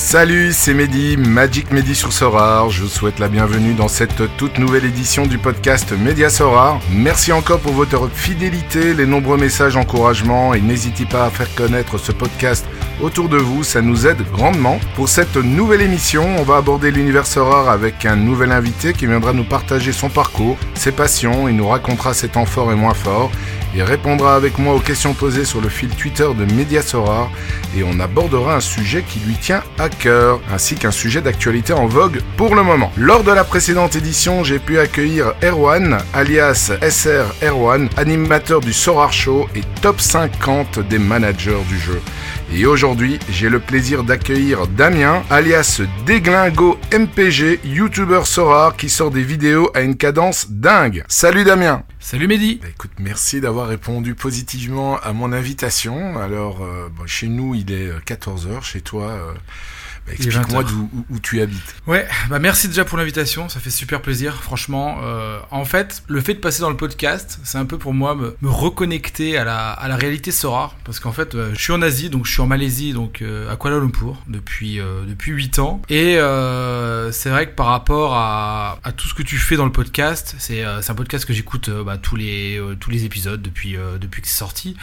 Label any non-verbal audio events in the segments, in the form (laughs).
Salut, c'est Mehdi, Magic Mehdi sur Sorare. Je vous souhaite la bienvenue dans cette toute nouvelle édition du podcast Média Sorare. Merci encore pour votre fidélité, les nombreux messages d'encouragement et n'hésitez pas à faire connaître ce podcast autour de vous, ça nous aide grandement. Pour cette nouvelle émission, on va aborder l'univers Sorare avec un nouvel invité qui viendra nous partager son parcours, ses passions, il nous racontera ses temps forts et moins forts il répondra avec moi aux questions posées sur le fil Twitter de Mediasorare et on abordera un sujet qui lui tient à cœur, ainsi qu'un sujet d'actualité en vogue pour le moment. Lors de la précédente édition, j'ai pu accueillir Erwan, alias SR Erwan, animateur du Sorare Show et top 50 des managers du jeu. Et aujourd'hui, j'ai le plaisir d'accueillir Damien, alias Déglingo MPG, YouTuber Sorare qui sort des vidéos à une cadence dingue. Salut Damien Salut Mehdi bah, Écoute, merci d'avoir répondu positivement à mon invitation. Alors, euh, chez nous, il est 14h, euh, chez toi... Euh, bah, explique-moi où, où, tu habites. Ouais, bah merci déjà pour l'invitation, ça fait super plaisir, franchement. Euh, en fait, le fait de passer dans le podcast, c'est un peu pour moi me, me reconnecter à la, à la réalité Sora, parce qu'en fait, euh, je suis en Asie, donc je suis en Malaisie, donc euh, à Kuala Lumpur, depuis, euh, depuis 8 ans. Et c'est vrai que par rapport à, à, tout ce que tu fais dans le podcast, c'est un podcast que j'écoute bah, tous, les, tous les épisodes depuis, depuis que c'est sorti.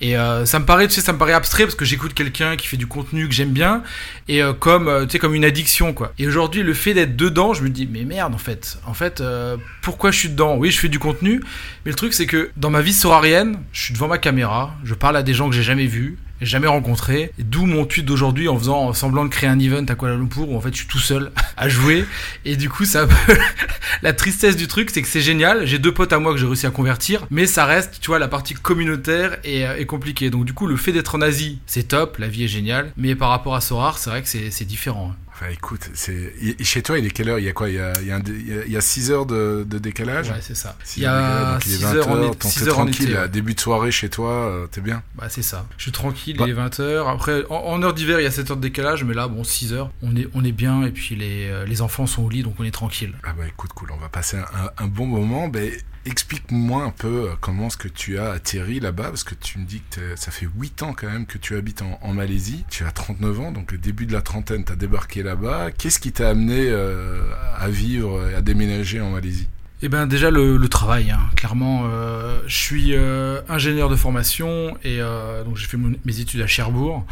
Et ça me paraît, tu sais, ça me paraît abstrait, parce que j'écoute quelqu'un qui fait du contenu que j'aime bien, et comme comme, euh, comme une addiction, quoi. Et aujourd'hui, le fait d'être dedans, je me dis, mais merde, en fait. En fait, euh, pourquoi je suis dedans? Oui, je fais du contenu, mais le truc, c'est que dans ma vie sorarienne, je suis devant ma caméra, je parle à des gens que j'ai jamais vus, jamais rencontré. D'où mon tweet d'aujourd'hui en faisant semblant de créer un event à Kuala Lumpur où en fait je suis tout seul (laughs) à jouer. Et du coup, ça (laughs) la tristesse du truc, c'est que c'est génial. J'ai deux potes à moi que j'ai réussi à convertir, mais ça reste, tu vois, la partie communautaire est, euh, compliquée. Donc du coup, le fait d'être en Asie, c'est top, la vie est géniale. Mais par rapport à Sorar, c'est vrai que c'est différent. Enfin, écoute, c'est chez toi, il est quelle heure? Il y a quoi? Il y a, il y a, il y a 6 heures de, de décalage? Ouais, c'est ça. il y a 6 heures, en été. T'es tranquille, début de soirée chez toi, euh, t'es bien? Bah, c'est ça. Je suis tranquille, il est 20 heures. Après, en, heure d'hiver, il y a 7 heures de décalage, mais là, bon, 6 heures, on est, on est bien, et puis les, euh, les enfants sont au lit, donc on est tranquille. Ah, bah, écoute, cool, on va passer un, un bon moment. Mais Explique-moi un peu euh, comment est-ce que tu as atterri là-bas, parce que tu me dis que ça fait 8 ans quand même que tu habites en, Malaisie. Tu as 39 ans, donc le début de la trentaine, tu as débarqué là-bas. Qu'est-ce qui t'a amené euh, à vivre et à déménager en Malaisie? Eh ben déjà le, travail, hein. clairement. Euh, je suis ingénieur de formation et donc j'ai fait mes études à Cherbourg.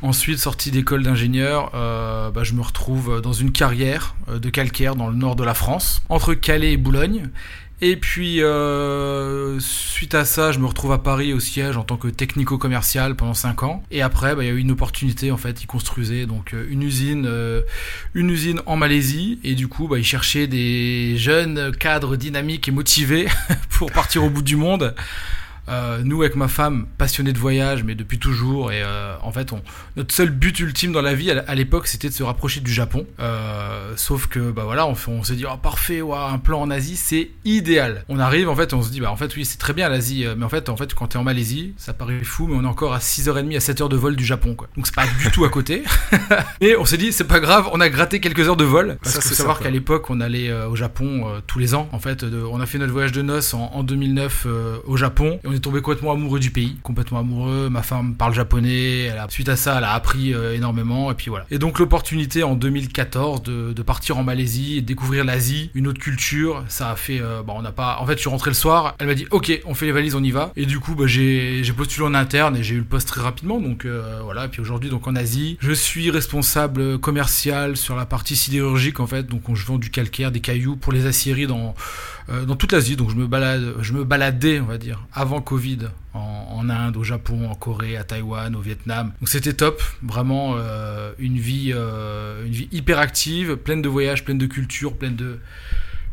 Ensuite, sorti d'école d'ingénieur, bah, je me retrouve dans une carrière de calcaire dans le nord de la France, entre Calais et Boulogne. Et puis, euh, suite à ça, je me retrouve à Paris au siège en tant que technico-commercial pendant 5 ans. Et après, bah, il y a eu une opportunité, en fait, ils construisaient donc euh, une usine, euh, une usine en Malaisie. Et du coup, bah, ils cherchaient des jeunes cadres dynamiques et motivés (laughs) pour partir au bout du monde. Euh, nous, avec ma femme, passionnés de voyage, mais depuis toujours, et euh, en fait, on, notre seul but ultime dans la vie, à, l'époque, c'était de se rapprocher du Japon. Euh, sauf que, bah voilà, on, on s'est dit, oh, parfait, un plan en Asie, c'est idéal. On arrive, en fait, on se dit, bah en fait, oui, c'est très bien l'Asie, mais en fait, en fait, quand t'es en Malaisie, ça paraît fou, mais on est encore à 6h30 à 7h de vol du Japon, quoi. Donc c'est pas du tout à côté. (laughs) et on s'est dit, c'est pas grave, on a gratté quelques heures de vol. Parce qu'il faut savoir qu'à l'époque, on allait au Japon tous les ans. En fait, on a fait notre voyage de noces en, en 2009 au Japon, et on tombé complètement amoureux du pays, complètement amoureux. Ma femme parle japonais. Elle a, suite à ça, elle a appris euh, énormément. Et puis voilà. Et donc l'opportunité en 2014 de, de, partir en Malaisie et découvrir l'Asie, une autre culture, ça a fait. Euh, bah, on n'a pas. En fait, je suis rentré le soir. Elle m'a dit OK, on fait les valises, on y va. Et du coup, bah, j'ai postulé en interne et j'ai eu le poste très rapidement. Donc euh, voilà. Et puis aujourd'hui, donc en Asie, je suis responsable commercial sur la partie sidérurgique en fait. Donc je vends du calcaire, des cailloux pour les aciéries dans euh, dans toute l'Asie. Donc je me, balade, je me baladais, on va dire, avant Covid, en, Inde, au Japon, en Corée, à Taïwan, au Vietnam. Donc c'était top, vraiment euh, une, vie, euh, une vie hyper active, pleine de voyages, pleine de culture, pleine de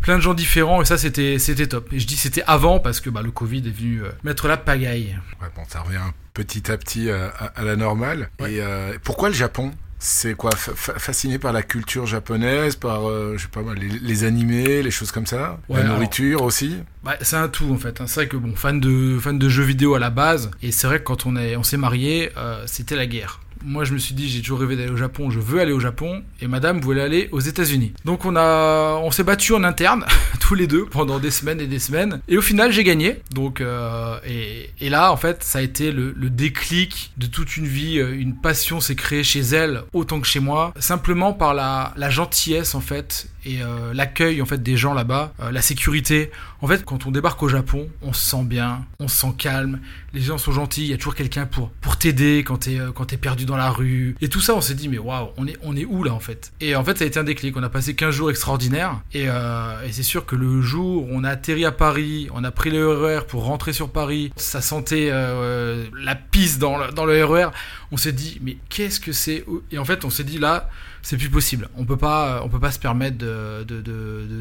plein de gens différents et ça c'était c'était top et je dis c'était avant parce que bah, le Covid est venu mettre la pagaille ouais, bon ça revient petit à petit à, la normale et pourquoi le Japon? C'est quoi Fasciné par la culture japonaise, par euh, je sais pas les, animés, les choses comme ça, la nourriture aussi? Bah, c'est un tout en fait. Hein. C'est vrai que bon, fan de fan de jeux vidéo à la base, et c'est vrai que quand on est on s'est marié, euh, c'était la guerre. Moi je me suis dit j'ai toujours rêvé d'aller au Japon, je veux aller au Japon et madame voulait aller aux États-Unis. Donc on a on s'est battu en interne (laughs) tous les deux pendant des semaines et des semaines et au final j'ai gagné. Donc euh, et, là en fait ça a été le, déclic de toute une vie, euh, une passion s'est créée chez elle autant que chez moi, simplement par la gentillesse en fait et euh, l'accueil en fait des gens là-bas, euh, la sécurité. En fait, quand on débarque au Japon, on se sent bien, on se sent calme, les gens sont gentils, il y a toujours quelqu'un pour pour t'aider quand t'es euh, quand perdu dans la rue. Et tout ça, on s'est dit mais waouh, on est on est où là en fait? Et en fait, ça a été un déclic. On a passé 15 jours extraordinaires et, et c'est sûr que le jour où on a atterri à Paris, on a pris le RER pour rentrer sur Paris, ça sentait la pisse dans le, dans le RER. On s'est dit mais qu'est-ce que c'est? Et en fait, on s'est dit là c'est plus possible. On peut pas, on peut pas se permettre de de,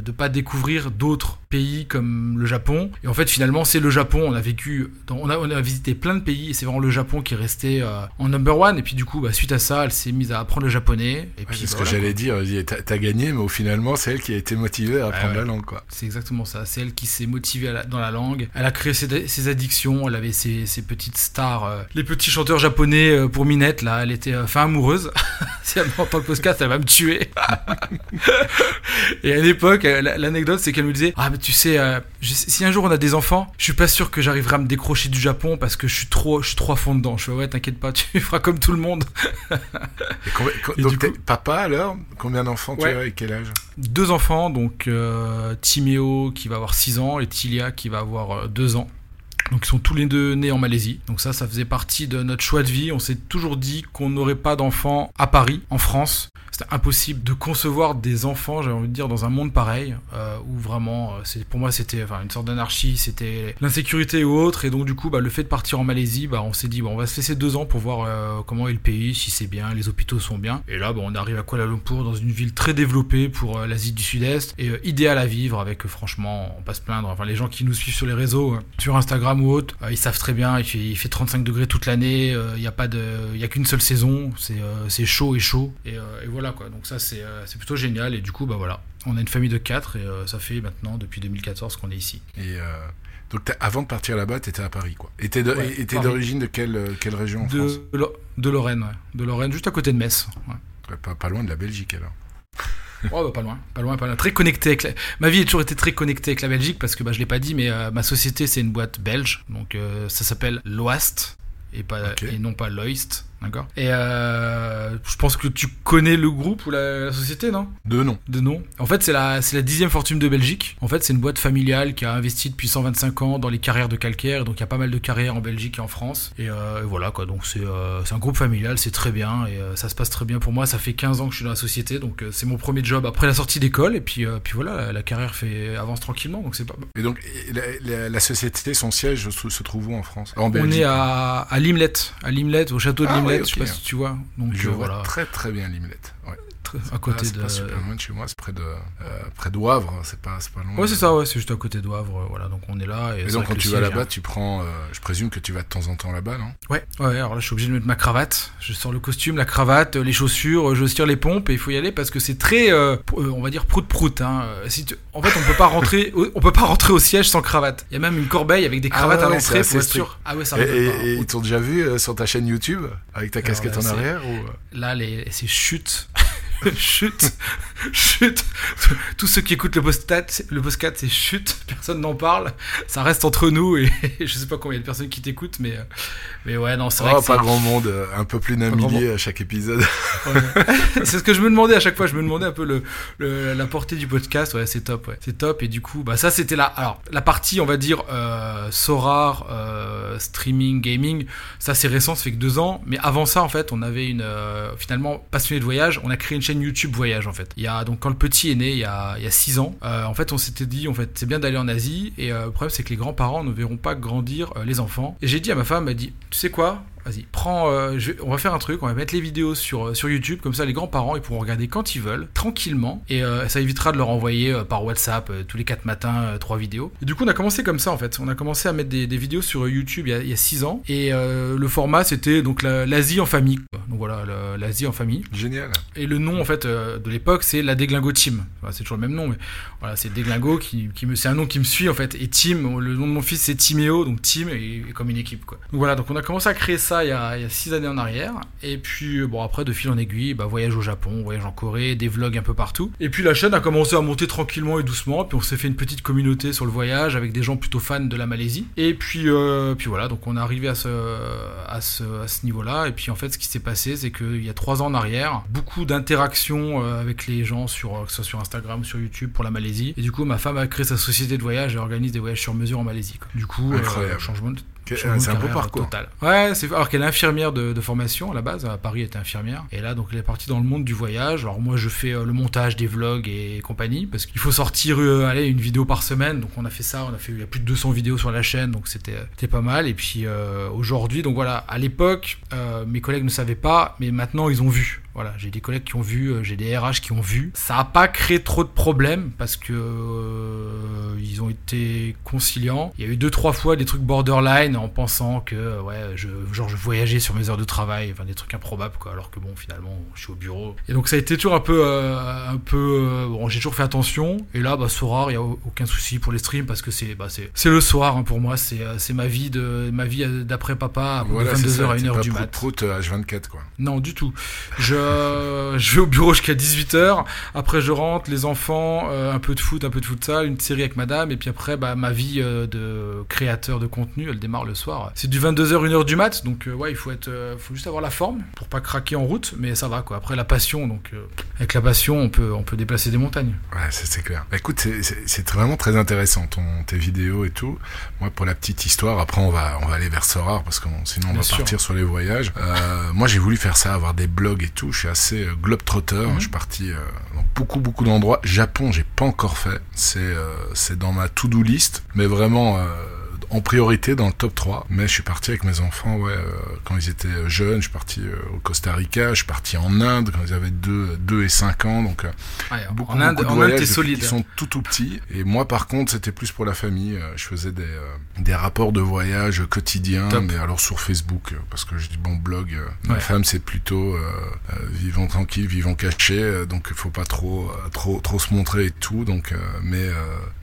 de, pas découvrir d'autres pays comme le Japon. Et en fait, finalement, c'est le Japon. On a vécu, on, a, on a visité plein de pays et c'est vraiment le Japon qui est resté euh, en number one. Et puis du coup, bah, suite à ça, elle s'est mise à apprendre le japonais. Et puis, c'est ce bah, que j'allais dire. T'as gagné, mais au finalement, c'est elle qui a été motivée à apprendre la langue, quoi. C'est exactement ça. C'est elle qui s'est motivée dans la langue. Elle a créé ses, ses addictions. Elle avait ses, ses petites stars, euh, les petits chanteurs japonais euh, pour Minette. Là, elle était fin amoureuse. (laughs) si elle m'entend le podcast, elle va me tuer. (laughs) et à l'époque, l'anecdote, c'est qu'elle me disait, ah mais tu sais, euh, si un jour on a des enfants, je suis pas sûr que j'arriverai à me décrocher du Japon parce que je suis trop, je suis trop à fond dedans. Je fais ouais, t'inquiète pas, (laughs) tu feras comme tout le monde. et donc coup, papa alors, combien d'enfants tu as et quel âge? Deux enfants, donc euh, Timéo qui va avoir 6 ans et Tilia qui va avoir 2 ans. Donc ils sont tous les deux nés en Malaisie. Donc ça, ça faisait partie de notre choix de vie. On s'est toujours dit qu'on n'aurait pas d'enfants à Paris, en France. C'était impossible de concevoir des enfants, j'ai envie de dire, dans un monde pareil, euh, où vraiment, euh, pour moi, c'était une sorte d'anarchie, c'était l'insécurité ou autre. Et donc du coup, bah, le fait de partir en Malaisie, bah, on s'est dit, on va se laisser deux ans pour voir euh, comment est le pays, si c'est bien, les hôpitaux sont bien. Et là, bah, on arrive à Kuala Lumpur, dans une ville très développée pour l'Asie du Sud-Est, et euh, idéal à vivre avec, franchement, on pas se plaindre. Enfin, les gens qui nous suivent sur les réseaux, sur Instagram ou autre, ils savent très bien, il fait, il fait 35 degrés toute l'année, il n'y a a qu'une seule saison, c'est chaud et chaud. Et voilà quoi. Donc ça c'est c'est plutôt génial. Et du coup bah voilà, on a une famille de quatre et euh, ça fait maintenant depuis 2014 qu'on est ici. Et euh, donc avant de partir là-bas, t'étais à Paris quoi. Et t'es ouais, d'origine de quelle quelle région en de, France? De Lorraine, ouais. De Lorraine, juste à côté de Metz. Ouais. Pas, pas, loin de la Belgique alors. (laughs) Oh, bah, pas loin, pas loin, pas loin. Très connecté avec la... Ma vie a toujours été très connectée avec la Belgique parce que bah, je l'ai pas dit, mais euh, ma société c'est une boîte belge, donc euh, ça s'appelle Loast et pas okay. et non pas Loist. D'accord. Et euh, je pense que tu connais le groupe ou la, la société, non? De nom. De nom. En fait, c'est la, c'est la dixième fortune de Belgique. En fait, c'est une boîte familiale qui a investi depuis 125 ans dans les carrières de calcaire. Donc, il y a pas mal de carrières en Belgique et en France. Et, euh, et voilà, quoi. Donc, c'est, euh, un groupe familial, c'est très bien. Et euh, ça se passe très bien pour moi. Ça fait 15 ans que je suis dans la société. Donc, c'est mon premier job après la sortie d'école. Et puis, puis voilà, la, la, carrière fait, avance tranquillement. Donc, c'est pas. Et donc, la, la, la société, son siège se, se, trouve où en France? En On est à, à Limlet, à Limlet, au château de ah, Limlet. Ouais, okay. Je sais pas si tu vois. Donc, je euh, vois voilà. très très bien Limlet. Ouais. À côté ah, de. pas super loin de chez moi, c'est près de euh, près Wavre, c'est pas pas loin. Ouais, c'est ça, ouais, c'est juste à côté de Wavre, voilà. Donc on est là. Et, et donc quand tu vas là-bas, tu prends, euh, je présume que tu vas de temps en temps là-bas, non? Ouais, ouais. Alors là, je suis obligé de mettre ma cravate. Je sors le costume, la cravate, les chaussures, je tire les pompes et il faut y aller parce que c'est très, euh, on va dire prout prout. Hein. Si tu... En fait, on peut pas rentrer, (laughs) on peut pas rentrer au siège sans cravate. Il y a même une corbeille avec des cravates ah ouais, à l'entrée pour être sûr. Ah ouais, ça. Et, et, ils t'ont déjà vu euh, sur ta chaîne YouTube avec ta casquette là, en arrière ou... Là, les, c'est chute. (laughs) chute, chute. Tous ceux qui écoutent le podcast, le c'est chute. Personne n'en parle. Ça reste entre nous et (laughs) je sais pas combien de personnes qui t'écoutent, mais mais ouais, non, c'est oh, vrai. pas grand monde, un peu plus d'un millier à chaque épisode. (laughs) Ouais. c'est ce que je me demandais à chaque fois. Je me demandais un peu le, le la portée du podcast. Ouais, c'est top. Ouais, c'est top. Et du coup, bah ça, c'était la alors la partie, on va dire, euh, Sorar, euh, streaming, gaming. Ça, c'est récent. Ça fait que deux ans. Mais avant ça, en fait, on avait une euh, finalement passionné de voyage. On a créé une chaîne YouTube voyage en fait. Il y a donc quand le petit est né il y a il y a six ans, euh, en fait on s'était dit en fait c'est bien d'aller en Asie et euh, le problème c'est que les grands-parents ne verront pas grandir euh, les enfants. Et j'ai dit à ma femme, elle dit tu sais quoi? Vas-y, prends, euh, je, on va faire un truc, on va mettre les vidéos sur, euh, sur YouTube, comme ça les grands-parents ils pourront regarder quand ils veulent, tranquillement, et euh, ça évitera de leur envoyer par WhatsApp tous les 4 matins trois vidéos. Et du coup on a commencé comme ça en fait, on a commencé à mettre des, des vidéos sur YouTube il y a 6 ans, et le format c'était donc l'Asie en famille, donc voilà, l'Asie en famille. Génial. Et le nom en fait de l'époque c'est la Déglingo Team, c'est toujours le même nom, mais voilà, c'est Déglingo qui, qui me, c'est un nom qui me suit en fait, et Team, le nom de mon fils c'est Timéo, donc Team, et, et comme une équipe quoi. Donc voilà, donc on a commencé à créer ça ça il y, a, il y a six années en arrière. Et puis, bon, après, de fil en aiguille, bah, voyage au Japon, voyage en Corée, des vlogs un peu partout. Et puis, la chaîne a commencé à monter tranquillement et doucement. Puis, on s'est fait une petite communauté sur le voyage avec des gens plutôt fans de la Malaisie. Et puis, euh, puis voilà, donc on est arrivé à ce, à ce, à ce niveau-là. Et puis, en fait, ce qui s'est passé, c'est qu'il y a trois ans en arrière, beaucoup d'interactions euh, avec les gens, sur, euh, que ce soit sur Instagram ou sur YouTube pour la Malaisie. Et du coup, ma femme a créé sa société de voyage et organise des voyages sur mesure en Malaisie. quoi. Du coup, euh, changement de C'est un beau parcours. Total. Ouais, c'est alors qu'elle est infirmière de, de formation à la base. À Paris, elle était infirmière. Et là, donc, elle est partie dans le monde du voyage. Alors moi, je fais euh, le montage des vlogs et compagnie parce qu'il faut sortir, euh, allez, une vidéo par semaine. Donc on a fait ça. On a fait, il y a plus de 200 vidéos sur la chaîne, donc c'était, c'était pas mal. Et puis euh, aujourd'hui, donc voilà, à l'époque, euh, mes collègues ne savaient pas, mais maintenant ils ont vu. Voilà, j'ai des collègues qui ont vu, euh, j'ai des RH qui ont vu. Ça a pas créé trop de problèmes parce que euh, ils ont été conciliants. Il y a eu deux trois fois des trucs borderline en pensant que euh, ouais, je genre je voyageais sur mes heures de travail, enfin des trucs improbables quoi. Alors que bon, finalement, je suis au bureau. Et donc ça a été toujours un peu euh, un peu euh, bon, j'ai toujours fait attention. Et là, bah Sorar, il y a aucun souci pour les streams parce que c'est bah c'est c'est le soir hein, pour moi. C'est c'est ma vie de ma vie d'après papa à Voilà, c'est 22h ça. à t'es 1h pas du mat. prout, euh, H24, quoi. Non, du tout. Je, je vais au bureau jusqu'à 18h. Après, je rentre, les enfants, euh, un peu de foot, un peu de futsal, une série avec madame. Et puis après, bah, ma vie euh, de créateur de contenu, elle démarre le soir. C'est du 22h, 1h du mat. Donc, euh, ouais, il faut, être, euh, faut juste avoir la forme pour pas craquer en route. Mais ça va, quoi. Après, la passion. Donc, euh, avec la passion, on peut, on peut déplacer des montagnes. Ouais, c'est clair. Bah, écoute, c'est- vraiment très intéressant, ton, tes vidéos et tout. Moi, pour la petite histoire, après, on va, on va aller vers Sorar, parce que on- sinon, on Bien va sûr. partir sur les voyages. Euh, moi, j'ai voulu faire ça, avoir des blogs et tout. Je suis assez euh, globetrotter. Mhm. Je suis parti euh, dans beaucoup, beaucoup d'endroits. Japon, j'ai pas encore fait. C'est euh, c'est dans ma to-do list, mais vraiment... en priorité dans le top 3. Mais je suis parti avec mes enfants, ouais, euh, quand ils étaient euh, jeunes. Je suis parti euh, au Costa Rica, je suis parti en Inde quand ils avaient 2, 2 et 5 ans. Donc, Ouais, beaucoup, en Inde, beaucoup de en Inde, solide. qu'ils sont tout tout petits. Et moi, par contre, c'était plus pour la famille. Je faisais des, des rapports de voyage quotidiens, Top. mais alors sur Facebook, parce que je dis bon blog. Ma Ouais. femme, c'est plutôt vivons tranquille, vivons cachés. euh, donc, il faut pas trop, trop, trop se montrer et tout. Donc, mais,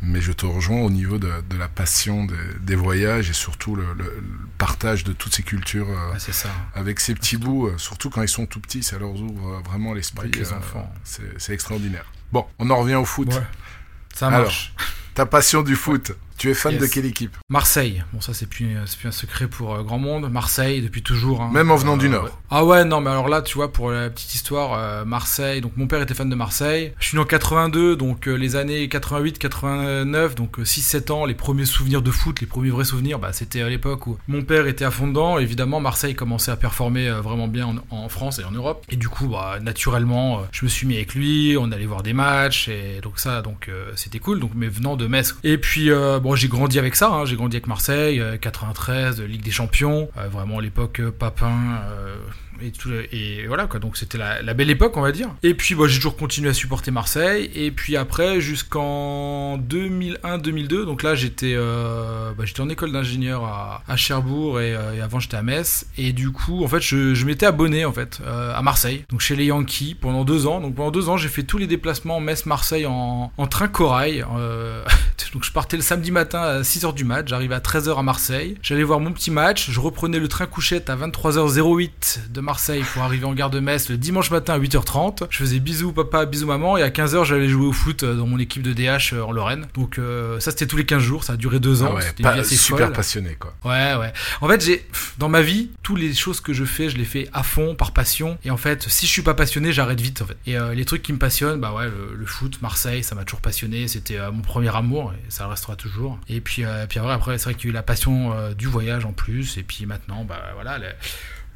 mais je te rejoins au niveau de, de la passion des, des voyages et surtout le, le- le partage de toutes ces cultures. euh, ça. avec ces petits bouts, euh, surtout quand ils sont tout petits, ça leur ouvre euh, vraiment l'esprit. Les enfants. C'est extraordinaire. Bon, on en revient au foot. Ouais. Ça Alors, marche. Ta passion du foot, tu es fan Yes. de quelle équipe Marseille, bon ça c'est plus, plus un secret pour euh, grand monde. Marseille depuis toujours. hein. Même en venant du Nord. ouais. Ah ouais non mais alors là tu vois pour la petite histoire euh, Marseille. Donc mon père était fan de Marseille. Je suis né en 82 donc euh, les années 88 89 donc 6 7 ans les premiers souvenirs de foot, les premiers vrais souvenirs bah c'était à l'époque où mon père était à fond dedans. Évidemment Marseille commençait à performer euh, vraiment bien en, en France et en Europe et du coup bah naturellement euh, je me suis mis avec lui, on allait voir des matchs et donc ça donc euh, c'était cool donc mais venant de Metz. Et puis euh, bon j'ai grandi avec ça, hein, j'ai grandi avec Marseille, euh, 93, Ligue des Champions, euh, vraiment l'époque euh, Papin euh, et tout et voilà quoi. Donc c'était la, belle époque on va dire. Et puis bah, j'ai toujours continué à supporter Marseille. Et puis après jusqu'en 2001-2002 donc là j'étais euh, bah, j'étais en école d'ingénieur à, Cherbourg et, euh, avant j'étais à Metz. Et du coup en fait je, m'étais abonné en fait euh, à Marseille. Donc chez les Yankees pendant deux ans. Donc pendant deux ans j'ai fait tous les déplacements Metz-Marseille en, en train corail euh, (laughs) donc je partais le samedi matin à 6h du match j'arrivais à 13h à Marseille j'allais voir mon petit match je reprenais le train couchette à 23h08 de Marseille pour arriver en gare de Metz le dimanche matin à 8h30 je faisais bisous papa bisous maman et à 15h j'allais jouer au foot euh, dans mon équipe de DH euh, en Lorraine donc euh, ça c'était tous les 15 jours ça a duré deux ans Ah ouais, c'était pas- super folle. passionné quoi. Ouais, ouais. En fait, j'ai dans ma vie, toutes les choses que je fais, je les fais à fond, par passion. Et en fait, si je suis pas passionné, j'arrête vite en fait. Et euh, les trucs qui me passionnent, bah ouais, le, le foot, Marseille, ça m'a toujours passionné. C'était euh, mon premier amour et ça restera toujours. Et puis, euh, puis après, après c'est vrai qu'il y a eu la passion euh, du voyage en plus. Et puis maintenant, bah voilà. les-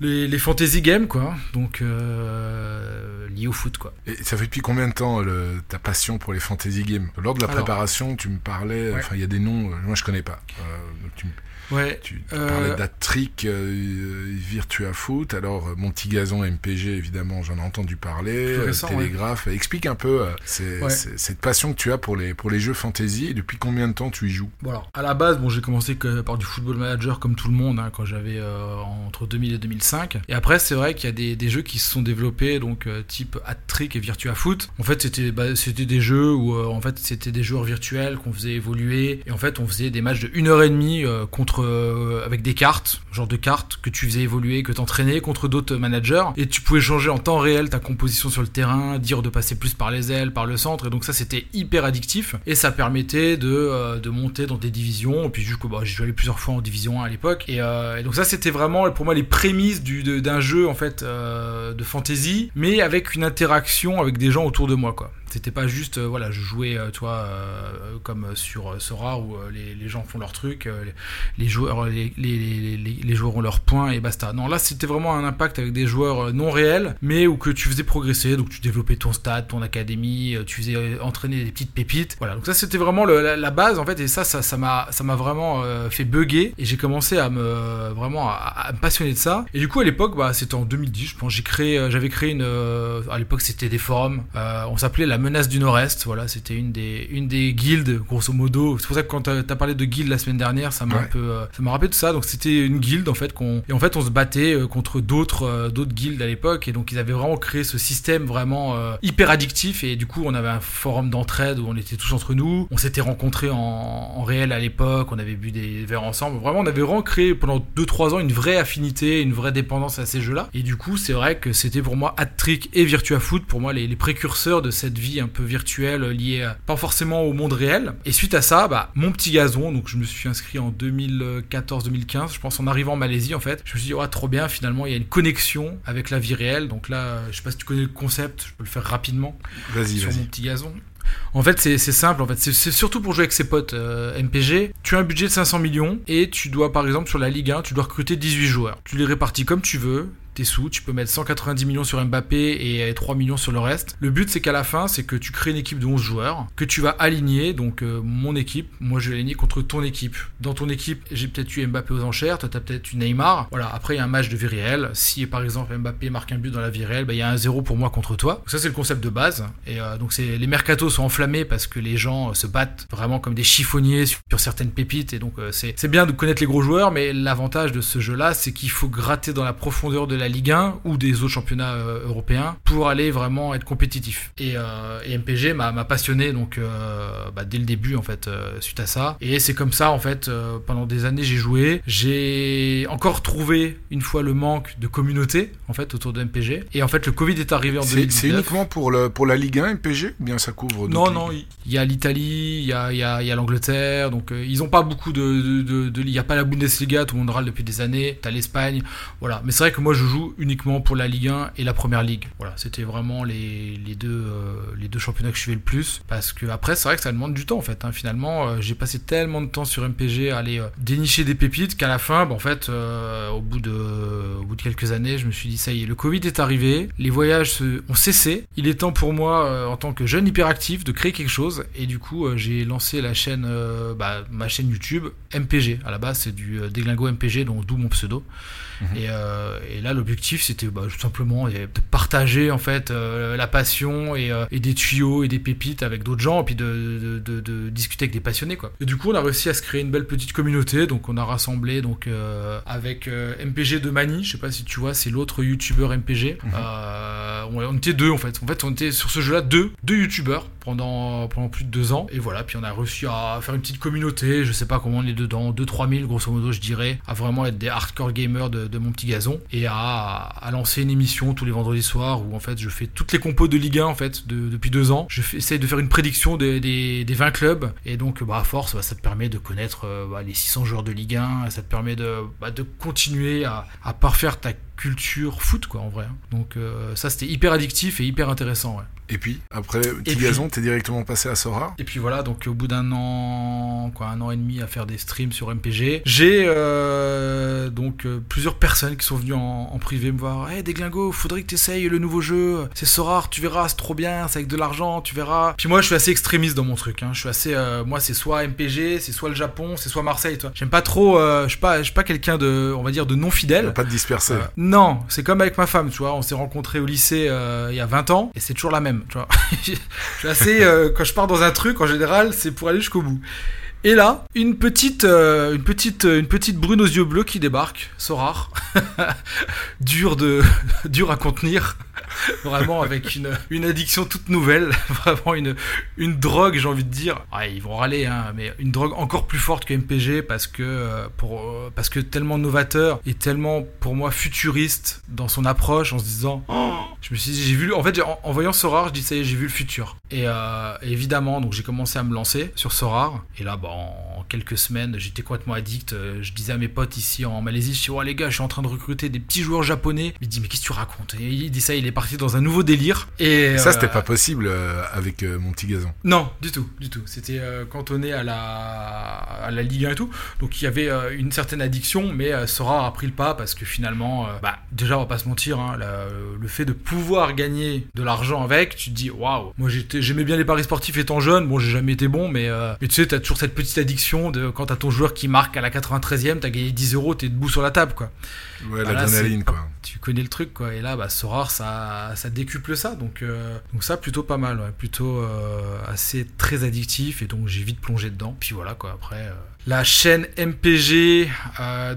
les, les fantasy games quoi donc euh, liés au foot quoi Et ça fait depuis combien de temps le, ta passion pour les fantasy games? Lors de la Alors. préparation, tu me parlais, Ouais. enfin il y a des noms, euh, moi je connais pas. Euh, tu, ouais tu, tu Euh, parlais d'Atric, euh, Virtua Foot, alors euh, mon petit gazon MPG évidemment j'en ai entendu parler, euh, récent, ouais. Télégraphe. Explique un peu euh, Ouais. cette passion que tu as pour les, pour les jeux fantasy et depuis combien de temps tu y joues? Bon alors, à la base, bon, j'ai commencé que par du football manager comme tout le monde hein, quand j'avais euh, entre 2000 et 2005. Et après, c'est vrai qu'il y a des, des jeux qui se sont développés, donc euh, type Hat-Trick et Virtua Foot. En fait, c'était bah, c'était des jeux où euh, en fait c'était des joueurs virtuels qu'on faisait évoluer et en fait on faisait des matchs de 1 heure et demie euh, euh, avec des cartes, genre de cartes que tu faisais évoluer, que t'entraînais contre d'autres managers, et tu pouvais changer en temps réel ta composition sur le terrain, dire de passer plus par les ailes, par le centre, et donc ça c'était hyper addictif, et ça permettait de, euh, monter dans des divisions, et puis jusqu'au bah, j'ai joué plusieurs fois en division 1 à l'époque, et, euh, et donc ça c'était vraiment pour moi les prémices d'un jeu en fait de fantasy, mais avec une interaction avec des gens autour de moi quoi. C'était pas juste, euh, voilà, je jouais, euh, toi, euh, comme sur Sora où les, gens font leur truc, les, joueurs, les, joueurs ont leurs points et basta. Non, là c'était vraiment un impact avec des joueurs non réels, mais où que tu faisais progresser, donc tu développais ton stade, ton académie, tu faisais entraîner des petites pépites. Voilà, donc ça c'était vraiment la, base en fait, et ça, ça, m'a, ça m'a vraiment fait bugger et j'ai commencé à me vraiment à, passionner de ça. Et du coup à l'époque, bah c'était en 2010, je pense, j'ai créé, j'avais créé une, à l'époque c'était des forums, on s'appelait la menace du Nord-Est. Voilà, c'était une des, une des guildes, grosso modo. C'est pour ça que quand t'as as parlé de guilde la semaine dernière, ça m'a Ouais. un peu, euh, ça m'a rappelé tout ça. Donc c'était une guilde en fait qu'on, et en fait on se battait euh, contre d'autres, euh, d'autres guildes à l'époque. Et donc ils avaient vraiment créé ce système vraiment euh, hyper addictif. Et du coup on avait un forum d'entraide où on était tous entre nous. On s'était rencontrés en, en réel à l'époque. On avait bu des verres ensemble. Vraiment on avait vraiment créé pendant 2-3 ans une vraie affinité, une vraie dépendance à ces jeux-là. Et du coup c'est vrai que c'était pour moi Hat-Trick et Virtua Foot pour moi les, les précurseurs de cette vie un peu virtuelle liée pas forcément au monde réel. Et suite à ça, bah, mon petit gazon, donc je me suis inscrit en 2014-2015, je pense en arrivant en Malaisie en fait. Je me suis dit, ouais, trop bien, finalement il y a une connexion avec la vie réelle. Donc là, euh, je sais pas si tu connais le concept, je peux le faire rapidement Vas-y, sur mon petit gazon. En fait, c'est c'est simple. En fait, c'est c'est surtout pour jouer avec ses potes euh, MPG. Tu as un budget de 500 millions et tu dois, par exemple, sur la Ligue 1, tu dois recruter 18 joueurs. Tu les répartis comme tu veux. Tes sous, tu peux mettre 190 millions sur Mbappé et 3 millions sur le reste. Le but, c'est qu'à la fin, c'est que tu crées une équipe de 11 joueurs que tu vas aligner. Donc, euh, mon équipe, moi, je vais aligner contre ton équipe. Dans ton équipe, j'ai peut-être eu Mbappé aux enchères. Toi, t'as peut-être eu Neymar. Voilà. Après, il y a un match de vie réelle. Si, par exemple, Mbappé marque un but dans la vie réelle, bah, il y a un 0 pour moi contre toi. Donc, ça, c'est le concept de base. Et euh, donc, c'est les mercatos sont enflammés parce que les gens euh, se battent vraiment comme des chiffonniers sur, sur certaines pépites. Et donc, c'est bien de connaître les gros joueurs, mais l'avantage de ce jeu-là, c'est qu'il faut gratter dans la profondeur de la Ligue 1 ou des autres championnats euh, européens pour aller vraiment être compétitif. Et, euh, et MPG m'a passionné donc euh, bah, dès le début en fait suite à ça. Et c'est comme ça en fait pendant des années j'ai joué. J'ai encore trouvé une fois le manque de communauté en fait autour de MPG. Et en fait le Covid est arrivé en C'est 2019. c'est uniquement pour, le, pour la Ligue 1 MPG bien ça couvre Non, non, il y a l'Italie, il y a, il y a- il a l'Angleterre, donc ils ont pas beaucoup de, de, de, de- Il n'y a pas la Bundesliga, tout le monde râle depuis des années, t'as l'Espagne, voilà. Mais c'est vrai que moi je joue uniquement pour la Ligue 1 et la Première Ligue. Voilà, c'était vraiment les, deux, euh, les deux championnats que je suivais le plus. Parce que après, c'est vrai que ça demande du temps en fait. hein. Finalement, euh, j'ai passé tellement de temps sur MPG à aller euh, dénicher des pépites qu'à la fin, bah, en fait, au, bout de, au bout de quelques années, je me suis dit ça y est, le Covid est arrivé, les voyages ont cessé. Il est temps pour moi, en tant que jeune hyperactif, de créer quelque chose. Et du coup, j'ai lancé la chaîne, bah, ma chaîne YouTube MPG. À la base, c'est du déglingo MPG, donc d'où mon pseudo. Et, euh, et là, l'objectif, c'était bah, tout simplement de partager en fait euh, la passion et, euh, et des tuyaux et des pépites avec d'autres gens, et puis de, de, de- de discuter avec des passionnés, quoi. Et du coup, on a réussi à se créer une belle petite communauté. Donc, on a rassemblé donc avec MPG de Mani. Je sais pas si tu vois, c'est l'autre youtubeur MPG. Euh, on, on était deux en fait. En fait, on était sur ce jeu-là deux, deux youtubeurs pendant pendant plus de deux ans. Et voilà, puis on a réussi à faire une petite communauté. Je sais pas comment on est dedans, 2-3 000 grosso modo, je dirais, à vraiment être des hardcore gamers de, de mon petit gazon et à, à lancer une émission tous les vendredis soirs où en fait je fais toutes les compos de Ligue 1 en fait de- depuis deux ans. Je fais, essaye de faire une prédiction des, des, des 20 clubs et donc bah, à force bah, ça te permet de connaître euh, bah, les 600 joueurs de Ligue 1, ça te permet de, bah, de continuer à, à parfaire ta culture foot quoi en vrai. Donc euh, ça c'était hyper addictif et hyper intéressant. Et puis, après Petit Gazon, t'es directement passé à Sora Et puis voilà, donc au bout d'un an, quoi, un an et demi à faire des streams sur MPG, j'ai euh, donc euh, plusieurs personnes qui sont venues en, en privé me voir. Hey Déglingo, faudrait que t'essayes le nouveau jeu. C'est so rare, tu verras, c'est trop bien, c'est avec de l'argent, tu verras. Puis moi, je suis assez extrémiste dans mon truc. Hein. Je suis assez, euh, moi, c'est soit MPG, c'est soit le Japon, c'est soit Marseille. Toi, j'aime pas trop. euh, je suis pas, je suis pas quelqu'un de, on va dire, de non fidèle. Pas de disperser. Euh, non, c'est comme avec ma femme, tu vois. On s'est rencontrés au lycée euh, il y a 20 ans et c'est toujours la même, (laughs) je suis assez. euh, quand je pars dans un truc, en général, c'est pour aller jusqu'au bout. Et là, une petite, euh, une petite, une petite brune aux yeux bleus qui débarque, so rare, (laughs) dur de, (laughs) dur à contenir. (laughs) vraiment avec une, une addiction toute nouvelle, (laughs) vraiment une, une drogue, j'ai envie de dire. Ouais, ils vont râler, hein, mais une drogue encore plus forte que MPG parce que, euh, pour, euh, parce que tellement novateur et tellement pour moi futuriste dans son approche en se disant. Oh je me suis dit, j'ai vu, en fait, en, en, voyant Sorar, je dis ça y est, j'ai vu le futur. Et, euh, évidemment, donc j'ai commencé à me lancer sur Sorar. Et là, bah, en quelques semaines, j'étais complètement addict. Je disais à mes potes ici en Malaisie, je dis, oh les gars, je suis en train de recruter des petits joueurs japonais. Il me dit, mais qu'est-ce que tu racontes? Et il dit ça, il est parti dans un nouveau délire. Et ça, c'était euh, pas possible euh, avec mon petit gazon. Non, du tout, du tout. C'était cantonné à la, à la Ligue 1 et tout. Donc il y avait une certaine addiction, mais Sorar a pris le pas parce que finalement, bah, déjà, on va pas se mentir, hein, le fait de pouvoir gagner de l'argent avec, tu te dis, waouh, moi j'aimais bien les paris sportifs étant jeune. Bon, j'ai jamais été bon, mais, mais tu sais, t'as toujours cette petite addiction de quand t'as ton joueur qui marque à la 93e, t'as gagné 10 euros, t'es debout sur la table, quoi. Ouais, bah l'adrénaline, quoi. Tu connais le truc, quoi. Et là, bah, Sorare, ça, ça décuple ça. Donc, euh, donc ça, plutôt pas mal, plutôt euh, assez très addictif. Et donc, j'ai vite plongé dedans. Puis voilà, quoi. Après, euh, la chaîne MPG,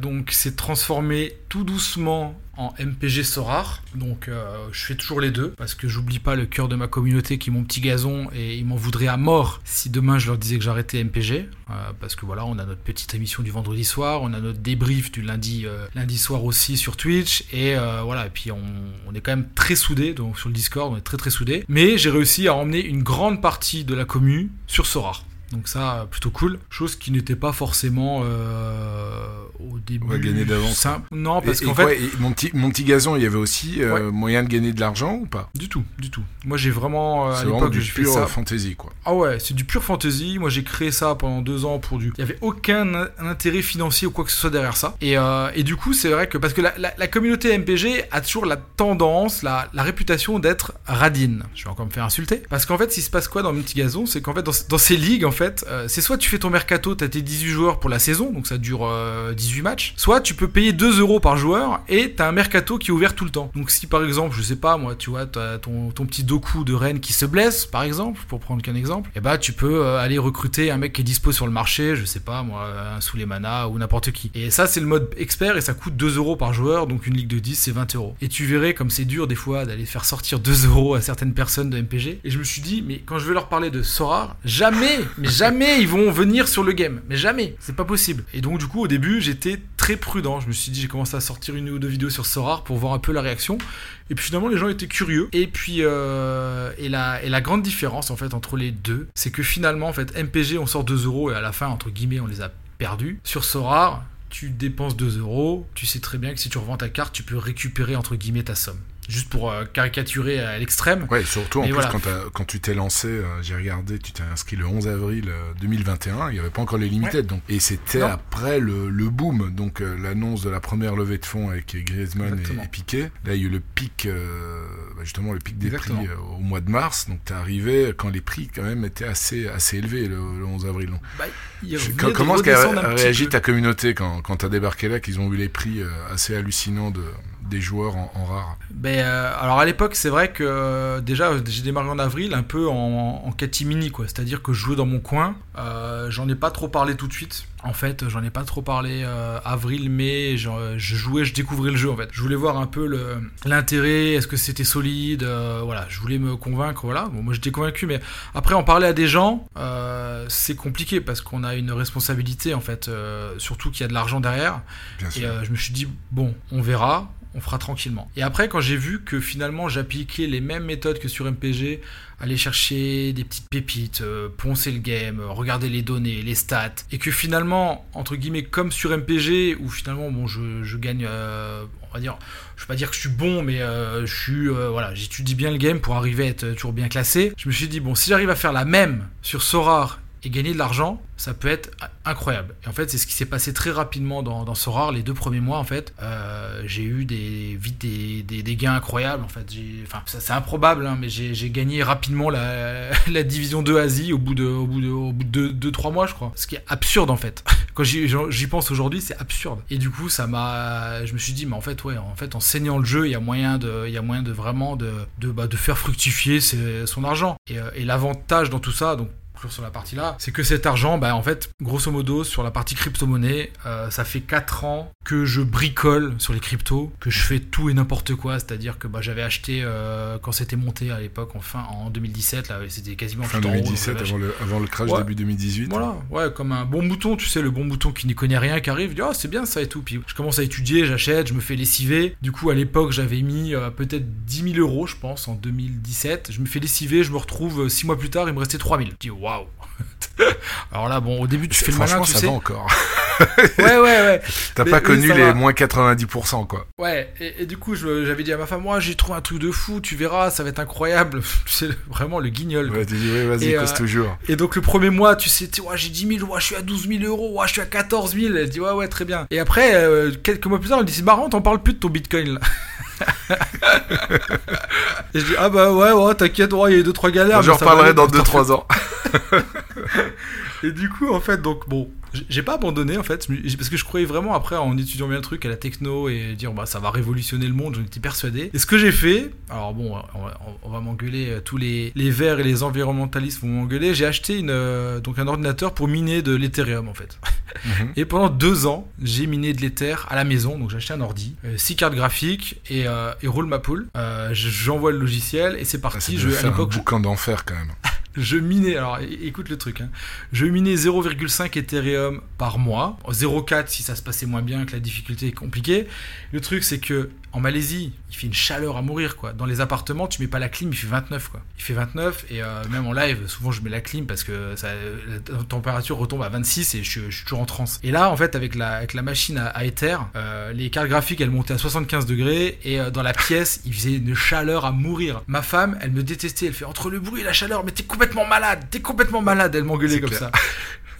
donc, s'est transformée tout doucement en MPG Sorar. Donc euh, je fais toujours les deux parce que j'oublie pas le cœur de ma communauté qui est mon petit gazon et ils m'en voudraient à mort si demain je leur disais que j'arrêtais MPG. Euh, parce que voilà, on a notre petite émission du vendredi soir, on a notre débrief du lundi, euh, soir aussi sur Twitch et voilà, et puis on, on, est quand même très soudés, donc sur le Discord on est très très soudés. Mais j'ai réussi à emmener une grande partie de la commu sur Sorar. Donc ça, plutôt cool. Chose qui n'était pas forcément euh, au début. Va gagner d'avance. Non, parce qu'en fait, mon petit mon petit gazon, il y avait aussi euh, moyen de gagner de l'argent ou pas? Du tout, du tout. Moi, j'ai vraiment euh, à l'époque du pur ça... fantasy quoi. Ah ouais, c'est du pur fantasy. Moi, j'ai créé ça pendant deux ans pour du. Il y avait aucun intérêt financier ou quoi que ce soit derrière ça. Et, et du coup, c'est vrai que parce que la, la, communauté MPG a toujours la tendance, la, la réputation d'être radine. Je vais encore me faire insulter. Parce qu'en fait, qui se passe quoi dans mon petit gazon, c'est qu'en fait, dans, dans ces ligues, en euh, c'est soit tu fais ton mercato, t'as tes 18 joueurs pour la saison, donc ça dure 18 euh, matchs, soit tu peux payer 2 euros par joueur et t'as un mercato qui est ouvert tout le temps. Donc si par exemple, je sais pas moi, tu vois, t'as ton, petit doku de Rennes qui se blesse, par exemple, pour prendre qu'un exemple, et eh bah ben, tu peux euh, aller recruter un mec qui est dispo sur le marché, je sais pas moi, un manas ou n'importe qui. Et ça c'est le mode expert et ça coûte 2 euros par joueur, donc une ligue de 10 c'est 20 euros. Et tu verrais comme c'est dur des fois d'aller faire sortir 2 (laughs) euros à certaines personnes de MPG. Et je me suis dit, mais quand je vais leur parler de Sorar, jamais, mais jamais ils vont venir sur le game. Mais jamais. C'est pas possible. Et donc, du coup, au début, j'étais très prudent. Je me suis dit, j'ai commencé à sortir une ou deux vidéos sur Sorar pour voir un peu la réaction. Et puis finalement, les gens étaient curieux. Et puis, euh, et, la, et la grande différence, en fait, entre les deux, c'est que finalement, en fait, MPG, on sort 2 euros et à la fin, entre guillemets, on les a perdus. Sur Sorar, tu dépenses 2 euros. Tu sais très bien que si tu revends ta carte, tu peux récupérer, entre guillemets, ta somme juste pour euh, caricaturer à l'extrême. Ouais, surtout en plus quand, quand, tu t'es lancé, euh, j'ai regardé, tu t'es inscrit le 11 avril 2021, euh, il n'y avait pas encore les limited, donc et c'était après le, le, boom, donc l'annonce de la première levée de fonds avec Griezmann et, Piqué. Là, il y a eu le pic, bah, justement le pic des prix au mois de mars, donc t'es arrivé quand les prix quand même étaient assez assez élevés le, 11 avril. Donc. Bah, comment est-ce qu'a réagi ta communauté quand quand t'as débarqué là, qu'ils ont vu les prix assez hallucinants de des joueurs en, rare ben, euh, Alors à l'époque, c'est vrai que euh, déjà, j'ai démarré en avril un peu en, en catimini, quoi. C'est-à-dire que je jouais dans mon coin. Euh, j'en ai pas trop parlé tout de suite. En fait, j'en ai pas trop parlé avril, mai. Je, je, jouais, je découvrais le jeu en fait. Je voulais voir un peu l'intérêt, est-ce que c'était solide. voilà, je voulais me convaincre. Voilà, bon, moi j'étais convaincu, mais après en parler à des gens, c'est compliqué parce qu'on a une responsabilité en fait, surtout qu'il y a de l'argent derrière. et je me suis dit bon, on verra on fera tranquillement. Et après, quand j'ai vu que finalement j'appliquais les mêmes méthodes que sur MPG, aller chercher des petites pépites, euh, poncer le game, regarder les données, les stats, et que finalement, entre guillemets, comme sur MPG, où finalement, bon, je, gagne, euh, on va dire, je vais pas dire que je suis bon, mais euh, je suis, voilà, j'étudie bien le game pour arriver à être toujours bien classé. Je me suis dit, bon, si j'arrive à faire la même sur Sorar et gagner de l'argent, ça peut être incroyable. Et en fait, c'est ce qui s'est passé très rapidement dans, dans Sorare, les deux premiers mois, en fait. Euh, j'ai eu des, vite des, gains incroyables, en fait. Enfin, c'est improbable, hein, mais j'ai gagné rapidement la, (laughs) division 2 Asie au bout de, au bout de, au bout de 2-3 mois, je crois. Ce qui est absurde, en fait. (laughs) Quand j'y pense aujourd'hui, c'est absurde. Et du coup, ça m'a, je me suis dit, mais en fait, ouais, en fait, en saignant le jeu, il y a moyen de, il y a moyen de vraiment de, de, bah, faire fructifier son argent. Euh, et l'avantage dans tout ça, donc conclure sur la partie là, c'est que cet argent, bah, en fait, grosso modo, sur la partie crypto-monnaie, euh, ça fait 4 ans que je bricole sur les cryptos, que je fais tout et n'importe quoi. C'est-à-dire que bah, j'avais acheté euh, quand c'était monté à l'époque, enfin en 2017, là, c'était quasiment Fin tout en haut, donc 2017, j'avais avant le, avant le crash Ouais. début 2018. voilà, ouais, comme un bon mouton, tu sais, le bon mouton qui n'y connaît rien, qui arrive, dit, oh, c'est bien ça et tout. Puis je commence à étudier, j'achète, je me fais lessiver. Du coup, à l'époque, j'avais mis euh, peut-être 10 000 euros, je pense, en 2017. Je me fais lessiver, je me retrouve 6 mois plus tard, il me restait 3 000. Je dis, waouh! (laughs) Alors là, bon, au début, tu fais le malin, tu ça sais. va encore. (laughs) Ouais, ouais, ouais. T'as pas connu les va. moins 90%, quoi. Ouais, et, et du coup, je- j'avais dit à ma femme, moi, j'ai trouvé un truc de fou, tu verras, ça va être incroyable. (laughs) tu sais, vraiment le guignol. quoi. Ouais, tu dis, ouais, vas-y, Et, cause euh, toujours. Et donc le premier mois, tu sais, tu sais, ouais, j'ai 10 000, ouais, je suis à 12 000 euros, ouais, je suis à 14 000. Elle dit, ouais, ouais, très bien. Et après, euh, quelques mois plus tard, elle dit, c'est marrant, t'en parles plus de ton bitcoin là. (laughs) et je dis, ah bah ouais, ouais, t'inquiète, ouais, il y a eu 2-3 galères. J'en reparlerai dans t'en fais 2-3 ans. (laughs) Et du coup, en fait, donc bon, j'ai pas abandonné en fait, parce que je croyais vraiment après en étudiant bien le truc à la techno et dire bah ça va révolutionner le monde, j'en étais persuadé. Et ce que j'ai fait, alors bon, on va, m'engueuler, euh, tous les, les verts et les environnementalistes vont m'engueuler. J'ai acheté une, euh, donc un ordinateur pour miner de l'Ethereum en fait. (laughs) Mhm. Et pendant deux ans, j'ai miné de l'Ether à la maison, donc j'ai acheté un ordi, 6 cartes graphiques et, euh, et roule ma poule. Euh, je- J'envoie le logiciel et c'est Ça parti. devait Je, à un l'époque, je- boucan d'enfer, quand même. Je minais, alors écoute le truc, hein. je minais 0,5 Ethereum par mois, 0,4 si ça se passait moins bien, que la difficulté est compliquée. Le truc c'est que en Malaisie, il fait une chaleur à mourir quoi. Dans les appartements, tu mets pas la clim, il fait 29 quoi. Il fait 29 et euh, même en live, souvent je mets la clim parce que la température retombe à 26 et je, suis- toujours en transe. Et là en fait avec la, machine à, à Ether, euh, les cartes graphiques elles montaient à 75 degrés et euh, dans la pièce il faisait une chaleur à mourir. Ma femme elle me détestait, elle fait entre le bruit et la chaleur, mais t'es complètement malade, t'es complètement malade, elle m'engueulait comme clair. ça.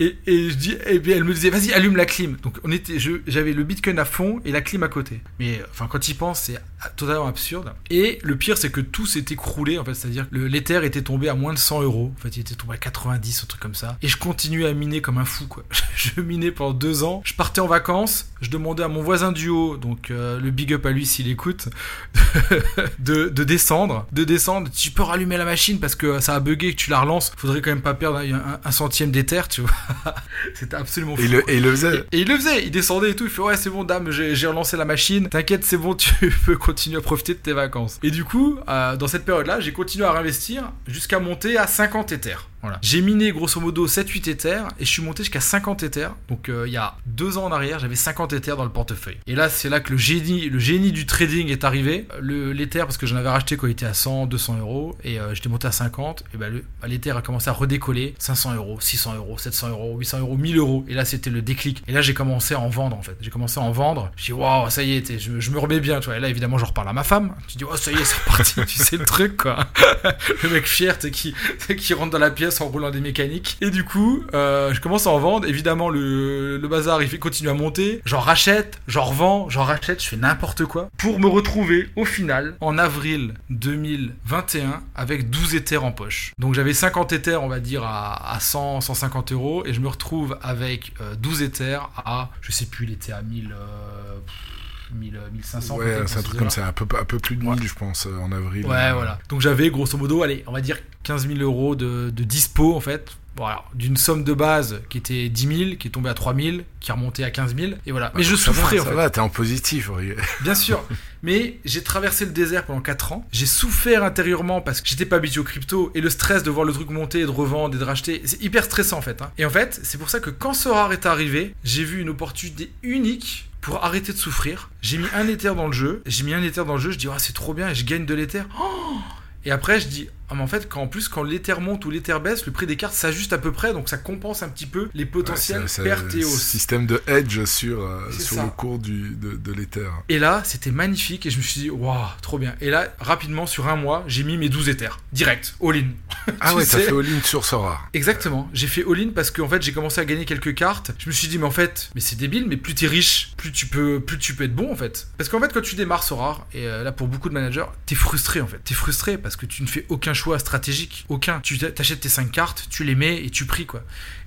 Et, et je dis, et puis elle me disait, vas-y, allume la clim. Donc on était, j'avais le Bitcoin à fond et la clim à côté. Mais enfin, quand il pense, c'est totalement absurde. Et le pire, c'est que tout s'est écroulé. En fait, c'est-à-dire que le- l'Ether était tombé à moins de 100 euros. En fait, il était tombé à 90, un truc comme ça. Et je continuais à miner comme un fou, quoi. (laughs) Je minais pendant deux ans. Je partais en vacances. Je demandais à mon voisin du haut, donc euh, le big up à lui s'il écoute, (laughs) de, de descendre, de descendre. Tu peux rallumer la machine parce que ça a bugué, que tu la relances. Faudrait quand même pas perdre un, un- un centième d'Ether, tu vois. (laughs) C'était absolument fou. Et, le, et il le faisait. Et il le faisait, il descendait et tout, il fait ouais c'est bon dame, j'ai relancé la machine, t'inquiète c'est bon, (laughs) tu peux continuer à profiter de tes vacances. Et du coup, euh, dans cette période-là, j'ai continué à réinvestir jusqu'à monter à 50 Ethers. Voilà. J'ai miné grosso modo 7-8 Ethers et je suis monté jusqu'à 50 Ethers. Donc euh, il y a deux ans en arrière, j'avais 50 Ethers dans le portefeuille. Et là, c'est là que le génie, le génie du trading est arrivé. Le l'Ether, parce que j'en avais racheté quand il était à 100, 200 euros et euh, j'étais monté à 50, et ben bah, l'Ether a commencé à redécoller 500 euros, 600 euros, 700 euros, 800 euros, 1000 euros. Et là, c'était le déclic. Et là, j'ai commencé à en vendre en fait. J'ai commencé à en vendre. Je dis waouh, ça y est, je, me remets bien. Et là, évidemment, je reparle à ma femme. Je dis oh, ça y est, c'est reparti. (laughs) tu sais le truc quoi. (laughs) le mec fier, qui, qui rentre dans la pièce en roulant des mécaniques. Et du coup, euh, je commence à en vendre. Évidemment, le, bazar, il continue à monter. J'en rachète, j'en revends, j'en rachète, je fais n'importe quoi. Pour me retrouver au final, en avril 2021, avec 12 Ethers en poche. Donc j'avais 50 Ethers, on va dire, à, à 100, 150 euros. Et je me retrouve avec euh, 12 Ethers à, je sais plus, il était à 1000... euh, pff, 1000, 1500 Ouais, peut-être, c'est un truc comme ça, un peu, un peu plus de 1000, je pense, euh, en avril. Ouais, Euh, voilà. Donc j'avais grosso modo, allez, on va dire 15 000 euros de, de dispo en fait. Voilà, d'une somme de base qui était 10 000, qui est tombée à 3 000, qui est remontée à 15 000, et voilà. Mais je ça va, souffrais en Ça fait. va, t'es en positif. oui. (laughs) Bien sûr. Mais j'ai traversé le désert pendant 4 ans. J'ai souffert intérieurement parce que j'étais pas habitué au crypto et le stress de voir le truc monter, et de revendre et de racheter. C'est hyper stressant en fait. hein. Et en fait, c'est pour ça que quand Sorar est arrivé, j'ai vu une opportunité unique pour arrêter de souffrir. J'ai mis un Ether dans le jeu. J'ai mis un Ether dans le jeu. Je dis, ah, c'est trop bien et je gagne de l'Ether. Oh et après, je dis, ah, mais en fait, quand, en plus, quand l'Ether monte ou l'Ether baisse, le prix des cartes s'ajuste à peu près, donc ça compense un petit peu les potentielles Ouais, pertes et hausses. Système de hedge sur, euh, C'est sur ça. le cours du, de, de l'Ether. Et là, c'était magnifique et je me suis dit, waouh, trop bien. Et là, rapidement, sur un mois, j'ai mis mes 12 Ethers. Direct, all-in. (laughs) Ah ouais, t'as fait all-in sur Sora. Exactement. J'ai fait all-in parce qu'en fait, j'ai commencé à gagner quelques cartes. Je me suis dit, mais en fait, mais c'est débile, mais plus t'es riche, plus tu peux, plus tu peux être bon en fait. Parce qu'en fait, quand tu démarres Sora, et euh, là pour beaucoup de managers, t'es frustré en fait. T'es frustré parce que tu ne fais aucun choix stratégique. Aucun. Tu t'a- t'achètes tes 5 cartes, tu les mets et tu pries quoi.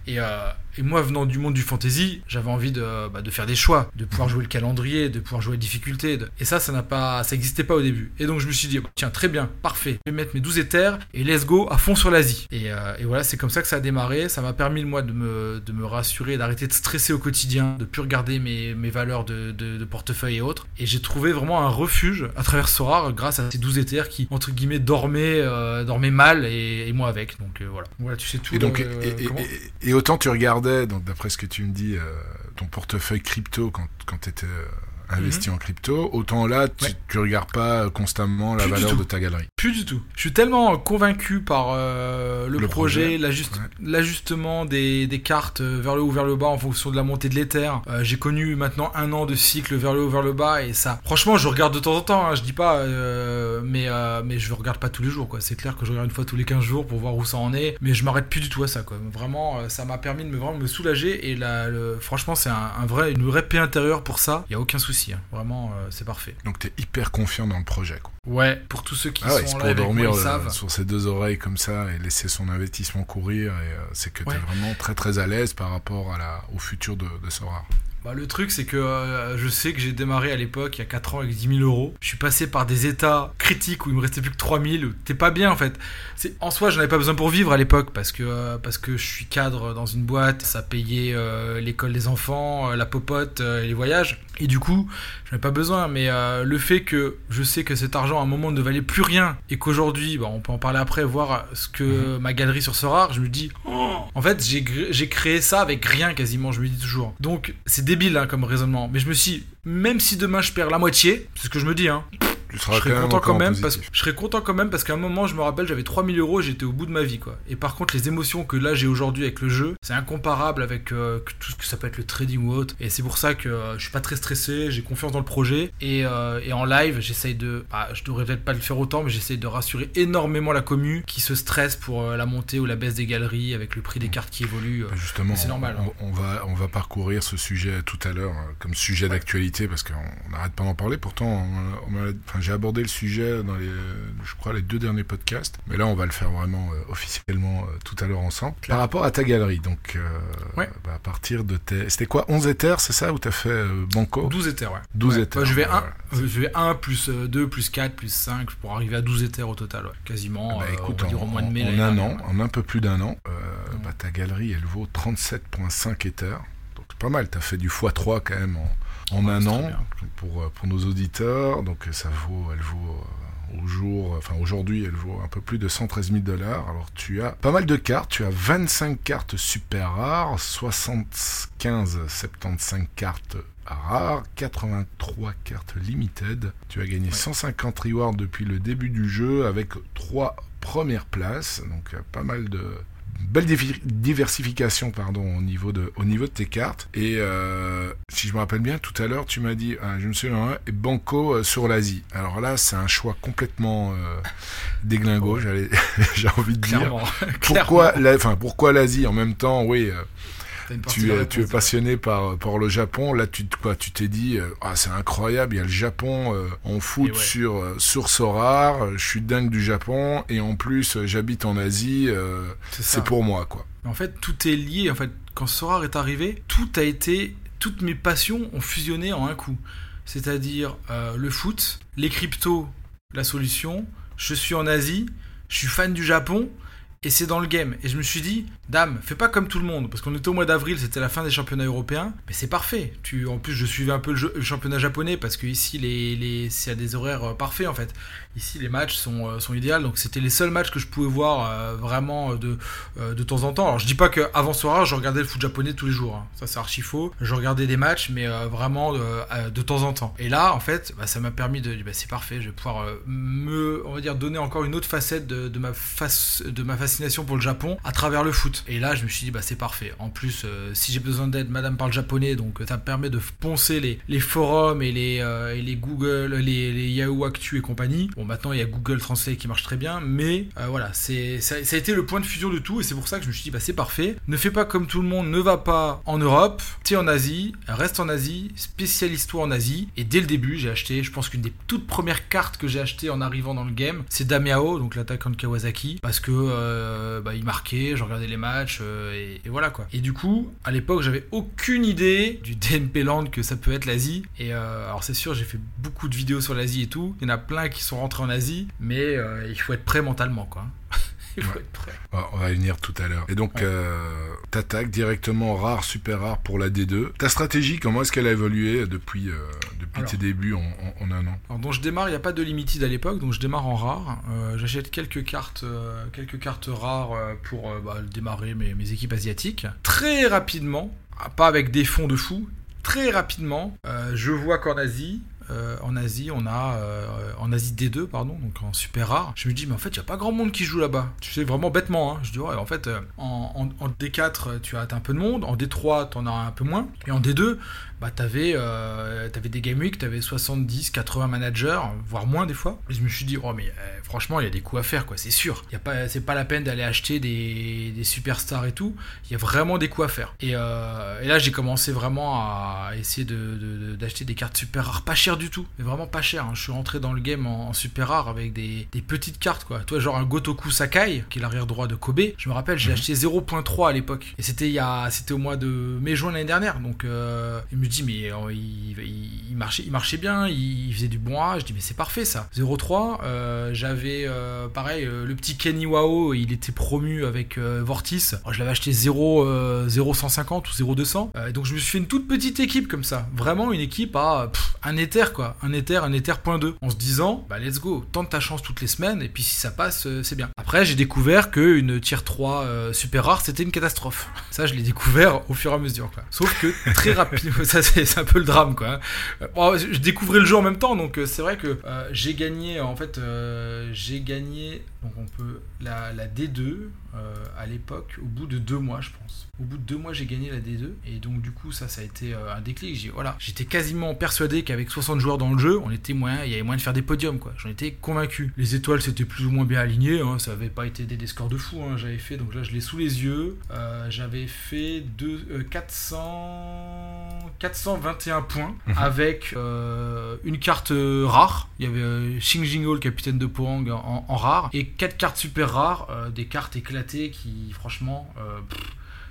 Et, euh, et moi, venant du monde du fantasy, j'avais envie de, bah, de faire des choix, de pouvoir jouer le calendrier, de pouvoir jouer les difficultés. de- Et ça, ça n'a pas, ça n'existait pas au début. Et donc je me suis dit, tiens, très bien, parfait. Je vais mettre mes 12 éthers et let's go à fond sur l'Asie. Et, euh, et voilà, c'est comme ça que ça a démarré. Ça m'a permis moi de me, de me rassurer, d'arrêter de stresser au quotidien, de plus regarder mes, mes valeurs de, de, de portefeuille et autres. Et j'ai trouvé vraiment un refuge à travers Sora grâce à ces 12 éthers qui entre guillemets dormaient, euh, dormaient mal et, et moi avec. Donc euh, voilà. Voilà, tu sais tout. Et donc, autant tu donc d'après ce que tu me dis, euh, ton portefeuille crypto quand, quand tu étais investi en crypto, autant là, tu, Mhm. Ouais. tu regardes pas constamment la Plus valeur de ta galerie. Plus du tout. Je suis tellement convaincu par euh, le, Le projet, projet, l'ajust- ouais. l'ajustement des, des cartes euh, vers le haut, vers le bas en fonction de la montée de l'éther. Euh, J'ai connu maintenant un an de cycle vers le haut, vers le bas et ça. Franchement, je regarde de temps en temps. hein, je dis pas, euh, mais euh, mais je regarde pas tous les jours. quoi. C'est clair que je regarde une fois tous les 15 jours pour voir où ça en est. Mais je m'arrête plus du tout à ça. Quoi. Vraiment, euh, ça m'a permis de me vraiment me soulager et la, le- franchement, c'est un, un vrai, une vraie paix intérieure pour ça. Il y a aucun souci. Hein. Vraiment, euh, c'est parfait. Donc tu es hyper confiant dans le projet. Quoi. Ouais, pour tous ceux qui Ah ouais, sont c'est là pour avec moi, dormir ils euh, savent. sur ses deux oreilles comme ça et laisser son investissement courir. Et euh, c'est que tu es Ouais. vraiment très très à l'aise par rapport à la, au futur de, de Sora. Bah, le truc, c'est que euh, je sais que j'ai démarré à l'époque, il y a 4 ans, avec 10 000 euros. Je suis passé par des états critiques où il me restait plus que 3 000. où T'es pas bien en fait. En soi, j'en avais pas besoin pour vivre à l'époque parce que, euh, parce que je suis cadre dans une boîte. Ça payait euh, l'école des enfants, la popote, et les voyages. Et du coup, j'en avais pas besoin. Mais le fait que je sais que cet argent à un moment ne valait plus rien et qu'aujourd'hui, bah, on peut en parler après, voir ce que ma galerie sur Sora, je me dis, oh en fait, j'ai créé ça avec rien quasiment, je me dis toujours. Donc, c'est débile hein, comme raisonnement. Mais je me suis, même si demain je perds la moitié, c'est ce que je me dis, hein, Tu seras je serais quand content quand même parce positif. je serais content quand même parce qu'à un moment je me rappelle j'avais 3000 euros et j'étais au bout de ma vie quoi et par contre les émotions que là j'ai aujourd'hui avec le jeu c'est incomparable avec euh, que tout ce que ça peut être le trading ou autre et c'est pour ça que euh, je suis pas très stressé j'ai confiance dans le projet et, euh, et en live j'essaye de bah, je devrais peut-être pas le faire autant mais j'essaye de rassurer énormément la commu qui se stresse pour euh, la montée ou la baisse des galeries avec le prix des cartes qui évolue euh. Bah, Justement, c'est normal, on, hein. on va, on va parcourir ce sujet tout à l'heure euh, comme sujet d'actualité parce qu'on n'arrête pas d'en parler. Pourtant, on- on a- enfin, j'ai abordé le sujet dans les, je crois, les deux derniers podcasts. Mais là, on va le faire vraiment euh, officiellement euh, tout à l'heure ensemble. Par rapport à ta galerie, donc euh, Ouais. bah, à partir de tes... C'était quoi 11 éthers, c'est ça Ou t'as fait euh, Banco? 12 éthers ouais 12 Ouais. éthers. Ouais, je vais 1 voilà. je vais 1 plus euh, 2 plus 4 plus 5 pour arriver à 12 éthers au total ouais. quasiment Bah, euh, écoute, on va dire en, au mois de mai en un an, en un peu plus d'un an, euh, Mm. bah, ta galerie, elle vaut 37,5 éthers. Donc c'est pas mal, t'as fait du x3 quand même en, en un an pour, euh, pour nos auditeurs. Donc ça vaut, elle vaut euh, au jour, enfin aujourd'hui, elle vaut un peu plus de 113 000 dollars. Alors tu as pas mal de cartes, tu as 25 cartes super rares, 75, 75 cartes rares, 83 cartes limited. Tu as gagné Ouais. 150 rewards depuis le début du jeu avec trois premières places. Donc pas mal de belle diversification pardon au niveau de au niveau de tes cartes. Et euh, si je me rappelle bien tout à l'heure tu m'as dit ah, je me souviens hein, Banco euh, sur l'Asie. Alors là c'est un choix complètement euh, déglingo (laughs) j'ai envie de dire. Clairement (laughs) pourquoi Clairement. la- enfin pourquoi l'Asie en même temps? Oui tu es, tu es réponse, passionné par, par le Japon. Là, tu quoi, tu t'es dit, euh, ah, c'est incroyable, il y a le Japon euh, en foot ouais. sur, euh, sur Sorar, euh, je suis dingue du Japon, et en plus, euh, j'habite en Asie, euh, c'est pour moi, quoi. En fait, tout est lié. En fait, quand Sorar est arrivé, tout a été, toutes mes passions ont fusionné en un coup. C'est-à-dire le foot, les cryptos, la solution. Je suis en Asie, je suis fan du Japon. Et c'est dans le game. Et je me suis dit, dame, fais pas comme tout le monde. Parce qu'on était au mois d'avril, c'était la fin des championnats européens. Mais c'est parfait. En plus, je suivais un peu le, championnat japonais. Parce que ici, les, c'est à des horaires euh, parfaits, en fait. Ici, les matchs sont, euh, sont idéaux. Donc, c'était les seuls matchs que je pouvais voir euh, vraiment de, de temps en temps. Alors, je dis pas qu'avant soir, je regardais le foot japonais tous les jours. hein. Ça, c'est archi faux. Je regardais des matchs, mais vraiment de temps en temps. Et là, en fait, bah, ça m'a permis de. Bah, c'est parfait. Je vais pouvoir me, on va dire, donner encore une autre facette de, ma face, de ma fascination pour le Japon à travers le foot. Et là, je me suis dit, bah, c'est parfait. En plus, euh, si j'ai besoin d'aide, Madame parle japonais, donc euh, ça me permet de poncer les, les forums et les, euh, les Google, les, les Yahoo Actu et compagnie. Bon, maintenant, il y a Google Translate qui marche très bien, mais voilà, c'est ça, a été le point de fusion de tout, et c'est pour ça que je me suis dit, bah, c'est parfait. Ne fais pas comme tout le monde, ne va pas en Europe, t'es en Asie, reste en Asie, spécialise-toi en Asie. Et dès le début, j'ai acheté, je pense qu'une des toutes premières cartes que j'ai achetées en arrivant dans le game, c'est Damiao, donc l'attaquant de Kawasaki, parce que euh, bah, il marquait, je regardais les matchs, et, voilà quoi. Et du coup, à l'époque, j'avais aucune idée du DMP Land que ça peut être l'Asie. Et alors c'est sûr, j'ai fait beaucoup de vidéos sur l'Asie et tout. Il y en a plein qui sont rentrés en Asie, mais il faut être prêt mentalement quoi. (laughs) (laughs) Il faut être prêt. On va y venir tout à l'heure. Et donc, euh, t'attaques directement rare, super rare pour la D2. Ta stratégie, comment est-ce qu'elle a évolué depuis, euh, depuis tes débuts en, un an? Alors, donc je démarre, il n'y a pas de limited à l'époque, donc je démarre en rare. Euh, j'achète quelques cartes, quelques cartes rares pour bah, démarrer mes, mes équipes asiatiques. Très rapidement, pas avec des fonds de fou, très rapidement, je vois qu'en Asie, euh, en Asie, on a euh, en Asie D2, pardon, donc en super rare. Je me dis, mais en fait, il n'y a pas grand monde qui joue là-bas. Tu sais, vraiment bêtement. Hein. Je dis, ouais, en fait, euh, en, en, D4, tu as un peu de monde. En D3, tu en as un peu moins. Et en D2, bah, t'avais euh, avais des Game Week, t'avais 70, 80 managers, voire moins des fois. Et je me suis dit, oh, mais euh, franchement, il y a des coups à faire, quoi, c'est sûr. Y a pas, c'est pas la peine d'aller acheter des, des, superstars et tout. Il y a vraiment des coups à faire. Et, euh, et là, j'ai commencé vraiment à essayer de, d'acheter des cartes super rares, pas chères du tout, mais vraiment pas chères. Hein. Je suis rentré dans le game en, super rare avec des, des, petites cartes, quoi. Toi, genre un Gotoku Sakai, qui est l'arrière droit de Kobe. Je me rappelle, j'ai mhm. acheté 0.3 à l'époque. Et c'était, il y a, c'était au mois de mai-juin l'année dernière. Donc, il me dis, mais euh, il, marchait, il marchait bien, il, faisait du bon A. Je dis, mais c'est parfait ça. 0-3, euh, j'avais euh, pareil, le petit Kenny Wao, il était promu avec Vortis. je l'avais acheté 0, 0,150 ou 0,200. donc je me suis fait une toute petite équipe comme ça. Vraiment une équipe à un éther quoi. Un éther, un éther point 2. En se disant, bah let's go, tente ta chance toutes les semaines et puis si ça passe, c'est bien. Après, j'ai découvert qu'une tier 3 super rare, c'était une catastrophe. Ça, je l'ai découvert au fur et à mesure. Sauf que très rapide, (laughs) ça (laughs) c'est un peu le drame quoi. Je découvrais le jeu en même temps donc euh, c'est vrai que euh, j'ai gagné en fait euh, j'ai gagné donc on peut la, la D2 à l'époque au bout de deux mois je pense. Au bout de deux mois j'ai gagné la D2 et donc du coup ça ça a été un déclic. J'ai voilà j'étais quasiment persuadé qu'avec 60 joueurs dans le jeu on était moyen il y avait moyen de faire des podiums quoi. J'en étais convaincu. Les étoiles c'était plus ou moins bien aligné hein. ça avait pas été des, scores de fou hein. j'avais fait donc là je l'ai sous les yeux j'avais fait deux, 400 421 points mhm. avec euh, une carte euh, rare. Il y avait euh, Xing Jingo, le capitaine de Pohang, en, rare, et quatre cartes super rares, des cartes éclatées qui, franchement,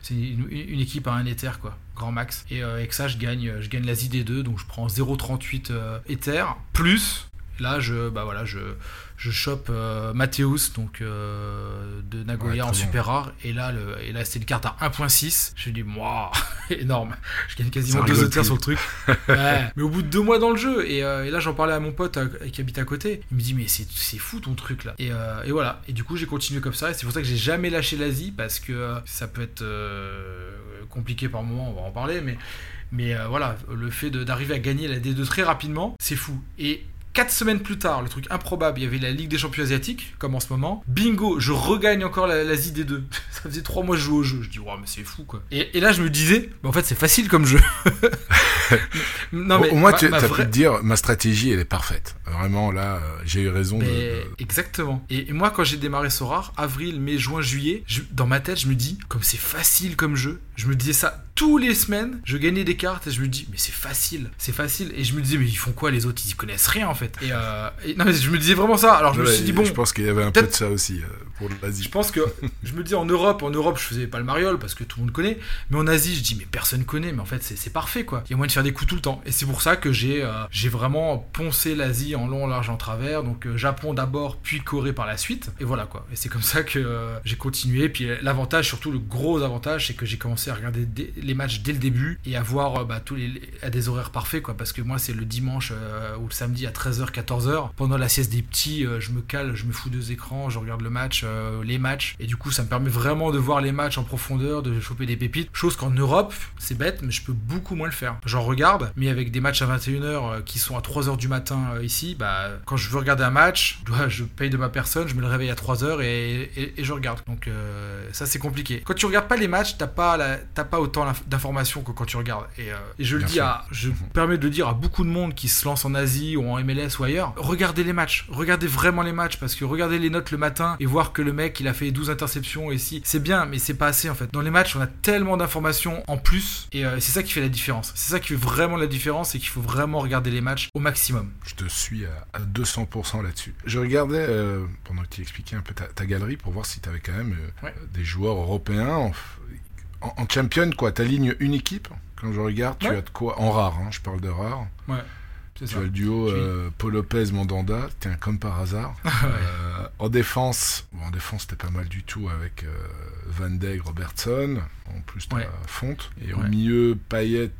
c'est une, équipe à un Ether, quoi, grand max. Et avec ça, je gagne, je gagne l'Asie des deux, donc je prends 0,38 Ether, plus, là, je, bah voilà, je je chope euh, Mathéus donc euh, de Nagoya en super rare. Et là le, et là c'était une carte à 1.6 je me dis moi (laughs) énorme. Je gagne quasiment deux auteurs sur le truc. (laughs) Mais au bout de deux mois dans le jeu et, euh, et là j'en parlais à mon pote qui habite à côté. Il me dit mais c'est fou ton truc là. Et, et, voilà. Et du coup j'ai continué comme ça. Et c'est pour ça que j'ai jamais lâché l'Asie parce que ça peut être compliqué par moment on va en parler mais mais voilà, le fait d'arriver à gagner la D2 très rapidement, c'est fou. Et 4 semaines plus tard, le truc improbable, il y avait la Ligue des Champions Asiatiques, comme en ce moment. Bingo, je regagne encore l'Asie des deux. (laughs) Ça faisait 3 mois que je jouais au jeu. Je dis, ouais, mais c'est fou, quoi. Et, là, je me disais, en fait, c'est facile comme jeu. (laughs) non, mais, au moins, tu as pu te dire, ma stratégie, elle est parfaite. Vraiment, là, euh, j'ai eu raison. Exactement. Et, moi, quand j'ai démarré Sorar, avril, mai, juin, juillet, dans ma tête, je me dis, comme c'est facile comme jeu, je me disais ça tous les semaines, je gagnais des cartes et je me dis, mais c'est facile, c'est facile. Et je me disais, mais ils font quoi les autres? Ils y connaissent rien en fait. Et, euh, non, mais je me disais vraiment ça. Alors je me suis dit, bon. Je pense qu'il y avait un peu de ça aussi euh, pour l'Asie. Je pense que, je me dis, en Europe, en Europe, je faisais pas le mariole parce que tout le monde connaît. Mais en Asie, je dis, mais personne connaît. Mais en fait, c'est parfait quoi. Il y a moyen de faire des coups tout le temps. Et c'est pour ça que j'ai euh, j'ai vraiment poncé l'Asie en long, en large, en travers. Donc Japon d'abord, puis Corée par la suite. Et voilà quoi. Et c'est comme ça que j'ai continué. Puis l'avantage, surtout le gros avantage, c'est que j'ai commencé à regarder les matchs dès le début et avoir euh, bah, tous les, à des horaires parfaits quoi. Parce que moi c'est le dimanche euh, ou le samedi à 13h 14h pendant la sieste des petits euh, je me cale je me fous deux écrans je regarde le match les matchs. Et du coup ça me permet vraiment de voir les matchs en profondeur de choper des pépites. Chose qu'en Europe c'est bête mais je peux beaucoup moins le faire. J'en regarde mais avec des matchs à 21h qui sont à 3h du matin ici bah quand je veux regarder un match je paye de ma personne je me le réveille à 3h et, et, je regarde. Donc ça c'est compliqué. Quand tu regardes pas les matchs t'as pas la, t'as pas autant d'informations que quand tu regardes. Et, euh, et je le dis sûr. à, je me permets de le dire à beaucoup de monde qui se lance en Asie ou en MLS ou ailleurs. Regardez les matchs, regardez vraiment les matchs parce que regardez les notes le matin et voir que le mec il a fait 12 interceptions et si c'est bien, mais c'est pas assez en fait. Dans les matchs, on a tellement d'informations en plus et euh, c'est ça qui fait la différence. C'est ça qui fait vraiment la différence et qu'il faut vraiment regarder les matchs au maximum. Je te suis à, à 200% là-dessus. Je regardais, euh, pendant que tu expliquais un peu ta, ta galerie, pour voir si tu avais quand même euh, Ouais. des joueurs européens en, en, en champion, quoi. Tu ligne une équipe. Quand je regarde, tu Ouais. as de quoi En rare, hein, je parle de rare. Ouais, Tu ça. as le duo euh, Paul Lopez Mandanda, tiens comme par hasard. (laughs) Euh, en défense, bon, en défense c'était pas mal du tout avec euh, Van Dijk, Robertson. En plus t'as Ouais. Fonte et au Ouais. milieu Payet,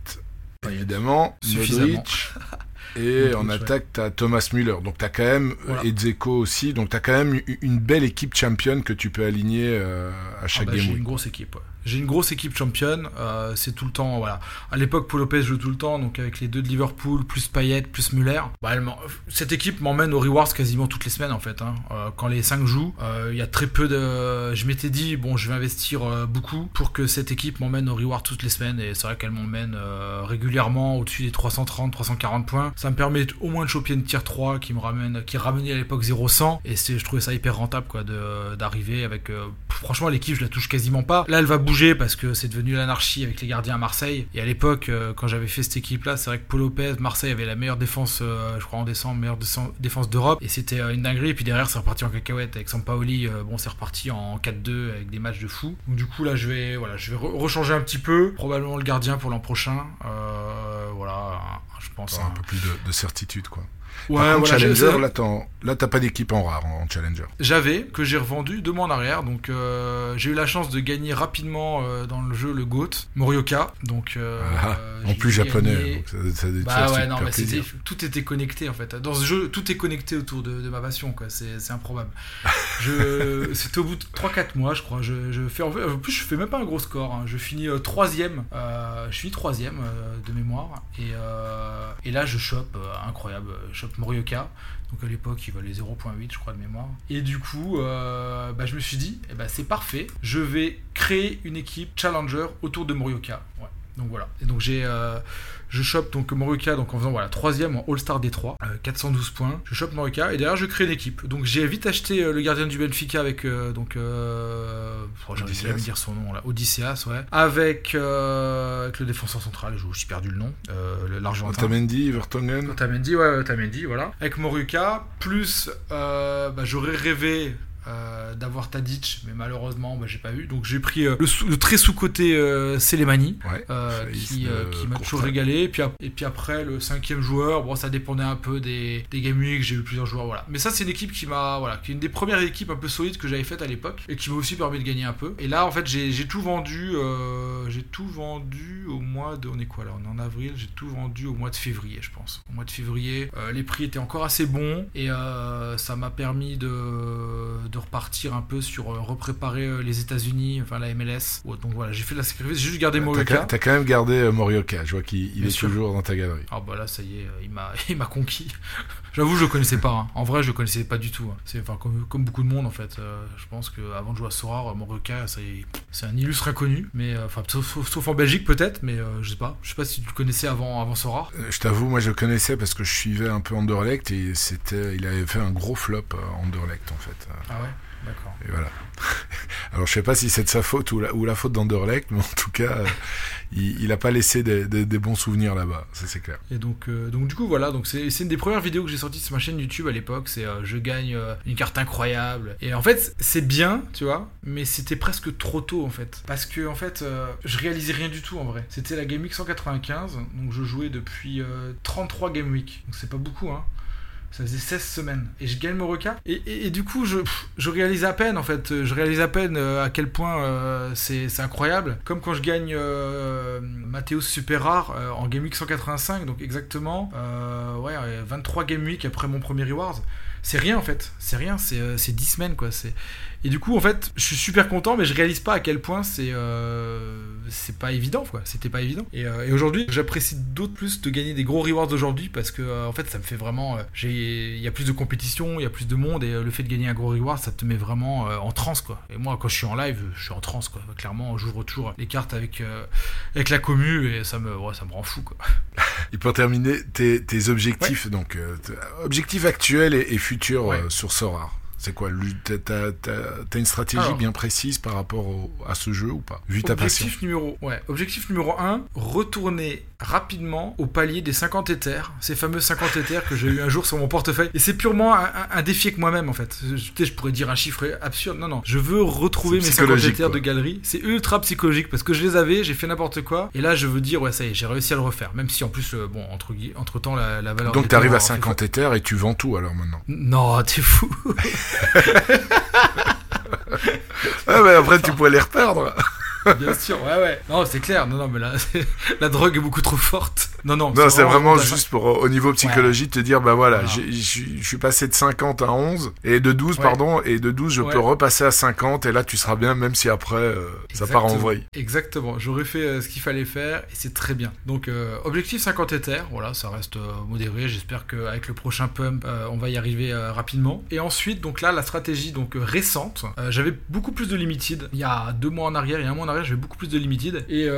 Payet. évidemment. Modric. (laughs) Et en attaque, t'as Thomas Müller. Donc t'as quand même Voilà. et Dzeko aussi. Donc t'as quand même une belle équipe championne que tu peux aligner à Ah chaque bah, game j'ai week. une grosse équipe. J'ai une grosse équipe championne. euh, c'est tout le temps, voilà. À l'époque, Paul Lopez joue tout le temps, donc avec les deux de Liverpool, plus Payet, plus Muller. Bah, cette équipe m'emmène aux rewards quasiment toutes les semaines en fait. hein. Euh, quand les 5 jouent, euh, il y a très peu de. Je m'étais dit, bon, je vais investir beaucoup pour que cette équipe m'emmène aux rewards toutes les semaines. Et c'est vrai qu'elle m'emmène régulièrement au-dessus des 330, 340 points. Ça me permet au moins de choper une tier 3 qui me ramène, qui ramenait à l'époque 0-100. Et je trouvais ça hyper rentable quoi, d'arriver avec. franchement, l'équipe, je la touche quasiment pas. Là, elle va parce que c'est devenu l'anarchie avec les gardiens à Marseille. Et à l'époque, euh, quand j'avais fait cette équipe-là, c'est vrai que Paul Lopez, Marseille avait la meilleure défense, euh, je crois en décembre, meilleure défense d'Europe. Et c'était euh, une dinguerie. Et puis derrière, c'est reparti en cacahuète avec Sampaoli. bon, c'est reparti en 4-2 avec des matchs de fou. Donc du coup, là, je vais, voilà, je vais re- rechanger un petit peu. Probablement le gardien pour l'an prochain. Euh, voilà, je pense. Un peu plus de, de certitude quoi. Ouais, Par contre, voilà, je- Challenger, là, là t'as pas d'équipe en rare en, en Challenger. J'avais, que j'ai revendu deux mois en arrière. Donc euh, j'ai eu la chance de gagner rapidement euh, dans le jeu le GOAT, Morioka. Donc, euh, Ah, en j'ai plus japonais. donc ça, ça, Bah ça ouais, non, mais tout était connecté en fait. Dans ce jeu, tout est connecté autour de, de ma passion, quoi. C'est, c'est improbable. (laughs) C'était au bout de 3-4 mois, je crois. Je, je fais, en, en plus, je fais même pas un gros score. hein. Je finis troisième. je finis troisième de mémoire. Et, et là, je chope, incroyable, je Morioka. Donc à l'époque, il valait 0.8, je crois, de mémoire. Et du coup, euh, bah, je me suis dit, eh ben, c'est parfait. Je vais créer une équipe challenger autour de Morioka. Ouais. Donc voilà. Et donc j'ai, euh, je chope donc Morioka donc en faisant voilà troisième en All-Star Détroit, euh, 412 points. Je chope Morioka et derrière je crée une équipe. Donc j'ai vite acheté euh, le gardien du Benfica avec euh, donc euh, oh, Odysseas. jamais dire son nom là, Odysseas ouais. Avec, euh, avec le défenseur central, je j'ai perdu le nom, euh, l'Argentin. Otamendi, Vertonghen. Otamendi, ouais, Otamendi, voilà. Avec Moruka, plus euh, bah, j'aurais rêvé euh, d'avoir Tadic, mais malheureusement, bah, j'ai pas eu. Donc j'ai pris euh, le, sous- le très sous-côté euh, Selemani. Ouais. euh, qui, m'a toujours régalé. Et puis, ap- et puis après, le cinquième joueur, bon, ça dépendait un peu des, des game week, j'ai eu plusieurs joueurs, voilà. Mais ça, c'est une équipe qui m'a, voilà, qui est une des premières équipes un peu solides que j'avais faites à l'époque et qui m'a aussi permis de gagner un peu. Et là, en fait, j'ai tout vendu, j'ai tout vendu au mois de, on est quoi là? On est en avril, j'ai tout vendu au mois de février, je pense. Au mois de février, les prix étaient encore assez bons et ça m'a permis de, de repartir un peu sur euh, repréparer euh, les États-Unis, enfin la MLS. Ouais, donc voilà, j'ai fait la sacrifice, j'ai juste gardé Morioka. T'as quand même gardé euh, Morioka. Je vois qu'il est sûr. toujours dans ta galerie. Ah bah là ça y est, il m'a (laughs) il m'a conquis. J'avoue je le connaissais pas. hein. En vrai je le connaissais pas du tout. hein. C'est enfin comme, comme beaucoup de monde en fait. Euh, je pense que avant de jouer à Sorare, Morioka c'est c'est un illustre inconnu. Mais enfin sauf, sauf- sauf en Belgique peut-être, mais euh, je sais pas. Je sais pas si tu le connaissais avant avant Sorare. Je t'avoue, moi je le connaissais parce que je suivais un peu Anderlecht et c'était, il avait fait un gros flop Anderlecht en fait. Ah d'accord. Et voilà. (laughs) Alors je sais pas si c'est de sa faute ou la, ou la faute d'Anderlecht, mais en tout cas, euh, il, il a pas laissé des, des- des bons souvenirs là-bas, ça c'est clair. Et donc, euh, donc du coup voilà, donc c'est une des premières vidéos que j'ai sorties sur ma chaîne YouTube à l'époque. C'est euh, je gagne euh, une carte incroyable. Et en fait c'est bien, tu vois, mais c'était presque trop tôt en fait, parce que en fait je réalisais rien du tout en vrai. C'était la Game Week 195, donc je jouais depuis euh, 33 Game Week, donc c'est pas beaucoup hein. Ça faisait 16 semaines. Et je gagne mon requin. Et, du coup, je, je réalise à peine, en fait. Je réalise à peine euh, à quel point euh, c'est incroyable. Comme quand je gagne euh, Mathéus Super Rare euh, en Game Week 185, donc exactement, ouais, euh, 23 Game Week après mon premier Rewards. c'est rien en fait. C'est rien, c'est c'est 10 semaines quoi. C'est et du coup, en fait, je suis super content, mais je réalise pas à quel point c'est euh, c'est pas évident, quoi. C'était pas évident. Et, euh, et aujourd'hui, j'apprécie d'autant plus de gagner des gros rewards aujourd'hui parce que euh, en fait, ça me fait vraiment. euh, j'ai, il y a plus de compétition, il y a plus de monde et le fait de gagner un gros reward, ça te met vraiment en transe, quoi. Et moi, quand je suis en live, je suis en transe, quoi. Clairement, j'ouvre toujours les cartes avec avec la commu et ça me ouais, ça me rend fou, quoi. Et pour terminer, tes, tes objectifs, donc euh, objectifs actuels et, et futurs Ouais. sur Sora. C'est quoi T'as une stratégie Alors. bien précise par rapport au- à ce jeu ou pas? Vu ta passion. Objectif numéro, ouais, objectif numéro 1, retourner rapidement au palier des 50 éthers, ces fameux 50 éthers que j'ai eu un jour sur mon portefeuille. Et c'est purement un, un- un défi avec moi-même en fait. Je, je pourrais dire un chiffre absurde, non, non. Je veux retrouver mes 50 psychologique, éthers quoi. de galerie. C'est ultra psychologique parce que je les avais, j'ai fait n'importe quoi. Et là, je veux dire, ouais, ça y est, j'ai réussi à le refaire. Même si en plus, euh, bon, entre, entre temps, la, la valeur. Donc tu arrives à aura fait 50 éthers et tu vends tout alors maintenant. Non, t'es fou. (laughs) Ah mais après tu pourrais les reperdre. (laughs) Bien sûr, ouais, ouais. Non, c'est clair. Non, non, mais là, (laughs) la drogue est beaucoup trop forte. Non, non. Non, c'est vraiment juste pour, euh, au niveau psychologie, te dire, bah voilà, je suis- passé de 50 à 11, et de 12, Ouais. pardon, et de 12, je Ouais. peux repasser à 50, et là, tu seras bien, même si après, euh, ça part en vrille. Exactement, j'aurais fait euh, ce qu'il fallait faire et c'est très bien. Donc euh, objectif 50 éthers, voilà, ça reste modéré. J'espère qu'avec le prochain pump, on va y arriver rapidement. Et ensuite, donc là, la stratégie donc récente, j'avais beaucoup plus de limited. Il y a deux mois en arrière, il y a un mois en arrière, j'avais beaucoup plus de limited et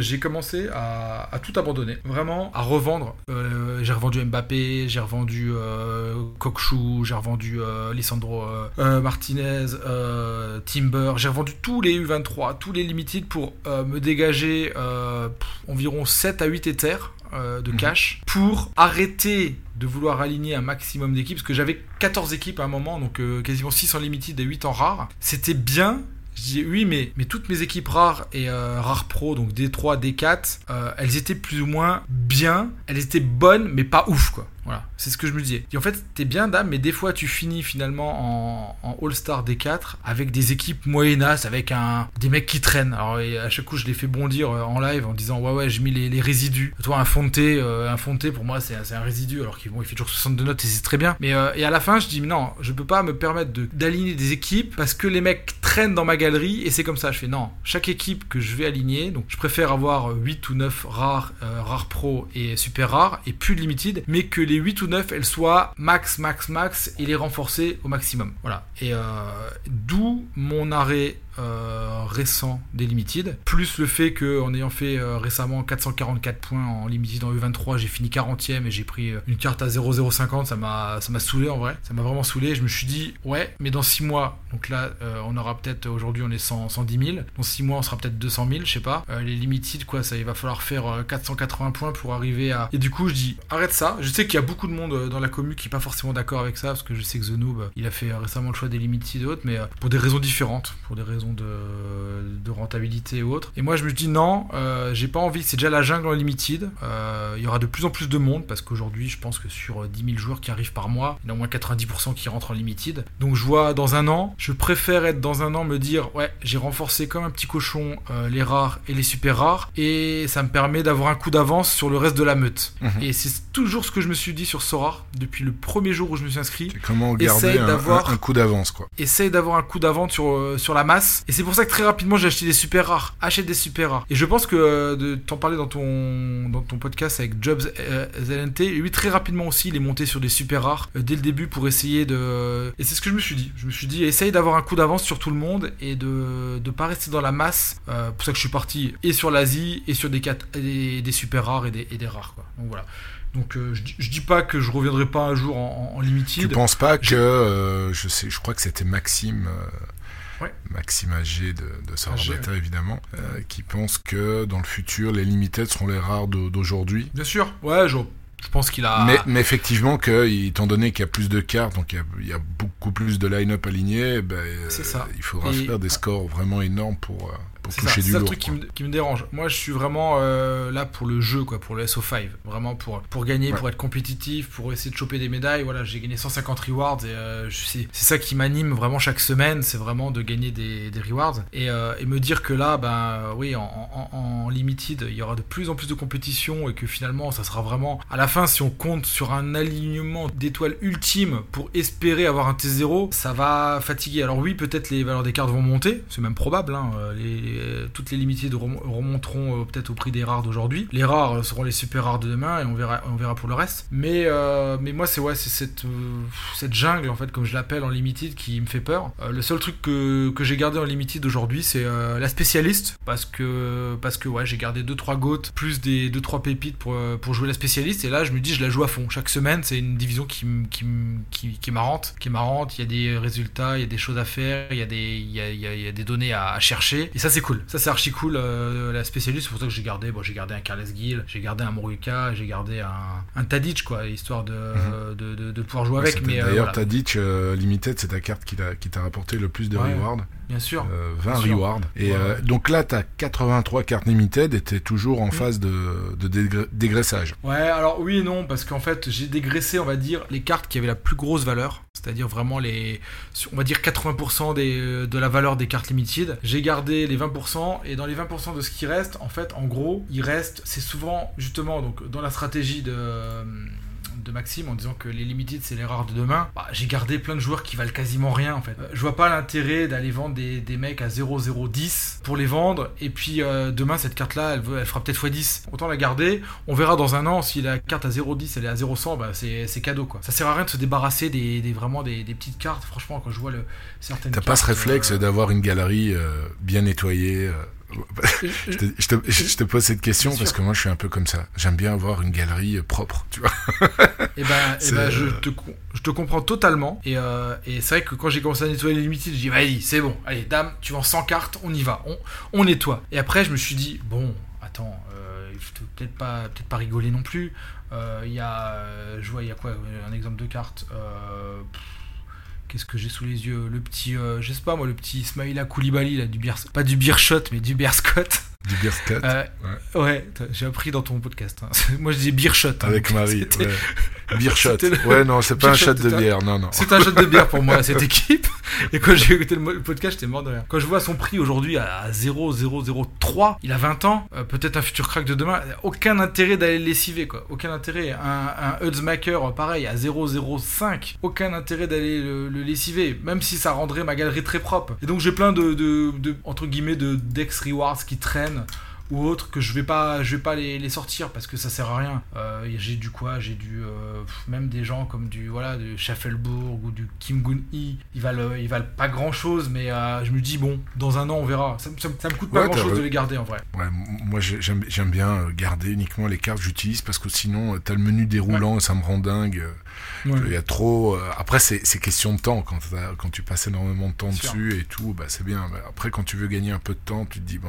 j'ai commencé à, à tout abandonner, vraiment à revendre. Euh, j'ai revendu Mbappé, j'ai revendu euh, Kokchou, j'ai revendu euh, Lisandro euh, euh, Martinez, Timber, j'ai revendu tous les U23, tous les limited pour me dégager pff, environ 7 à 8 éthers de Mhm. cash pour arrêter de vouloir aligner un maximum d'équipes parce que j'avais 14 équipes à un moment donc euh, quasiment 6 en limited et 8 en rare c'était bien je dis oui, mais, mais toutes mes équipes rares et euh, rares pro, donc D3, D4, euh, elles étaient plus ou moins bien. Elles étaient bonnes, mais pas ouf, quoi. Voilà, c'est ce que je me disais. Et en fait, t'es bien dame, mais des fois, tu finis finalement en, All-Star D4 avec des équipes moyennas, avec un, des mecs qui traînent. Alors, à chaque coup, je les fais bondir euh, en live en disant Ouais, ouais, j'ai mis les, résidus. Toi, un Fonté, euh, un Fonté, pour moi, c'est un résidu, alors qu'il bon, il fait toujours 62 notes et c'est très bien. Mais euh, et à la fin, je dis non, je peux pas me permettre d'aligner des équipes parce que les mecs traînent dans ma galerie et c'est comme ça. Je fais Non, chaque équipe que je vais aligner, donc je préfère avoir 8 ou 9 rares, rares pro et super rares et plus de limited, mais que les 8 ou 9 elles soient max, max, max et les renforcer au maximum. Voilà. Et euh, d'où mon arrêt euh, récent des limited, plus le fait que en ayant fait euh, récemment 444 points en limited en E23, j'ai fini 40ème et j'ai pris euh, une carte à 0,050, ça m'a saoulé en vrai, ça m'a vraiment saoulé. Je me suis dit ouais, mais dans 6 mois, donc là on aura peut-être aujourd'hui on est 100, 110 000, dans 6 mois on sera peut-être 200 000, je sais pas. Les limited quoi, ça il va falloir faire euh, 480 points pour arriver à. Et du coup je dis arrête ça. Je sais qu'il y a beaucoup de monde dans la commu qui est pas forcément d'accord avec ça parce que je sais que The Noob il a fait récemment le choix des limited et autres, mais pour des raisons différentes, pour des raisons de, de rentabilité et autres. Et moi je me dis non, euh, j'ai pas envie, c'est déjà la jungle en limited. Euh, il y aura de plus en plus de monde parce qu'aujourd'hui je pense que sur euh, 10 000 joueurs qui arrivent par mois, il y en a au moins 90% qui rentrent en limited. Donc je vois dans un an, je préfère être dans un an me dire ouais j'ai renforcé comme un petit cochon euh, les rares et les super rares et ça me permet d'avoir un coup d'avance sur le reste de la meute. Mhm. Et c'est toujours ce que je me suis dit sur Sora depuis le premier jour où je me suis inscrit comment garder Essaye un, d'avoir- un- un coup d'avance, quoi. essaye d'avoir un coup d'avance sur, euh, sur la masse. Et c'est pour ça que très rapidement j'ai acheté des super rares. Achète des super rares. Et je pense que euh, de t'en parler dans ton, dans ton podcast avec Jobs euh, ZNT, lui très rapidement aussi il est monté sur des super rares euh, dès le début pour essayer de. Et c'est ce que je me suis dit. Je me suis dit essaye d'avoir un coup d'avance sur tout le monde et de de pas rester dans la masse. Euh, pour ça que je suis parti et sur l'Asie et sur des, des, des super rares et des, des rares. Quoi. Donc voilà. Donc je, je dis pas que je reviendrai pas un jour en, en, en Tu limited. penses pas que, Je- sais, je crois que c'était Maxime, Ouais. Maxime Agé de, de évidemment, euh, qui pense que dans le futur, les limited seront les rares d'au- d'aujourd'hui. Bien sûr. Ouais, je, je pense qu'il a. Mais, mais effectivement, que, étant donné qu'il y a plus de cartes, donc il y a, il y a beaucoup plus de line-up alignés, ben, euh, C'est ça. il faudra Et- faire des scores vraiment énormes pour, euh, pour C'est toucher c'est du ça le lourd. truc qui me, qui me dérange. Moi, je suis vraiment euh, là pour le jeu, quoi, pour le SO5. Vraiment pour, pour gagner, Ouais. pour être compétitif, pour essayer de choper des médailles. Voilà, j'ai gagné 150 rewards et euh, c'est c'est ça qui m'anime vraiment chaque semaine. C'est vraiment de gagner des, des rewards. Et, euh, et me dire que là, ben oui, en, en- en limited, il y aura de plus en plus de compétition et que finalement, ça sera vraiment. À la fin, si on compte sur un alignement d'étoiles ultime pour espérer avoir un T0, ça va fatiguer. Alors oui, peut-être les valeurs des cartes vont monter, c'est même probable. hein. Euh, les- toutes les limited rem- remonteront euh, peut-être au prix des rares d'aujourd'hui. Les rares euh, seront les super rares de demain et on verra, pour le reste. Mais, euh, mais moi, c'est ouais, c'est cette, euh, jungle en fait, comme je l'appelle en limited, qui me fait peur. Euh, le seul truc que, j'ai gardé en limited aujourd'hui, c'est euh, la spécialiste parce que parce que ouais, j'ai gardé 2-3 goats plus des 2-3 pépites pour, euh, pour jouer la spécialiste. Et là, je me dis, je la joue à fond. Chaque semaine, c'est une division qui, qui, qui, qui est marrante, qui est marrante. Il y a des résultats, il y a des choses à faire, il y a des, il y a, il y a- il y a des données à, à chercher. Et ça, c'est cool. Ça, c'est archi cool. euh, la spécialiste, c'est pour ça que j'ai gardé. Bon, j'ai gardé un Carles Gill, j'ai gardé un Moruka, j'ai gardé un, un Tadic, quoi, histoire de, de, de- de pouvoir jouer Mhm. Ouais, avec. euh, D'ailleurs, voilà. Tadic euh, Limited, c'est ta carte qui t'a qui t'a rapporté le plus de Ouais. rewards. Bien sûr. Euh, 20 Bien sûr. rewards. Et Ouais, euh, donc là, tu as 83 cartes limited et tu toujours en Mm. phase de, de dégra- dégraissage. Ouais, alors oui et non, parce qu'en fait, j'ai dégraissé, on va dire, les cartes qui avaient la plus grosse valeur, c'est-à-dire vraiment les, on va dire 80% des, de la valeur des cartes limited. J'ai gardé les 20%, et dans les 20% de ce qui reste, en fait, en gros, il reste, c'est souvent, justement, donc dans la stratégie de de Maxime en disant que les limited c'est les rares de demain, bah, j'ai gardé plein de joueurs qui valent quasiment rien en fait. Euh, je vois pas l'intérêt d'aller vendre des, des mecs à 0,010 pour les vendre et puis euh, demain cette carte là elle, veut- elle fera peut-être x10. Autant la garder, on verra dans un an si la carte à 0,10 elle est à 0,100, bah, c'est c'est cadeau quoi. Ça sert à rien de se débarrasser des, des- vraiment des, des petites cartes, franchement quand je vois le, certaines T'as pas ce réflexe euh, d'avoir une galerie bien nettoyée je, te, je te- je te pose cette question parce que moi je suis un peu comme ça. J'aime bien avoir une galerie euh, propre, tu vois. Et ben, eh ben, je, euh, te, je te comprends totalement. Et, euh, et c'est vrai que quand j'ai commencé à nettoyer les limited, je dis vas-y, c'est bon. Allez, dame, tu vends 100 cartes, on y va, on, on nettoie. Et après, je me suis dit bon, attends, euh, peut-être pas, peut-être pas rigoler non plus. Euh, Il y a, je vois, il y a quoi Un exemple de carte. Pff, Qu'est-ce que j'ai sous les yeux? Le petit, euh, je sais pas moi, le petit Ismaïla Koulibaly, là, du beer, pas du beer shot, mais du beer scott. Du beer scat Euh, ouais, t'as- j'ai appris dans ton podcast. hein. (laughs) Moi, je dis beer shot. hein. avec Marie. Ouais. (laughs) Beer shot. le- Ouais, non, c'est pas Beer un shot, de bière, non, non. C'est un shot de bière pour moi, cette (laughs) équipe. Et quand j'ai écouté le podcast, j'étais mort de rire. Quand je vois son prix aujourd'hui à 0,003, il a 20 ans, euh, peut-être un futur crack de demain, aucun intérêt d'aller le lessiver, quoi. Aucun intérêt. Un, un Hudsmaker, pareil, à 0,05, aucun intérêt d'aller le, le lessiver, même si ça rendrait ma galerie très propre. Et donc j'ai plein de, de, de- entre guillemets, de Dex Rewards qui traînent ou autres que je vais pas je vais pas les, les sortir parce que ça sert à rien. Euh, j'ai du quoi j'ai du euh, même des gens comme du voilà du Schaffelbourg ou du Kim Gun Hee ils valent ils valent pas grand chose mais euh, je me dis bon dans un an on verra. Ça, me- ça me- ça me coûte pas Ouais, grand chose de les garder en vrai. Ouais, moi j'ai- j'aime bien euh, garder uniquement les cartes que j'utilise parce que sinon euh, t'as le menu déroulant et ça me rend dingue. Ouais. Il y a trop. euh, Après c'est c'est question de temps quand tu passes énormément de temps Sûr. dessus et tout, bah c'est bien. Mais après quand tu veux gagner un peu de temps, tu te dis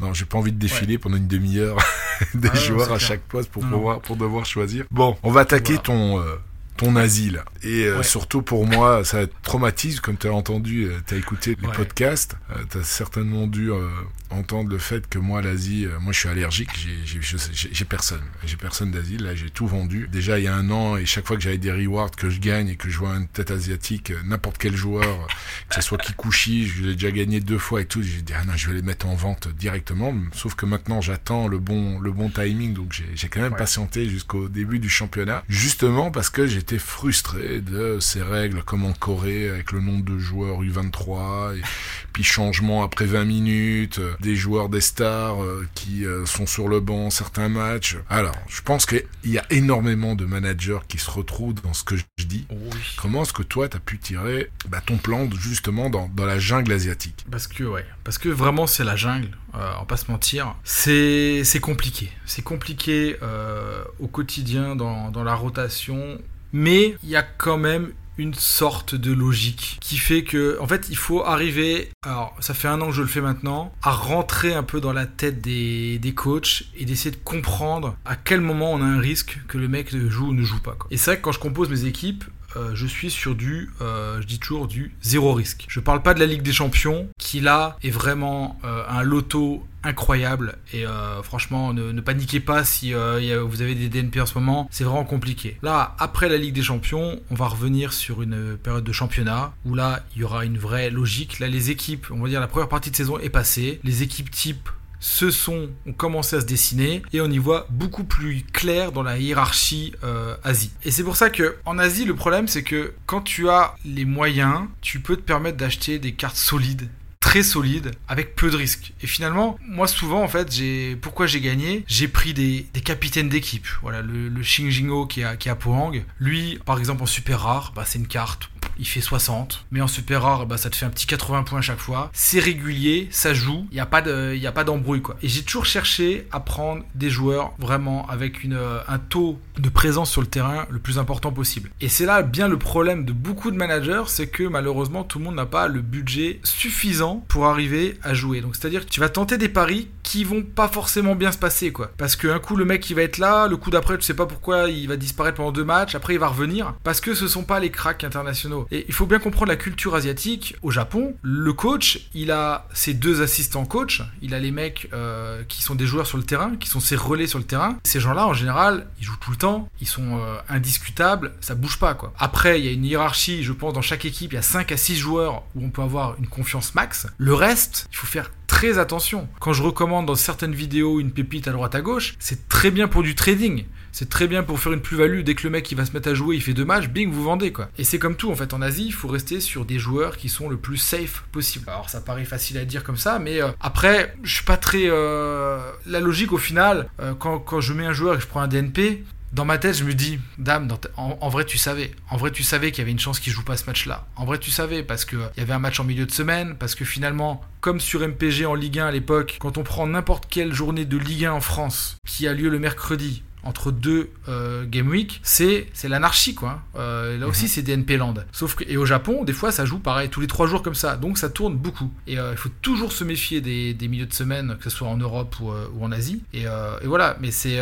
non j'ai pas envie de défiler pendant une demi-heure (laughs) des Ah joueurs à clair. chaque poste pour pouvoir pour devoir choisir. Bon, on va attaquer Voilà. ton euh, ton asile et euh, Ouais. surtout pour moi ça traumatise comme tu as entendu, euh, tu as écouté les Ouais. podcasts, euh, tu as certainement dû euh, entendre le fait que moi l'Asie, moi je suis allergique, j'ai personne, j'ai personne d'asile, là j'ai tout vendu. Déjà il y a un an et chaque fois que j'avais des rewards que je gagne et que je vois une tête asiatique, n'importe quel joueur, que ce soit Kikuchi, je l'ai déjà gagné deux fois et tout, j'ai dit ah non je vais les mettre en vente directement. Sauf que maintenant j'attends le bon le bon timing, donc j'ai j'ai quand même Ouais. patienté jusqu'au début du championnat, justement parce que j'étais frustré de ces règles comme en Corée avec le nombre de joueurs U23 et (laughs) puis changement après 20 minutes, euh, des joueurs des stars euh, qui euh, sont sur le banc certains matchs. Alors, je pense qu'il y a énormément de managers qui se retrouvent dans ce que je dis. Oh oui. Comment est-ce que toi, tu as pu tirer bah, ton plan justement dans, dans la jungle asiatique? Parce que ouais, parce que vraiment c'est la jungle, euh, on va pas se mentir. C'est c'est compliqué, c'est compliqué euh, au quotidien dans, dans la rotation, mais il y a quand même une sorte de logique qui fait que en fait il faut arriver alors ça fait un an que je le fais maintenant à rentrer un peu dans la tête des, des coachs et d'essayer de comprendre à quel moment on a un risque que le mec joue ou ne joue pas et c'est vrai que quand je compose mes équipes euh, je suis sur du, euh, je dis toujours du zéro risque. Je parle pas de la Ligue des Champions, qui là est vraiment euh, un loto incroyable. Et franchement ne, ne paniquez pas si vous avez des DNP en ce moment. C'est vraiment compliqué. Là après la Ligue des Champions on va revenir sur une période de championnat où là il y aura une vraie logique. Là les équipes on va dire la première partie de saison est passée. Les équipes type se sont ont commencé à se dessiner et on y voit beaucoup plus clair dans la hiérarchie euh, Asie. Et c'est pour ça que en Asie le problème c'est que quand tu as les moyens, tu peux te permettre d'acheter des cartes solides très solides avec peu de risques. Et finalement, moi souvent en fait, j'ai pourquoi j'ai gagné, j'ai pris des, capitaines d'équipe. Voilà, le, Xing Jingo qui est à, qui Pohang, lui par exemple en super rare, bah, c'est une carte il fait 60, mais en super rare, bah, ça te fait un petit 80 points à chaque fois. C'est régulier, ça joue, il n'y a pas d'embrouille. Et j'ai toujours cherché à prendre des joueurs vraiment avec euh, un taux de présence sur le terrain le plus important possible. Et c'est là bien le problème de beaucoup de managers, c'est que malheureusement tout le monde n'a pas le budget suffisant pour arriver à jouer. Donc c'est-à-dire que tu vas tenter des paris qui vont pas forcément bien se passer quoi. Parce qu'un coup le mec il va être là, le coup d'après tu sais pas pourquoi il va disparaître pendant deux matchs, après il va revenir parce que ce sont pas les cracks internationaux. Et il faut bien comprendre la culture asiatique au Japon. Le coach, il a ses deux assistants coach, il a les mecs euh, qui sont des joueurs sur le terrain, qui sont ses relais sur le terrain. Ces gens-là en général, ils jouent tout le temps, ils sont euh, indiscutables, ça bouge pas quoi. Après, il y a une hiérarchie, je pense dans chaque équipe, il y a 5 à 6 joueurs où on peut avoir une confiance max. Le reste, il faut faire très attention. Quand je recommande dans certaines vidéos une pépite à droite à gauche, c'est très bien pour du trading. C'est très bien pour faire une plus-value. Dès que le mec va se mettre à jouer, il fait deux matchs, bing, vous vendez quoi. Et c'est comme tout en fait en Asie, il faut rester sur des joueurs qui sont le plus safe possible. Alors ça paraît facile à dire comme ça, mais euh, après, je suis pas très. euh, La logique au final, euh, quand, quand je mets un joueur et je prends un DNP, dans ma tête, je me dis, dame, en, en vrai, tu savais. En vrai, tu savais qu'il y avait une chance qu'il joue pas ce match-là. En vrai, tu savais parce que il y avait un match en milieu de semaine, parce que finalement, comme sur MPG en Ligue 1 à l'époque, quand on prend n'importe quelle journée de Ligue 1 en France qui a lieu le mercredi entre deux euh, game week, c'est c'est l'anarchie quoi. Euh, là aussi c'est DNP land. Sauf que et au Japon, des fois ça joue pareil tous les trois jours comme ça, donc ça tourne beaucoup. Et euh, il faut toujours se méfier des, des milieux de semaine, que ce soit en Europe ou, euh, ou en Asie. Et, et voilà. Mais c'est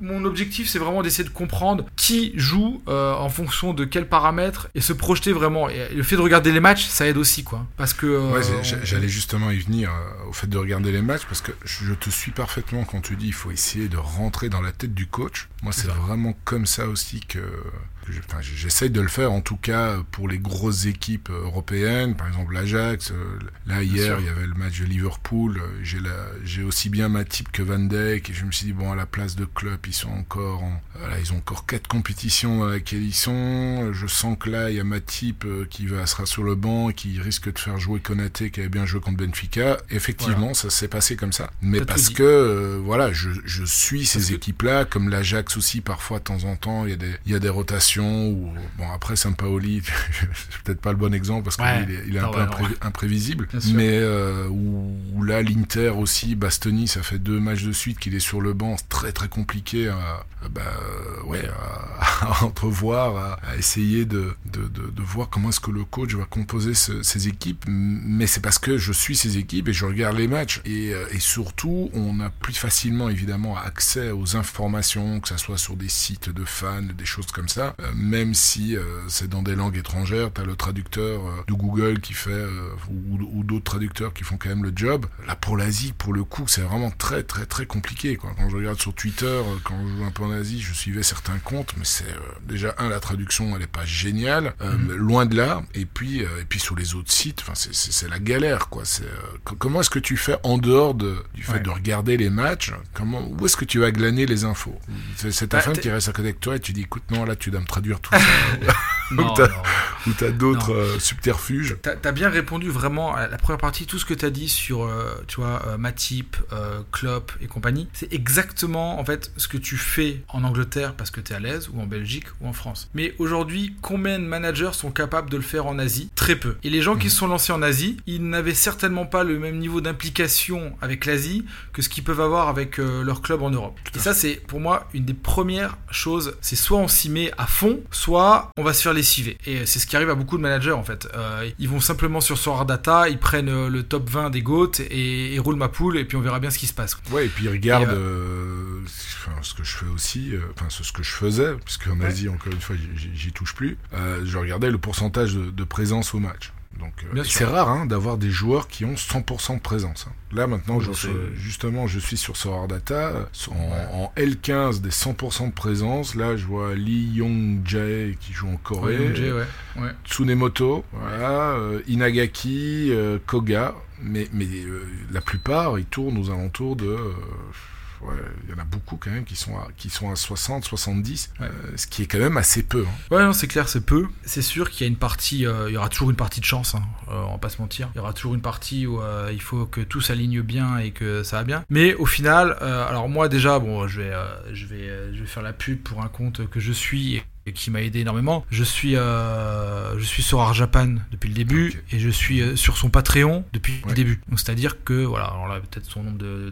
mon objectif, c'est vraiment d'essayer de comprendre qui joue en fonction de quels paramètres et se projeter vraiment. Et le fait de regarder les matchs, ça aide aussi quoi, parce que Ouais, on- j'allais justement y venir au fait de regarder les matchs parce que je te suis parfaitement quand tu dis il faut essayer de rentrer dans la tête du coach. Moi, c'est vraiment comme ça aussi que, j'essaye de le faire en tout cas pour les grosses équipes européennes, par exemple l'Ajax. euh, Là hier, il y avait le match de Liverpool. euh, J'ai aussi bien ma type que Van Dijk et je me suis dit bon à la place de club, ils sont encore en, voilà, ils ont encore quatre compétitions dans lesquelles ils sont. Je sens que là, il y a ma type euh, qui va sera sur le banc et qui risque de faire jouer Konaté qui avait bien joué contre Benfica. Effectivement, ça s'est passé comme ça. Mais parce que euh, voilà, je, je suis Parce ces que- équipes-là, comme l'Ajax aussi parfois de temps en temps, il y a des il y a des rotations ou bon après Sampaoli, (laughs) c'est peut-être pas le bon exemple parce qu'il Ouais. est, il est un peu ouais, impré- ouais. imprévisible. Mais euh, où, où là l'Inter aussi, Bastoni, ça fait deux matchs de suite qu'il est sur le banc, c'est très très compliqué à, bah, euh, ouais, à, (laughs) à entrevoir, à, à essayer de, de, de, de voir comment est-ce que le coach va composer ce- ces équipes. Mais c'est parce que je suis ces équipes et je regarde les matchs. Et, euh, et surtout, on a plus facilement évidemment accès aux informations, que ça soit sur des sites de fans, des choses comme ça. Euh, même si euh, c'est dans des langues étrangères, tu as le traducteur euh, de Google qui fait, euh, ou, ou d'autres traducteurs qui font quand même le job. Là, pour l'Asie, pour le coup, c'est vraiment très très très compliqué. Quoi. Quand je regarde sur Twitter, quand je joue un peu en Asie, je suivais certains comptes, mais c'est euh, déjà un, la traduction, elle est pas géniale, euh, Mhm. loin de là. Et puis, euh, et puis sur les autres sites, enfin, c'est- la galère, quoi. C'est euh, co- comment est-ce que tu fais en dehors de, du fait Ouais. de regarder les matchs Comment, où est-ce que tu vas glaner les infos? C'est ta Bah, femme qui reste à côté de toi et tu dis, écoute, non, là, tu dois me traduire tout ça. (laughs) ou t'as d'autres euh, subterfuges. T'as as bien répondu vraiment à la première partie, tout ce que t'as dit sur, euh, tu vois, euh, Matip, euh, Klopp et compagnie. C'est exactement, en fait, ce que tu fais en Angleterre parce que t'es à l'aise, ou en Belgique, ou en France. Mais aujourd'hui, combien de managers sont capables de le faire en Asie? Très peu. Et les gens qui se sont lancés en Asie, ils n'avaient certainement pas le même niveau d'implication avec l'Asie que ce qu'ils peuvent avoir avec leur club en Europe. Et ça, c'est pour moi une des premières choses. C'est soit on s'y met à fond, soit on va se faire lessivé. Et c'est ce qui arrive à beaucoup de managers en fait. Euh, ils vont simplement sur Sorar Data, ils prennent euh, le top 20 des GOAT et, roulent ma poule et puis on verra bien ce qui se passe. Ouais, et puis ils regardent ce que je fais aussi, enfin ce que je faisais, puisque en Asie, encore une fois, j'y touche plus. je regardais le pourcentage de présence au match. Donc euh, c'est rare hein, d'avoir des joueurs qui ont 100% de présence. Hein. Là maintenant, je, justement, je suis sur Sorar Data en, L15 des 100% de présence. Là, je vois Lee Yong Jae qui joue en Corée, Tsunemoto, voilà, euh, Inagaki, euh, Koga, mais mais la plupart ils tournent aux alentours de il y en a beaucoup quand même qui sont à, qui sont à 60, 70, euh, ce qui est quand même assez peu. Hein. Ouais, non, c'est clair, c'est peu. C'est sûr qu'il y a une partie, euh, il y aura toujours une partie de chance, hein, euh, on va pas se mentir. Il y aura toujours une partie où il faut que tout s'aligne bien et que ça va bien. Mais au final, alors moi déjà, bon, je vais, je vais, je vais faire la pub pour un compte que je suis qui m'a aidé énormément. Je suis, euh, je suis sur Art Japan depuis le début et je suis euh, sur son Patreon depuis le début. C'est-à-dire que voilà, alors là peut-être son nombre de,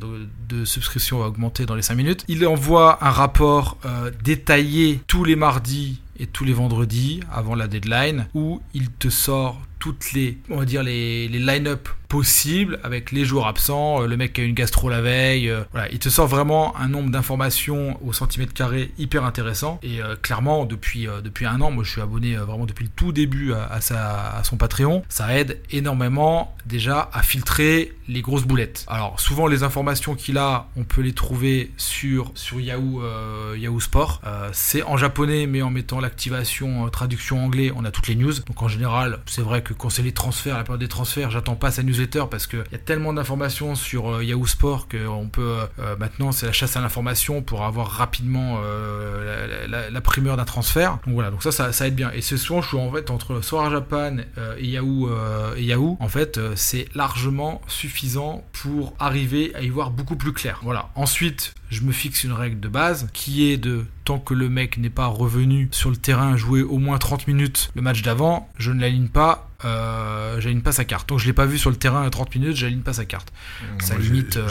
de, subscriptions va augmenter dans les 5 minutes. Il envoie un rapport euh, détaillé tous les mardis et tous les vendredis avant la deadline où il te sort toutes les, on va dire les, les line-up possible avec les joueurs absents, euh, le mec qui a une gastro la veille. Euh, voilà, il te sort vraiment un nombre d'informations au centimètre carré hyper intéressant. Et euh, clairement, depuis, depuis un an, moi je suis abonné vraiment depuis le tout début à, sa, à son Patreon. Ça aide énormément déjà à filtrer les grosses boulettes. Alors souvent les informations qu'il a, on peut les trouver sur, sur Yahoo, Yahoo Sport. c'est en japonais, mais en mettant l'activation traduction anglais, on a toutes les news. Donc en général, c'est vrai que quand c'est les transferts, la période des transferts, j'attends pas sa news parce qu'il y a tellement d'informations sur euh, Yahoo Sport qu'on peut euh, maintenant c'est la chasse à l'information pour avoir rapidement euh, la, primeur d'un transfert. Donc voilà, donc ça, ça, aide bien. Et ce souvent je suis en fait entre Soir Japan et Yahoo et Yahoo. En fait, c'est largement suffisant pour arriver à y voir beaucoup plus clair. Voilà. Ensuite, je me fixe une règle de base qui est de tant que le mec n'est pas revenu sur le terrain jouer au moins 30 minutes le match d'avant, je ne l'aligne pas, euh, j'aligne pas sa carte. Donc je l'ai pas vu sur le terrain à 30 minutes, j'aligne pas sa carte. ça limite. Euh,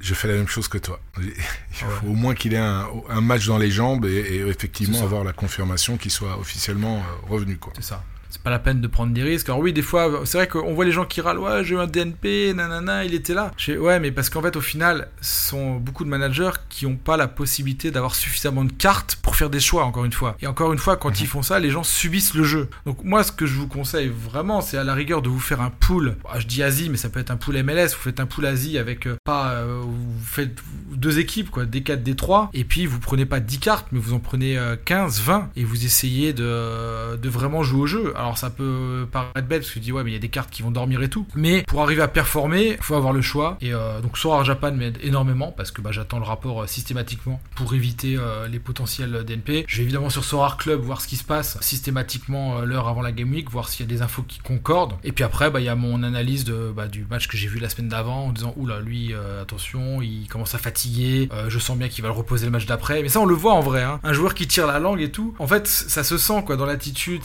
je, fais la, même chose que toi. Il faut (laughs) au moins qu'il ait un, match dans les jambes et, effectivement avoir la confirmation qu'il soit officiellement euh, revenu. C'est ça pas la peine de prendre des risques. Alors oui, des fois, c'est vrai qu'on voit les gens qui râlent, ouais, j'ai eu un DNP, nanana, il était là. ouais, mais parce qu'en fait, au final, ce sont beaucoup de managers qui n'ont pas la possibilité d'avoir suffisamment de cartes pour faire des choix, encore une fois. Et encore une fois, quand mhm. ils font ça, les gens subissent le jeu. Donc moi, ce que je vous conseille vraiment, c'est à la rigueur de vous faire un pool. je dis Asie, mais ça peut être un pool MLS. Vous faites un pool Asie avec euh, pas, euh, vous faites deux équipes, quoi, des 4 des 3 et puis vous prenez pas 10 cartes, mais vous en prenez 15, euh, 20, et vous essayez de, de vraiment jouer au jeu. Alors ça peut paraître bête parce que tu dis ouais mais il y a des cartes qui vont dormir et tout. Mais pour arriver à performer, faut avoir le choix. Et euh, donc Sora Japan m'aide énormément parce que bah, j'attends le rapport euh, systématiquement pour éviter euh, les potentiels DNP. Je vais évidemment sur Sorar Club voir ce qui se passe systématiquement l'heure avant la Game Week, voir s'il y a des infos qui concordent. Et puis après bah, il y a mon analyse de, bah, du match que j'ai vu la semaine d'avant en disant oula lui attention il commence à fatiguer, je sens bien qu'il va le reposer le match d'après. Mais ça on le voit en vrai, hein. un joueur qui tire la langue et tout. En fait ça se sent quoi dans l'attitude.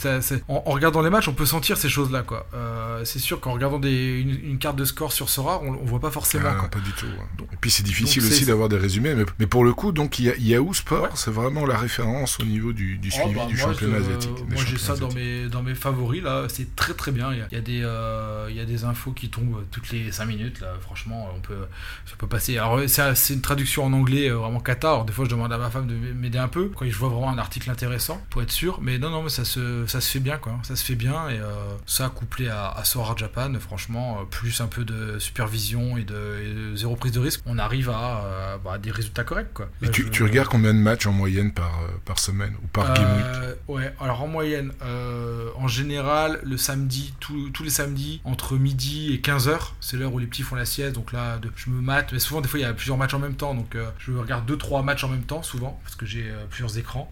En regardant les matchs on peut sentir ces choses-là, quoi. Euh, c'est sûr qu'en regardant des, une, carte de score sur Sora, on, on voit pas forcément. Ah, pas du tout. et puis c'est difficile aussi d'avoir des résumés, mais, pour le coup, donc il y a Yahoo Sport, c'est vraiment la référence au niveau du, du oh, suivi bah, du championnat asiatique. Moi j'ai ça dans mes, dans mes favoris, là, c'est très très bien. Il y a, des, euh, il y a des infos qui tombent toutes les 5 minutes, là, franchement, on peut, ça peut passer. Alors c'est une traduction en anglais euh, vraiment cata, alors des fois je demande à ma femme de m'aider un peu, quand je vois vraiment un article intéressant, pour être sûr, mais non, non, mais ça se, ça se fait bien, quoi. Ça se fait bien et euh, ça couplé à, à Sora Japan, franchement, euh, plus un peu de supervision et de, zéro prise de risque, on arrive à euh, bah, des résultats corrects. Quoi. Et tu, tu, regardes combien de matchs en moyenne par, par semaine ou par game week Ouais, alors en moyenne, en général, le samedi, tous les samedis, entre midi et 15h, c'est l'heure où les petits font la sieste, donc là, je me mate, mais souvent, des fois, il y a plusieurs matchs en même temps, donc je regarde 2-3 matchs en même temps, souvent, parce que j'ai plusieurs écrans.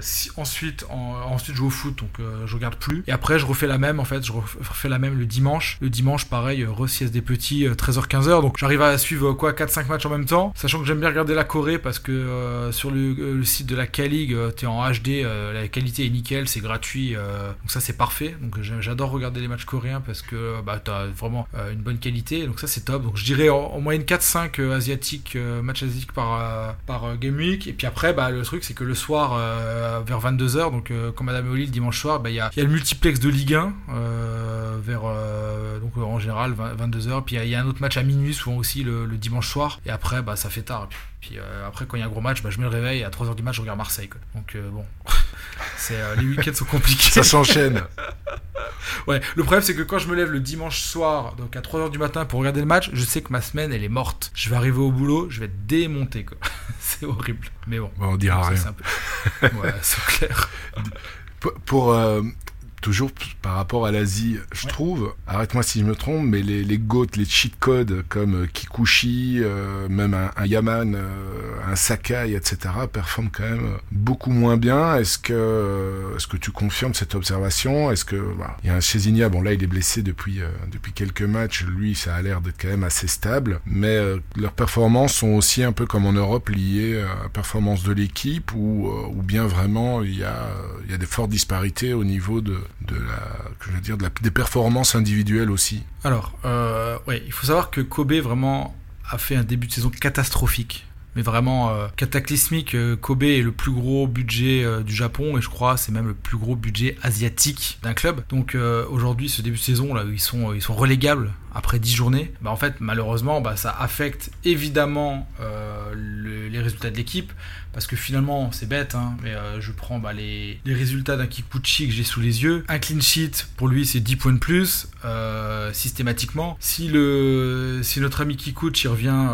si, ensuite, ensuite, je joue au foot, donc je regarde plus. Et après, je refais la même, en fait, je refais la même le dimanche. Le dimanche, pareil, euh, re des petits, 13h-15h. Euh, Donc j'arrive à suivre quoi 4-5 matchs en même temps. Sachant que j'aime bien regarder la Corée parce que euh, sur le, site de la K-League, t'es en HD, la qualité est nickel, c'est gratuit, donc ça c'est parfait. Donc j'adore regarder les matchs coréens parce que bah, t'as vraiment une bonne qualité, donc ça c'est top. Donc je dirais en, en moyenne 4-5 euh, asiatiques, matchs asiatiques par, par Game Week. Et puis après, bah, le truc c'est que le soir, vers 22h, donc comme Madame Oli le dimanche soir, bah, il y, a, y a le multiplex de Ligue 1 euh, vers euh, donc euh, en général 22h. Puis il y a- il y, a un autre match à minuit, souvent aussi le, le dimanche soir. Et après, bah, ça fait tard. Puis, puis, euh, après, quand il y a un gros match, bah, je mets le réveil. Et à 3h du match, je regarde Marseille. quoi. Donc bon, (laughs) c'est les week-ends sont compliqués. Ça s'enchaîne. (laughs) Ouais, le problème c'est que quand je me lève le dimanche soir, donc à 3h du matin pour regarder le match, je sais que ma semaine elle est morte. Je vais arriver au boulot, je vais être démonté quoi. (laughs) c'est horrible. Mais bon. Bon, on dira rien. c'est un peu- Ouais, c'est clair. Pour, pour, euh, toujours par rapport à l'Asie, je Ouais. trouve, arrête-moi si je me trompe, mais les, les GOAT, les cheat codes comme euh, Kikuchi, euh, même un, un Yaman, euh, un Sakai, etc., performent quand même euh, beaucoup moins bien. Est-ce que, euh, est-ce que tu confirmes cette observation? Est-ce que voilà, il y a un Chezinia, bon là il est blessé depuis euh, depuis quelques matchs, lui ça a l'air d'être quand même assez stable, mais euh, leurs performances sont aussi un peu comme en Europe liées à la performance de l'équipe ou euh, ou bien vraiment il y a il y a des fortes disparités au niveau de de la que je veux dire des performances individuelles aussi. Alors, euh, ouais, il faut savoir que Kobe vraiment a fait un début de saison catastrophique. Mais vraiment euh, cataclysmique. Euh, Kobe est le plus gros budget du Japon et je crois c'est même le plus gros budget asiatique d'un club. Donc aujourd'hui, ce début de saison là, ils sont ils sont relégables après 10 journées, bah en fait malheureusement bah, ça affecte évidemment euh, le- les résultats de l'équipe parce que finalement c'est bête hein, mais euh, je prends bah, les, résultats d'un Kikuchi que j'ai sous les yeux. Un clean sheet pour lui c'est 10 points de plus euh, systématiquement. Si notre ami Kikuchi revient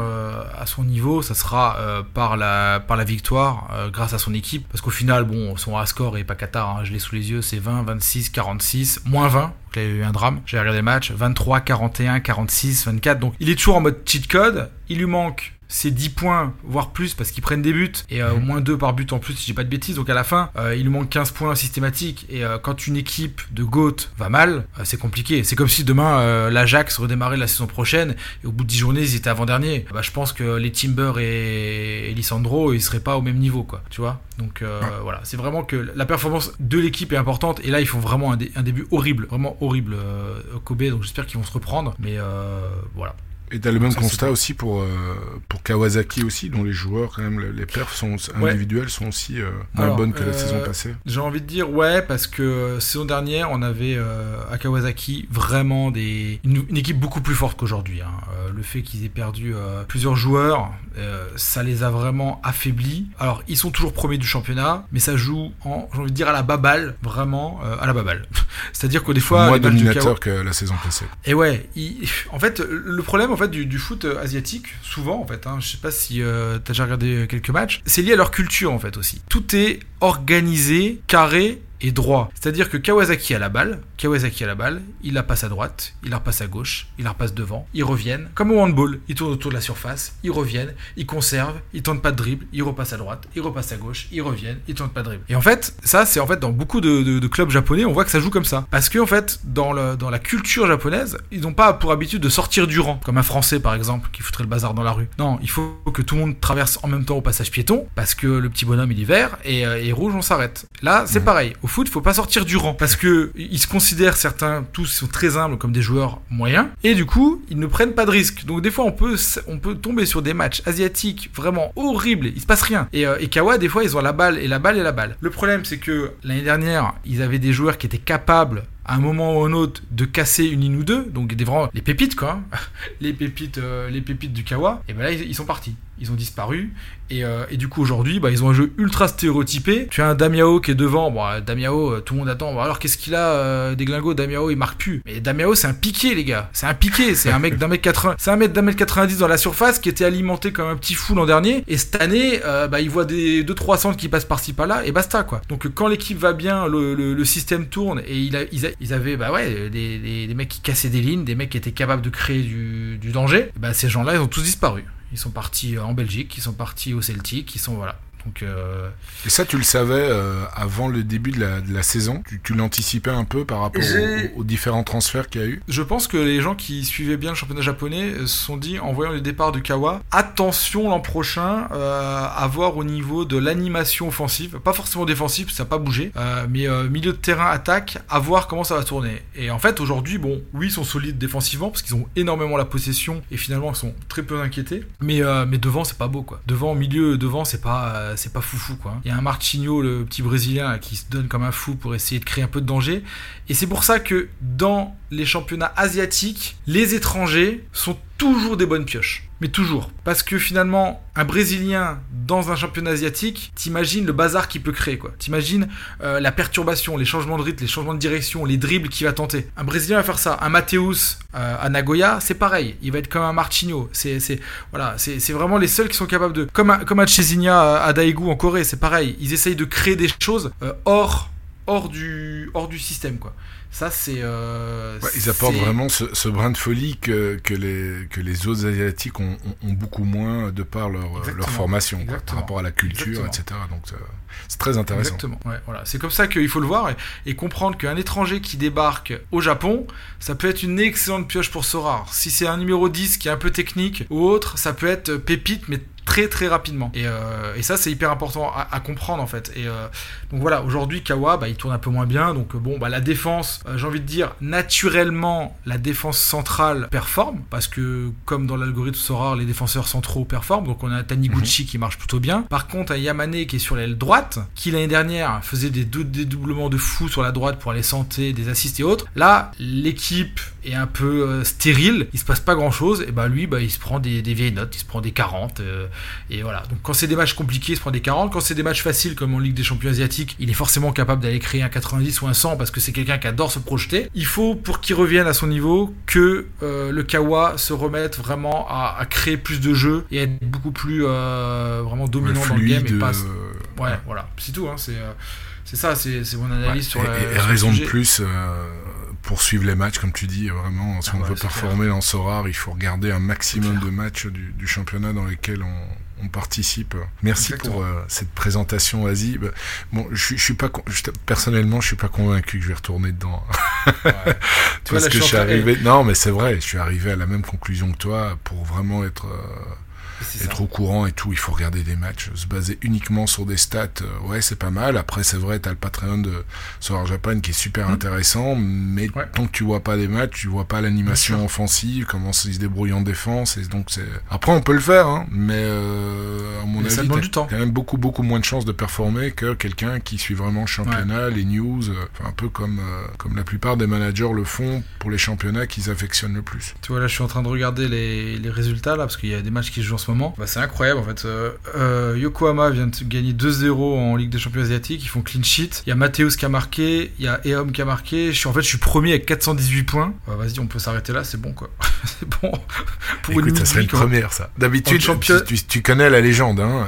à son niveau ça sera par la victoire grâce à son équipe. Parce qu'au final son A score est pas Qatar hein, je l'ai sous les yeux c'est 20 26 46 moins 20 donc il y a eu un drame. J'ai regardé le match 23 41 46 24 donc il est toujours en mode cheat code. Il lui manque c'est 10 points, voire plus, parce qu'ils prennent des buts, et euh, au moins 2 par but en plus, si j'ai pas de bêtises. Donc à la fin, euh, il lui manque 15 points systématiques, et euh, quand une équipe de GOAT va mal, c'est compliqué. C'est comme si demain, l'Ajax redémarrait la saison prochaine, et au bout de 10 journées, ils étaient avant-dernier. Bah, je pense que les Timber et, et Lissandro, ils seraient pas au même niveau, quoi, tu vois. Donc voilà, c'est vraiment que la performance de l'équipe est importante, et là, ils font vraiment un, dé- un début horrible, vraiment horrible, euh, Kobe, donc j'espère qu'ils vont se reprendre, mais euh, voilà. Et t'as le même constat aussi pour euh, pour Kawasaki aussi, dont les joueurs quand même le- les perfs sont Ouais. individuels sont aussi euh, moins Alors, bonnes que la euh, saison passée. J'ai envie de dire ouais parce que saison dernière on avait à Kawasaki vraiment des une, une équipe beaucoup plus forte qu'aujourd'hui. hein. Le fait qu'ils aient perdu plusieurs joueurs, ça les a vraiment affaiblis. Alors ils sont toujours premiers du championnat, mais ça joue en j'ai envie de dire à la baballe vraiment à la baballe. (laughs) C'est-à-dire que des fois moins matchs de Kawa- dominateur que la saison passée. et ouais, il- en fait, le problème en fait du, foot euh, asiatique, souvent en fait, hein, je sais pas si euh, t'as déjà regardé euh, quelques matchs, c'est lié à leur culture en fait aussi. Tout est organisé, carré et droit. C'est-à-dire que Kawasaki a la balle, Kawasaki a la balle, il la passe à droite, il la repasse à gauche, il la repasse devant, ils reviennent, comme au handball, ils tournent autour de la surface, ils reviennent, ils conservent, ils tentent pas de dribble, ils repassent à droite, ils repassent à gauche, ils reviennent, ils tentent pas de dribble. Et en fait, ça c'est en fait dans beaucoup de, de- de clubs japonais, on voit que ça joue comme ça. Parce que en fait, dans, le, dans la culture japonaise, ils n'ont pas pour habitude de sortir du rang, comme un Français par exemple, qui foutrait le bazar dans la rue. Non, il faut que tout le monde traverse en même temps au passage piéton, parce que le petit bonhomme il est vert, et, euh, et rouge on s'arrête. Là, c'est pareil. Au foot, faut pas sortir du rang, parce que ils se considèrent certains, tous sont très humbles comme des joueurs moyens, et du coup, ils ne prennent pas de risques. Donc des fois, on peut, on peut tomber sur des matchs asiatiques vraiment horribles, il se passe rien. Et, euh, et Kawa, des fois, ils ont la balle et la balle et la balle. Le problème, c'est que l'année dernière, ils avaient des joueurs qui étaient capables à un moment ou un autre de casser une ligne ou deux, donc des vraiment les pépites quoi, hein. (laughs) les pépites, euh, les pépites du Kawa. Et ben là, ils sont partis, ils ont disparu. Et, euh, et du coup aujourd'hui, bah, ils ont un jeu ultra stéréotypé. Tu as un Damiao qui est devant, bon, euh, Damiao, euh, tout le monde attend. Bon, alors qu'est-ce qu'il a des glingos? Damiao, il marque plus. Mais Damiao, c'est un piqué les gars, c'est un piqué, c'est un mec d'un mètre 80, c'est un d'un mètre 90 dans la surface qui était alimenté comme un petit fou l'an dernier. Et cette année, bah, il voit des 2-3 centres qui passent par-ci par-là et basta quoi. Donc quand l'équipe va bien, le, système tourne et il a- ils, avaient bah ouais des, des- mecs qui cassaient des lignes, des mecs qui étaient capables de créer du, du danger. Bah ces gens-là, ils ont tous disparu. Ils sont partis en Belgique, ils sont partis au Celtic, ils sont voilà. Donc, euh, Et ça, tu le savais euh, avant le début de la, de la saison? Tu, tu l'anticipais un peu par rapport aux, aux différents transferts qu'il y a eu? Je pense que les gens qui suivaient bien le championnat japonais se sont dit, en voyant le départ de Kawa, attention l'an prochain euh, à voir au niveau de l'animation offensive, pas forcément défensive, ça n'a pas bougé, euh, mais euh, milieu de terrain, attaque, à voir comment ça va tourner. Et en fait, aujourd'hui, bon, oui, ils sont solides défensivement parce qu'ils ont énormément la possession et finalement ils sont très peu inquiétés. Mais, euh, mais devant, c'est pas beau quoi. Devant, milieu, devant, c'est pas, euh, c'est pas foufou quoi. Il y a un Martinho, le petit brésilien, qui se donne comme un fou pour essayer de créer un peu de danger. Et c'est pour ça que dans les championnats asiatiques, les étrangers sont toujours des bonnes pioches. Mais toujours. Parce que finalement, un Brésilien dans un championnat asiatique, t'imagines le bazar qu'il peut créer, quoi. T'imagines euh, la perturbation, les changements de rythme, les changements de direction, les dribbles qu'il va tenter. Un Brésilien va faire ça. Un Mateus euh, à Nagoya, c'est pareil. Il va être comme un Martinho. C'est, voilà, c'est, vraiment les seuls qui sont capables de. Comme un, comme un Chezinia à Daegu en Corée, c'est pareil. Ils essayent de créer des choses euh, hors, hors, du, hors du système, quoi. Ça, c'est. euh, Ouais, ils apportent vraiment ce, ce brin de folie que, que, les, que les autres Asiatiques ont, ont- ont beaucoup moins de par leur, leur Exactement. formation, quoi, par rapport à la culture, Exactement. etc. Donc euh, c'est très intéressant. Exactement. Ouais, voilà. C'est comme ça qu'il faut le voir et, et comprendre qu'un étranger qui débarque au Japon, ça peut être une excellente pioche pour Sora. Si c'est un numéro 10 qui est un peu technique ou autre, ça peut être pépite, mais très très rapidement. Et, euh, et ça, c'est hyper important à, à comprendre en fait. Et euh, donc voilà, aujourd'hui, Kawa, bah, il tourne un peu moins bien. Donc euh, bon, bah, la défense, euh, j'ai envie de dire, naturellement, la défense centrale performe parce que comme dans l'algorithme Sora, les défenseurs centraux performent. Donc on a Taniguchi qui marche plutôt bien. Par contre, un Yamane qui est sur l'aile droite, qui l'année dernière faisait des dédoublements de fou sur la droite pour aller santé, des assists et autres. Là, l'équipe est un peu euh, stérile, il se passe pas grand chose. Et bah lui, bah, il se prend des, des vieilles notes, il se prend des 40. euh, et voilà. Donc quand c'est des matchs compliqués, il se prend des 40. Quand c'est des matchs faciles comme en Ligue des Champions asiatiques, il est forcément capable d'aller créer un 90 ou un 100 parce que c'est quelqu'un qui adore se projeter. Il faut pour qu'il revienne à son niveau que euh, le Kawa se remette vraiment à, à créer plus de jeux et être beaucoup plus vraiment dominant dans le game et pas Ouais, voilà, c'est tout. Hein. C'est ça, c'est mon analyse sur et, la. et sur le raison de plus euh, pour suivre les matchs, comme tu dis, vraiment, si Ah on ouais, veut performer dans Sorar, il faut regarder un maximum de matchs du, du championnat dans lesquels on, on participe. Merci Exactement. pour euh, cette présentation, Asie. Bah, Bon, je, suis- je suis pas, je- personnellement, je suis pas convaincu que je vais retourner dedans. Ouais. (laughs) Tu vois, Parce là, que je suis arrivé. Non, mais c'est vrai, je suis arrivé à la même conclusion que toi pour vraiment être. euh, Ça. être au courant et tout, il faut regarder des matchs, se baser uniquement sur des stats, euh, ouais c'est pas mal, après c'est vrai, t'as le Patreon de Solar Japan qui est super Mhm. intéressant, mais Ouais. tant que tu vois pas des matchs, tu vois pas l'animation offensive, comment ils se débrouillent en défense, et donc c'est... Après on peut le faire, hein, mais euh, à mon Mais avis, t'as du temps. quand même beaucoup beaucoup moins de chances de performer que quelqu'un qui suit vraiment le championnat, les news, euh, un peu comme, euh, comme la plupart des managers le font pour les championnats qu'ils affectionnent le plus. Tu vois, là, je suis en train de regarder les, les résultats, là, parce qu'il y a des matchs qui se en ce moment. Bah, c'est incroyable, en fait. Euh, euh, Yokohama vient de gagner 2-0 en Ligue des Champions Asiatiques. Ils font clean sheet. Il y a Mathéus qui a marqué. Il y a Eom qui a marqué. Je suis, en fait, je suis premier avec 418 points. Bah, Vas-y, on peut s'arrêter là, c'est bon, quoi. (laughs) c'est bon. (laughs) Pour Écoute, une ça serait une première, ça. D'habitude, champion- tu, tu- tu connais la légende. Hein.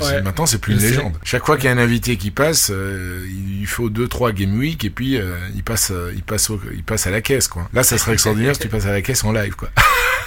Ouais. Maintenant, c'est plus une légende. Chaque fois qu'il y a un invité qui passe, euh, il faut deux, trois game week et puis euh, il passe, il passe, au- il passe à la caisse, quoi. Là, ça serait extraordinaire si tu passes à la caisse en live, quoi.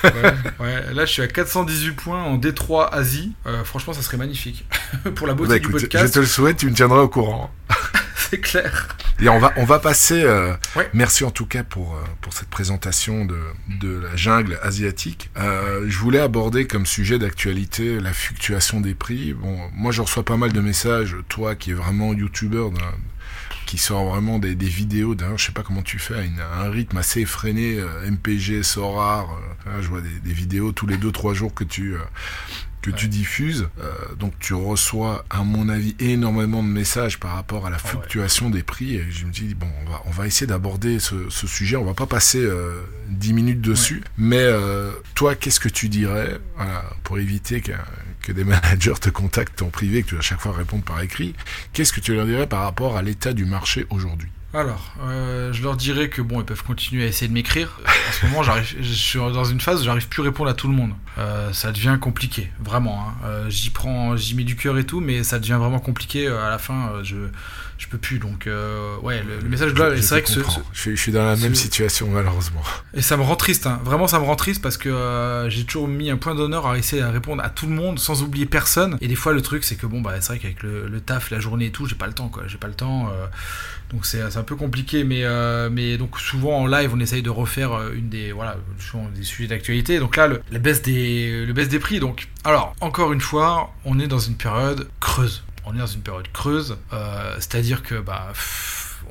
ouais, ouais. Là, je suis à 418 points en Détroit, Asie. Euh, franchement, ça serait magnifique. (laughs) Pour la beauté Bah, du écoute, je podcast, te le souhaite, tu me tiendras au courant. (laughs) c'est clair. Et on va, on va passer. euh, Ouais. Merci en tout cas pour, euh, pour cette présentation de, de la jungle asiatique. Euh, je voulais aborder comme sujet d'actualité la fluctuation des prix. Bon, moi je reçois pas mal de messages. Toi qui es vraiment youtubeur, qui sort vraiment des, vidéos. D'ailleurs, je sais pas comment tu fais, à, un rythme assez effréné. euh, MPG, Sorar. euh, je vois des, des vidéos tous les deux trois jours que tu que tu diffuses. Euh, donc tu reçois, à mon avis, énormément de messages par rapport à la Ah ouais. fluctuation des prix. Et je me dis, bon, on va, on va essayer d'aborder ce, ce sujet. On va pas passer euh, 10 minutes dessus. Mais euh, toi, qu'est-ce que tu dirais voilà, pour éviter que, que des (laughs) managers te contactent en privé, que tu dois à chaque fois répondre par écrit Qu'est-ce que tu leur dirais par rapport à l'état du marché aujourd'hui? Alors, euh, je leur dirais que bon, ils peuvent continuer à essayer de m'écrire. En ce moment, j'arrive, je suis dans une phase où j'arrive plus à répondre à tout le monde. Euh, ça devient compliqué, vraiment. Hein. Euh, j'y prends, j'y mets du cœur et tout, mais ça devient vraiment compliqué. Euh, à la fin, euh, je, je peux plus. Donc, euh, ouais, le, le message global, c'est vrai que ce, Je, suis- je suis dans la même situation malheureusement. et ça me rend triste. Hein. Vraiment, ça me rend triste parce que euh, j'ai toujours mis un point d'honneur à essayer à répondre à tout le monde sans oublier personne. Et des fois, le truc, c'est que bon, bah, c'est vrai qu'avec le, le taf, la journée et tout, j'ai pas le temps, quoi. J'ai pas le temps. Donc c'est un peu compliqué, mais euh, mais donc souvent en live, on essaye de refaire euh, une des voilà, des sujets d'actualité. Donc là, la baisse des le baisse des prix. Donc alors encore une fois, on est dans une période creuse. On est dans une période creuse, euh, c'est-à-dire que bah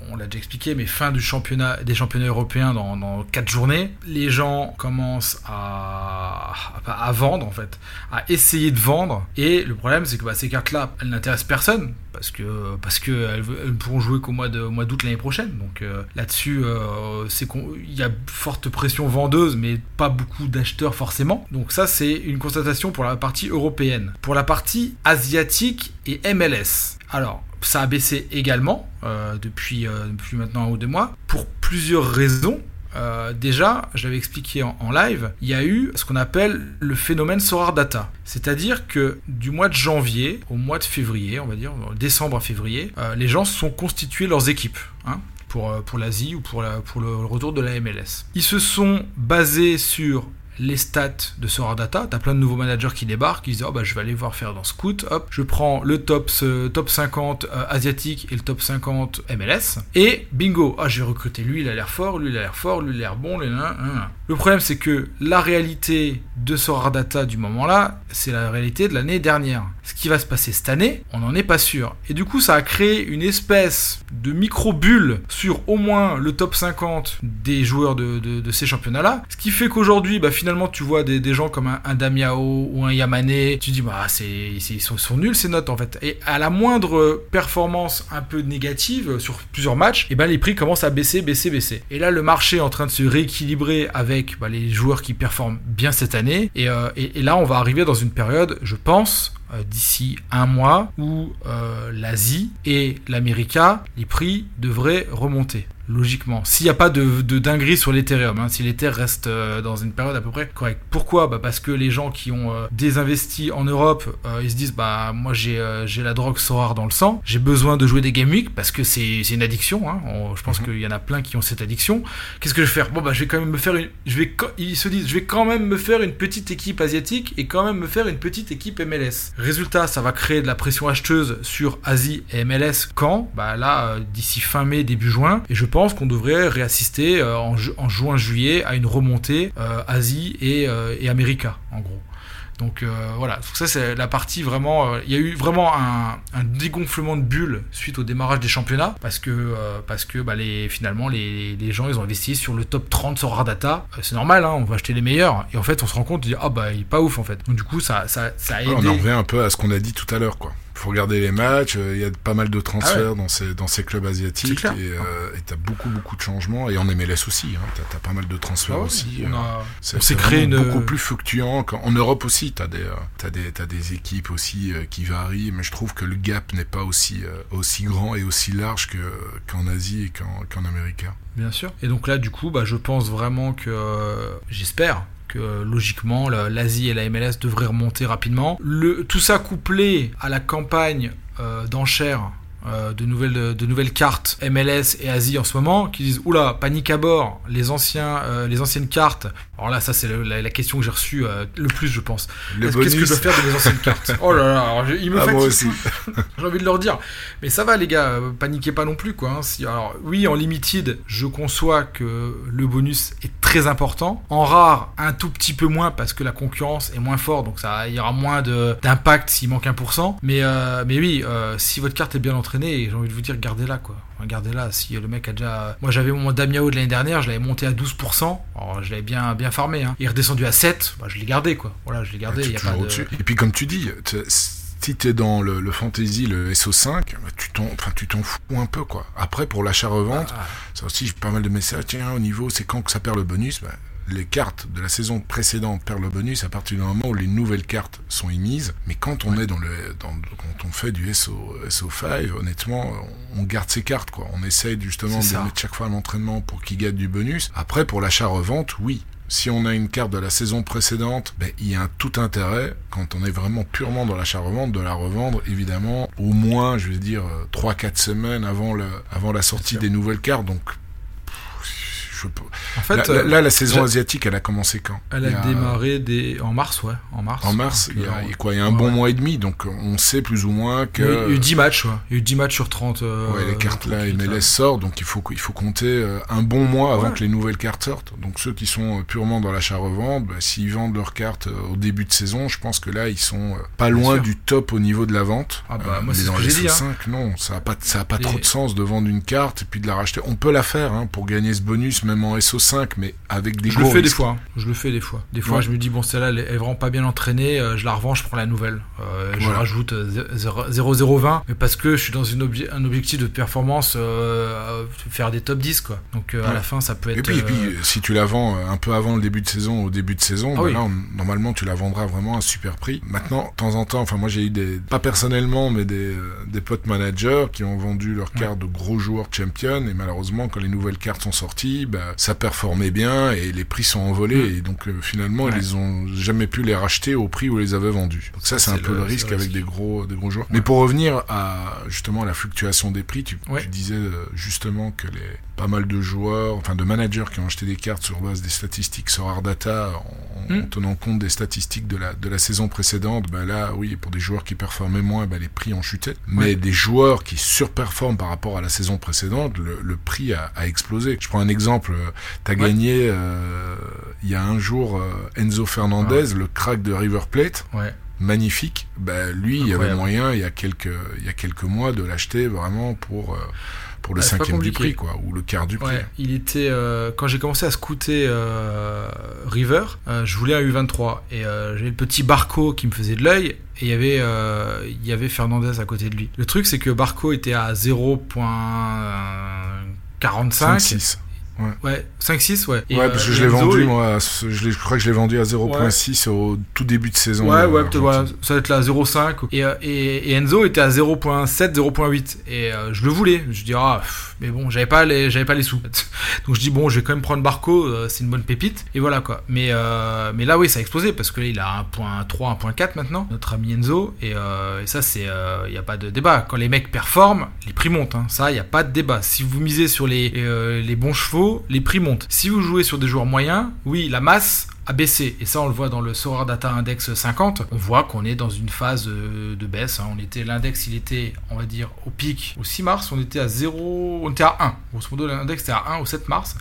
on l'a déjà expliqué, mais fin du championnat, des championnats européens dans, dans 4 journées. Les gens commencent à, à, à vendre, en fait, à essayer de vendre. Et le problème, c'est que bah, ces cartes-là, elles n'intéressent personne. Parce que parce elles, pourront jouer qu'au mois de mois d'août l'année prochaine. Donc euh, là-dessus, euh, c'est qu'on- il y a forte pression vendeuse, mais pas beaucoup d'acheteurs forcément. Donc ça, c'est une constatation pour la partie européenne. Pour la partie asiatique et MLS. Alors, ça a baissé également euh, depuis, depuis maintenant un ou deux mois pour plusieurs raisons. Euh, déjà, je l'avais expliqué en, live, il y a eu ce qu'on appelle le phénomène Sorar Data. C'est-à-dire que du mois de janvier au mois de février, on va dire, décembre à février, euh, les gens se sont constitués leurs équipes. Hein pour, euh, l'Asie ou pour, pour le retour de la MLS. Ils se sont basés sur les stats de Sora Data. T'as plein de nouveaux managers qui débarquent, qui disent oh bah je vais aller voir faire dans Scout. Hop, je prends le top ce top 50 euh, asiatique et le top 50 MLS et bingo. Ah j'ai recruté lui, il a l'air fort, lui il a l'air fort, lui il a l'air bon. Lui. Le problème c'est que la réalité de Sora Data du moment là, c'est la réalité de l'année dernière. Ce qui va se passer cette année, on n'en est pas sûr. Et du coup ça a créé une espèce de micro bulle sur au moins le top 50 des joueurs de, de, de ces championnats là. Ce qui fait qu'aujourd'hui bah finalement tu vois des, gens comme un, Damiao ou un Yamane, tu dis bah c'est ils sont, nuls ces notes en fait. Et à la moindre performance un peu négative sur plusieurs matchs, et ben les prix commencent à baisser, baisser, baisser. Et là le marché est en train de se rééquilibrer avec bah, les joueurs qui performent bien cette année. Et, euh, et, là on va arriver dans une période, je pense, euh, d'ici un mois où euh, l'Asie et l'América, les prix devraient remonter. Logiquement, s'il n'y a pas de, de dinguerie sur l'Ethereum, hein, si l'Ether reste euh, dans une période à peu près correcte. Pourquoi? Bah Parce que les gens qui ont euh, désinvesti en Europe, euh, ils se disent bah moi j'ai j'ai la drogue Sorare dans le sang, j'ai besoin de jouer des Game Week parce que c'est une addiction. Hein. On- je pense Mhm. qu'il y en a plein qui ont cette addiction. Qu'est-ce que je vais faire? Bon bah je vais quand même me faire une, je vais ils se disent je vais quand même me faire une petite équipe asiatique et quand même me faire une petite équipe MLS. Résultat, ça va créer de la pression acheteuse sur Asie et MLS quand? Bah là d'ici fin mai début juin et je pense qu'on devrait réassister euh, en, ju- en juin juillet à une remontée euh, Asie et, euh, et America en gros. Donc euh, voilà, Donc ça c'est la partie vraiment. euh, Il y a eu vraiment un, un dégonflement de bulles suite au démarrage des championnats parce que euh, parce que bah, les finalement les, les gens ils ont investi sur le top 30 sur Radata. C'est normal, hein, on va acheter les meilleurs et en fait on se rend compte ah bah il est pas ouf en fait. Donc du coup ça ça, ça a aidé. On en revient un peu à ce qu'on a dit tout à l'heure, quoi. Faut regarder les matchs, euh, il y a pas mal de transferts dans, ces, dans ces clubs asiatiques et euh, et t'as beaucoup beaucoup de changements et en MLS aussi, hein, t'as t'as pas mal de transferts Ah ouais, aussi. on euh, a- c'est- on s'est c'est créé une- beaucoup plus fluctuant. En Europe aussi, t'as des, euh, des, équipes aussi qui varient, mais je trouve que le gap n'est pas aussi, aussi grand et aussi large que, qu'en Asie et qu'en, Amérique. Bien sûr. Et donc là, du coup, bah, je pense vraiment que, j'espère que euh, logiquement la- l'Asie et la MLS devraient remonter rapidement. Tout ça couplé à la campagne euh, d'enchères euh, de nouvelles cartes MLS et Asie en ce moment qui disent oula panique à bord les anciennes cartes alors là ça c'est la, la question que j'ai reçue euh, le plus je pense Qu'est-ce que je dois faire de mes anciennes cartes? Oh là là alors, je- il me ah, fatigue moi aussi. (laughs) j'ai envie de leur dire. Mais ça va, les gars, euh, paniquez pas non plus, quoi. hein. Si, alors, oui, en limited, je conçois que le bonus est très important. En rare, un tout petit peu moins parce que la concurrence est moins forte, donc ça il y aura moins d'impact s'il manque 1%. Mais, euh, mais oui, euh, si votre carte est bien entraînée, j'ai envie de vous dire, gardez-la, quoi. Enfin, Gardez-la. Si le mec a déjà. Moi, j'avais mon Damiao de l'année dernière, je l'avais monté à 12%. Alors, je l'avais bien, bien farmé. Hein. Il est redescendu à 7, bah, je l'ai gardé, quoi. Voilà, je l'ai gardé. Ah, y a pas de... Et puis comme tu dis, tu- si t'es dans le, le fantasy, le SO5, bah, tu t'en, enfin, tu t'en fous un peu quoi. Après pour l'achat-revente, Ah, ça aussi j'ai pas mal de messages. Tiens, au niveau, c'est quand que ça perd le bonus bah, les cartes de la saison précédente perdent le bonus à partir du moment où les nouvelles cartes sont émises. Mais quand on est dans le, dans, quand on fait du SO, SO5, honnêtement, on garde ses cartes, quoi. On essaye justement de mettre chaque fois à l'entraînement pour qu'ils gagnent du bonus. Après, pour l'achat-revente, oui, si on a une carte de la saison précédente, ben, il y a un tout intérêt, quand on est vraiment purement dans l'achat-revente, de la revendre, évidemment, au moins, je vais dire, 3-4 semaines avant, le, avant la sortie des nouvelles cartes. Donc, en fait, là, là, la saison asiatique, elle a commencé quand Elle a, démarré des... en mars, ouais. En mars. En mars, il y a, quoi, il y a un bon mois et demi, donc on sait plus ou moins que. Il y a eu 10 matchs, ouais. Il y a eu 10 matchs sur 30. Euh, ouais, les cartes là, MLS sort, donc il faut, il faut compter euh, un bon mois avant que les nouvelles cartes sortent. Donc ceux qui sont euh, purement dans l'achat-revente, bah, s'ils vendent leurs cartes au début de saison, je pense que là, ils sont pas loin du top au niveau de la vente. Ah bah, moi, c'est dans les 5, hein. non, ça n'a pas, ça a pas trop de sens de vendre une carte et puis de la racheter. On peut la faire hein, pour gagner ce bonus, même en SO5 mais avec des Je le fais des fois. Je le fais des fois. Des fois, je me dis bon, celle-là, elle est vraiment pas bien entraînée. Euh, je la revends, je prends la nouvelle. Euh, je rajoute 0,020, euh, mais parce que je suis dans une un objectif de performance, faire des top 10 quoi. Donc à la fin, ça peut être. Et puis, et puis, si tu la vends un peu avant le début de saison, au début de saison, ah bah normalement, tu la vendras vraiment à super prix. Maintenant, de temps en temps, enfin moi j'ai eu des, pas personnellement, mais des, des potes managers qui ont vendu leurs cartes de gros joueurs champion et malheureusement quand les nouvelles cartes sont sorties, bah, ça performe bien et les prix sont envolés mm. et donc euh, finalement ils ont jamais pu les racheter au prix où ils les avaient vendus. Donc ça, c'est un peu le, risque avec des gros des gros joueurs. Mais pour revenir à justement la fluctuation des prix, tu, tu disais euh, justement que les pas mal de joueurs, enfin de managers qui ont acheté des cartes sur base des statistiques sur Ardata en, en hmm. tenant compte des statistiques de la, de la saison précédente. Ben là, oui, pour des joueurs qui performaient moins, ben les prix ont chuté. Mais des joueurs qui surperforment par rapport à la saison précédente, le, le prix a, a, explosé. Je prends un exemple. Tu as gagné euh, il y a un jour euh, Enzo Fernandez, le crack de River Plate. magnifique. Ben, lui, il y avait moyen, il y a quelques, il y a quelques mois, de l'acheter vraiment pour, euh, pour le ah, cinquième du prix, quoi, ou le quart du prix. il était, euh, quand j'ai commencé à scouter euh, River, je voulais un U23 et j'avais le petit Barco qui me faisait de l'œil. Et il y avait, il y avait Fernandez à côté de lui. Le truc, c'est que Barco était à 0.45. Ouais, 5-6, ouais. ouais, parce que je l'ai vendu, moi, je, crois que je l'ai vendu à 0.6 au tout début de saison. Ouais, ouais, peut-être, voilà, ça va être là, 0.5. Et, et, et, Enzo était à 0.7, 0.8. Et je le voulais. Je dis, ah, mais bon, j'avais pas les, j'avais pas les sous. (laughs) Donc je dis bon, je vais quand même prendre Barco, euh, c'est une bonne pépite. Et voilà quoi. Mais euh, mais là oui, ça a explosé parce que là, il a 1.3, 1.4 maintenant, notre ami Enzo. Et, euh, et ça c'est, il n'y a pas de débat. Quand les mecs performent, les prix montent. Hein. Ça, il n'y a pas de débat. Si vous misez sur les les bons chevaux, les prix montent. Si vous jouez sur des joueurs moyens, oui, la masse a baissé. Et ça, on le voit dans le Sora Data Index 50. On voit qu'on est dans une phase euh, de baisse. Hein. On était, l'index, il était, on va dire, au pic au 6 mars. On était à 0, on était à 1. Grosso modo, l'index était à 1 au 7 mars.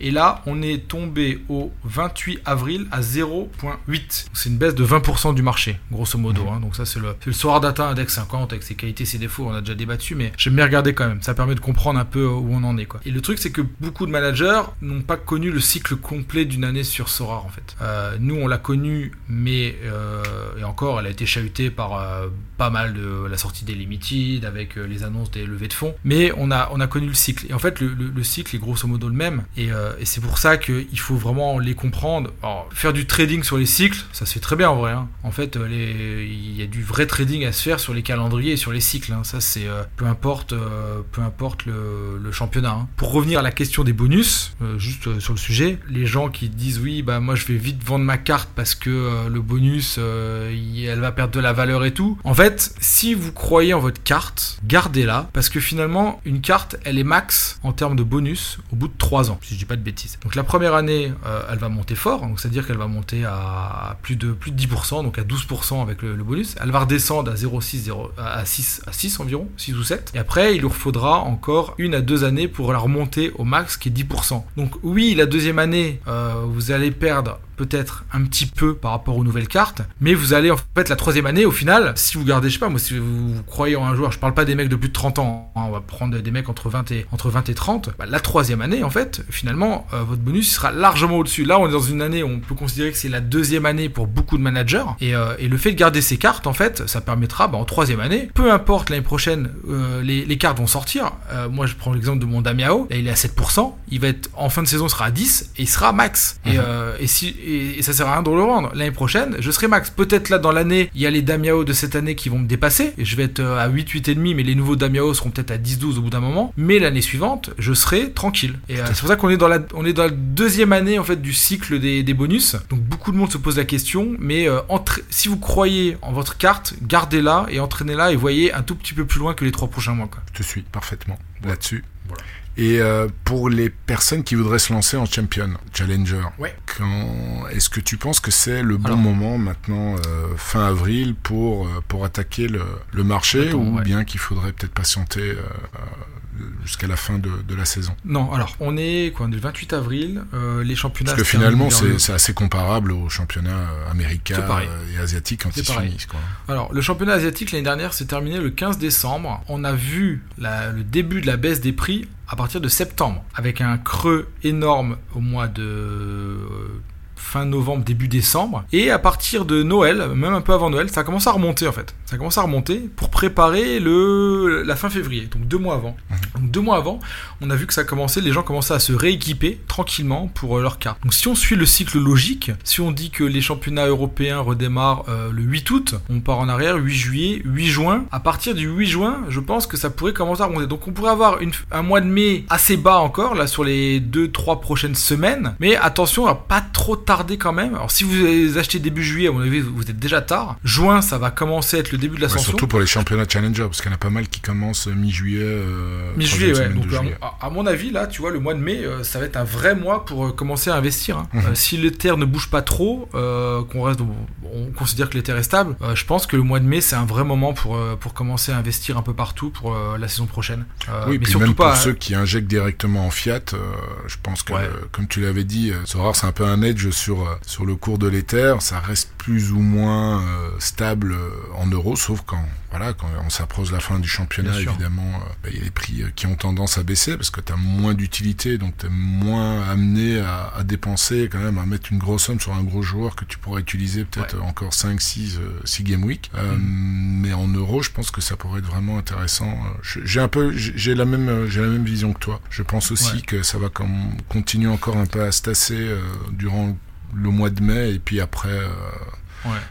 Et là, on est tombé au 28 avril à 0.8. C'est une baisse de 20% du marché, grosso modo. Hein. Donc ça, c'est le, le Soir Data Index 50 avec ses qualités, ses défauts. On a déjà débattu, mais j'aime bien regarder quand même. Ça permet de comprendre un peu où on en est. Quoi. Et le truc, c'est que beaucoup de managers n'ont pas connu le cycle complet d'une année sur Sora, en fait. Euh, nous, on l'a connu, mais euh, et encore, elle a été chahutée par euh, pas mal de la sortie des Limited, avec les annonces des levées de fonds. Mais on a, on a connu le cycle. Et en fait, le, le cycle est grosso modo le même. Et et c'est pour ça qu'il faut vraiment les comprendre. Alors, faire du trading sur les cycles, ça se fait très bien en vrai. Hein. En fait, euh, il y a du vrai trading à se faire sur les calendriers et sur les cycles. Hein. Ça, c'est euh, peu importe, peu importe le, championnat. Hein. Pour revenir à la question des bonus, juste sur le sujet, les gens qui disent oui, bah moi je vais vite vendre ma carte parce que le bonus, elle va perdre de la valeur et tout. En fait, si vous croyez en votre carte, gardez-la parce que finalement, une carte, elle est max en termes de bonus au bout de 3 ans. Si je dis pas bêtises. Donc la première année, euh, elle va monter fort, donc c'est-à-dire qu'elle va monter à plus de plus de 10%, donc à 12% avec le, bonus. Elle va redescendre à 0,6 à 6 à 6 environ, 6 ou 7. Et après, il leur faudra encore une à deux années pour la remonter au max qui est 10%. Donc oui, la deuxième année, euh, vous allez perdre peut-être un petit peu par rapport aux nouvelles cartes, mais vous allez en fait la troisième année, au final, si vous gardez, je sais pas, moi, si vous, croyez en un joueur, je parle pas des mecs de plus de 30 ans, hein, on va prendre des mecs entre 20 et, entre 20 et 30, bah, la troisième année, en fait, finalement, euh, votre bonus sera largement au-dessus. Là, on est dans une année, on peut considérer que c'est la deuxième année pour beaucoup de managers, et, euh, et, le fait de garder ces cartes, en fait, ça permettra, bah, en troisième année, peu importe l'année prochaine, euh, les, les, cartes vont sortir. moi, je prends l'exemple de mon Damiao, là, il est à 7%, il va être, en fin de saison, il sera à 10, et il sera max. Et, mhm. et, si, et, ça sert à rien de le rendre. L'année prochaine, je serai max. Peut-être là, dans l'année, il y a les Damiao de cette année qui vont me dépasser, et je vais être à 8, 8,5, mais les nouveaux Damiao seront peut-être à 10, 12 au bout d'un moment. Mais l'année suivante, je serai tranquille. Et c'est pour ça qu'on est dans la, on est dans la deuxième année, en fait, du cycle des, des bonus. Donc, beaucoup de monde se pose la question, mais euh, si vous croyez en votre carte, gardez-la et entraînez-la et voyez un tout petit peu plus loin que les trois prochains mois. Quoi. Je te suis parfaitement là-dessus. Voilà. Et euh, pour les personnes qui voudraient se lancer en champion, challenger, ouais. est-ce que tu penses que c'est le bon moment maintenant, euh, fin avril, pour, pour attaquer le, le marché, ou bien qu'il faudrait peut-être patienter jusqu'à la fin de, la saison. Non, alors on est quoi, le 28 avril, euh, les championnats. Parce que finalement c'est assez comparable aux championnats euh, américains euh, et asiatiques quand ils finissent. Quoi. Alors le championnat asiatique l'année dernière s'est terminé le 15 décembre. On a vu le début de la baisse des prix à partir de septembre, avec un creux énorme au mois de fin novembre, début décembre. Et à partir de Noël, même un peu avant Noël, ça a commencé à remonter en fait. Ça a commencé à remonter pour préparer le, la fin février, donc deux mois avant. Mhm. Donc deux mois avant, on a vu que ça a commencé, les gens commençaient à se rééquiper tranquillement pour euh, leur carte. Donc si on suit le cycle logique, si on dit que les championnats européens redémarrent euh, le 8 août, on part en arrière 8 juillet, 8 juin. À partir du 8 juin, je pense que ça pourrait commencer à remonter. Donc on pourrait avoir une, un mois de mai assez bas encore, là sur les 2-3 prochaines semaines. Mais attention à pas trop tarder quand même. Alors si vous achetez début juillet, à mon avis, vous êtes déjà tard. Juin, ça va commencer à être le début de l'ascension. surtout pour les championnats Challenger, parce qu'il y en a pas mal qui commencent mi-juillet. Euh, mi-juillet, ouais. Donc, À, mon avis, là, tu vois, le mois de mai, euh, ça va être un vrai mois pour euh, commencer à investir. Hein. Mhm. si l'éther ne bouge pas trop, qu'on reste, on considère que l'éther est stable, je pense que le mois de mai, c'est un vrai moment pour, pour commencer à investir un peu partout pour la saison prochaine. oui, mais puis même pour ceux qui injectent directement en fiat, je pense que, comme tu l'avais dit, Sorar, c'est un peu un edge sur euh, sur, le cours de l'Ether, ça reste plus ou moins euh, stable euh, en euros, sauf quand voilà quand on s'approche de la fin du championnat, évidemment, bah, il y a des prix qui ont tendance à baisser parce que tu as moins d'utilité, donc tu es moins amené à, dépenser quand même, à mettre une grosse somme sur un gros joueur que tu pourrais utiliser peut-être encore 5, 6, 6 game week. Mm. Mais en euros, je pense que ça pourrait être vraiment intéressant. J'ai un peu, j'ai la même, j'ai la même vision que toi. Je pense aussi que ça va comme, continuer encore un peu à se tasser durant le mois de mai et puis après euh,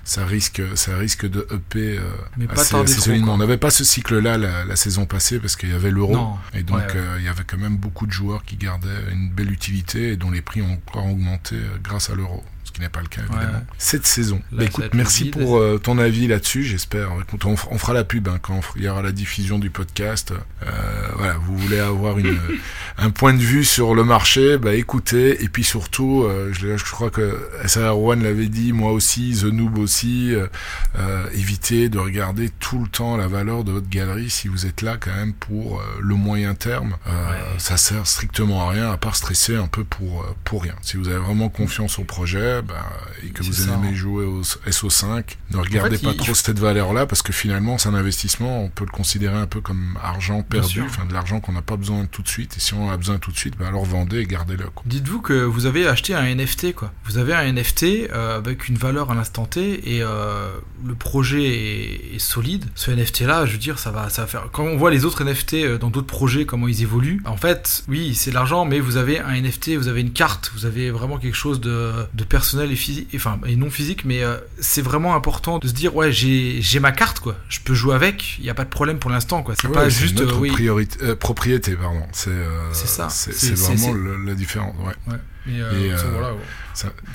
ça risque ça risque de EP euh, Mais assez, solidement. On n'avait pas ce cycle là la, saison passée parce qu'il y avait l'euro. Et donc euh, il y avait quand même beaucoup de joueurs qui gardaient une belle utilité et dont les prix ont encore augmenté grâce à l'euro qui n'est pas le cas évidemment. Cette saison. Bah, écoute, merci pour euh, ton avis là-dessus. J'espère. On, fera la pub hein, quand il y aura la diffusion du podcast. Euh, voilà, vous voulez avoir une, (laughs) un point de vue sur le marché, bah écoutez. Et puis surtout, euh, je, je, crois que SR One l'avait dit, moi aussi, The Noob aussi. évitez de regarder tout le temps la valeur de votre galerie si vous êtes là quand même pour le moyen terme. Ça sert strictement à rien à part stresser un peu pour pour rien. Si vous avez vraiment confiance au projet bah, et que vous aimez hein. jouer au SO5, ne regardez pas trop cette valeur-là parce que finalement, c'est un investissement, on peut le considérer un peu comme argent perdu, enfin de l'argent qu'on n'a pas besoin tout de suite. Et si on a besoin tout de suite, bah, alors vendez et gardez-le. Dites-vous que vous avez acheté un NFT, quoi. Vous avez un NFT euh, avec une valeur à l'instant T et euh, le projet est, solide. Ce NFT-là, je veux dire, ça va, ça va faire. Quand on voit les autres NFT euh, dans d'autres projets, comment ils évoluent, en fait, oui, c'est de l'argent, mais vous avez un NFT, vous avez une carte, vous avez vraiment quelque chose de, de personnel et physique, enfin et non physique, mais euh, c'est vraiment important de se dire ouais j'ai ma carte quoi, je peux jouer avec, il y a pas de problème pour l'instant quoi. C'est pas juste notre euh, priorité, euh, propriété pardon. C'est ça. C'est vraiment la différence. Ouais. Et, voilà,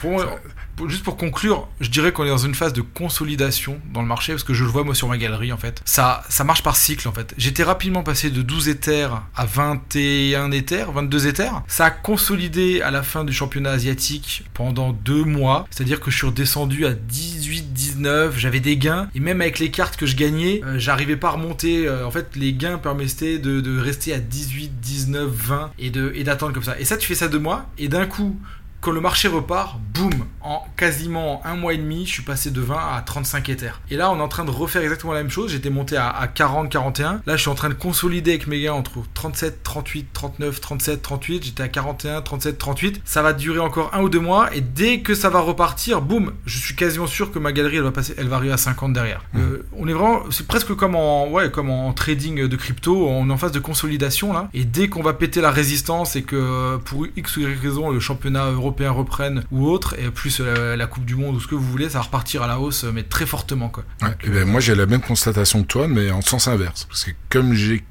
pour moi, juste pour conclure, je dirais qu'on est dans une phase de consolidation dans le marché parce que je le vois moi sur ma galerie en fait. Ça, ça marche par cycle en fait. J'étais rapidement passé de 12 éthers à 21 éthers, 22 éthers. Ça a consolidé à la fin du championnat asiatique pendant deux mois. C'est-à-dire que je suis redescendu à 18, 19, j'avais des gains et même avec les cartes que je gagnais, euh, j'arrivais pas à remonter. Euh, en fait, les gains permettaient de, de, rester à 18, 19, 20 et de et d'attendre comme ça. Et ça, tu fais ça deux mois et d'un coup coup quand le marché repart, boum, en quasiment un mois et demi, je suis passé de 20 à 35 Ethers. Et là, on est en train de refaire exactement la même chose. J'étais monté à, 40, 41. Là, je suis en train de consolider avec mes gars entre 37, 38, 39, 37, 38. J'étais à 41, 37, 38. Ça va durer encore un ou deux mois. Et dès que ça va repartir, boum, je suis quasiment sûr que ma galerie, elle va passer, elle va arriver à 50 derrière. Mmh. Euh, on est vraiment, c'est presque comme en, ouais, comme en trading de crypto. On est en phase de consolidation là. Et dès qu'on va péter la résistance et que pour X ou Y raison, le championnat européen européens reprennent ou autre, et plus euh, la Coupe du Monde ou ce que vous voulez, ça va repartir à la hausse, mais très fortement. Quoi. Eh ben, moi, j'ai la même constatation que toi, mais en sens inverse. Parce que comme j'ai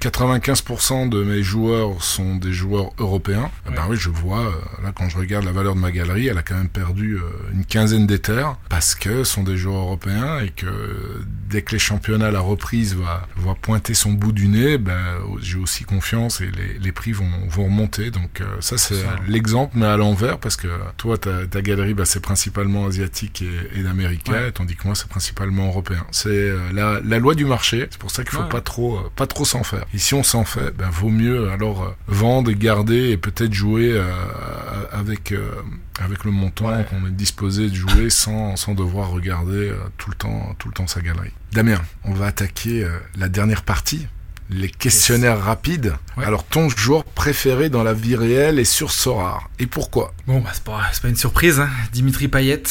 95% de mes joueurs sont des joueurs européens, eh ben oui, je vois, euh, là, quand je regarde la valeur de ma galerie, elle a quand même perdu euh, une quinzaine d'éthers parce que ce sont des joueurs européens et que dès que les championnats, la reprise va, va pointer son bout du nez, ben, j'ai aussi confiance et les, les prix vont, vont remonter. Donc, ça, c'est l'exemple, mais à l'envers parce que toi, ta, ta galerie, bah, c'est principalement asiatique et, et américain, tandis que moi, c'est principalement européen. C'est euh, la, la, loi du marché. C'est pour ça qu'il faut pas trop, euh, pas trop s'en faire. Et si on s'en fait, ben, vaut mieux alors euh, vendre garder et peut-être jouer avec avec le montant qu'on est disposé de jouer (laughs) sans, sans devoir regarder tout le temps tout le temps sa galerie. Damien, on va attaquer la dernière partie les questionnaires rapides. Alors, ton joueur préféré dans la vie réelle est sur Sora. Et pourquoi? Bon, bah, c'est pas, pas, une surprise. Hein. Dimitri Payet,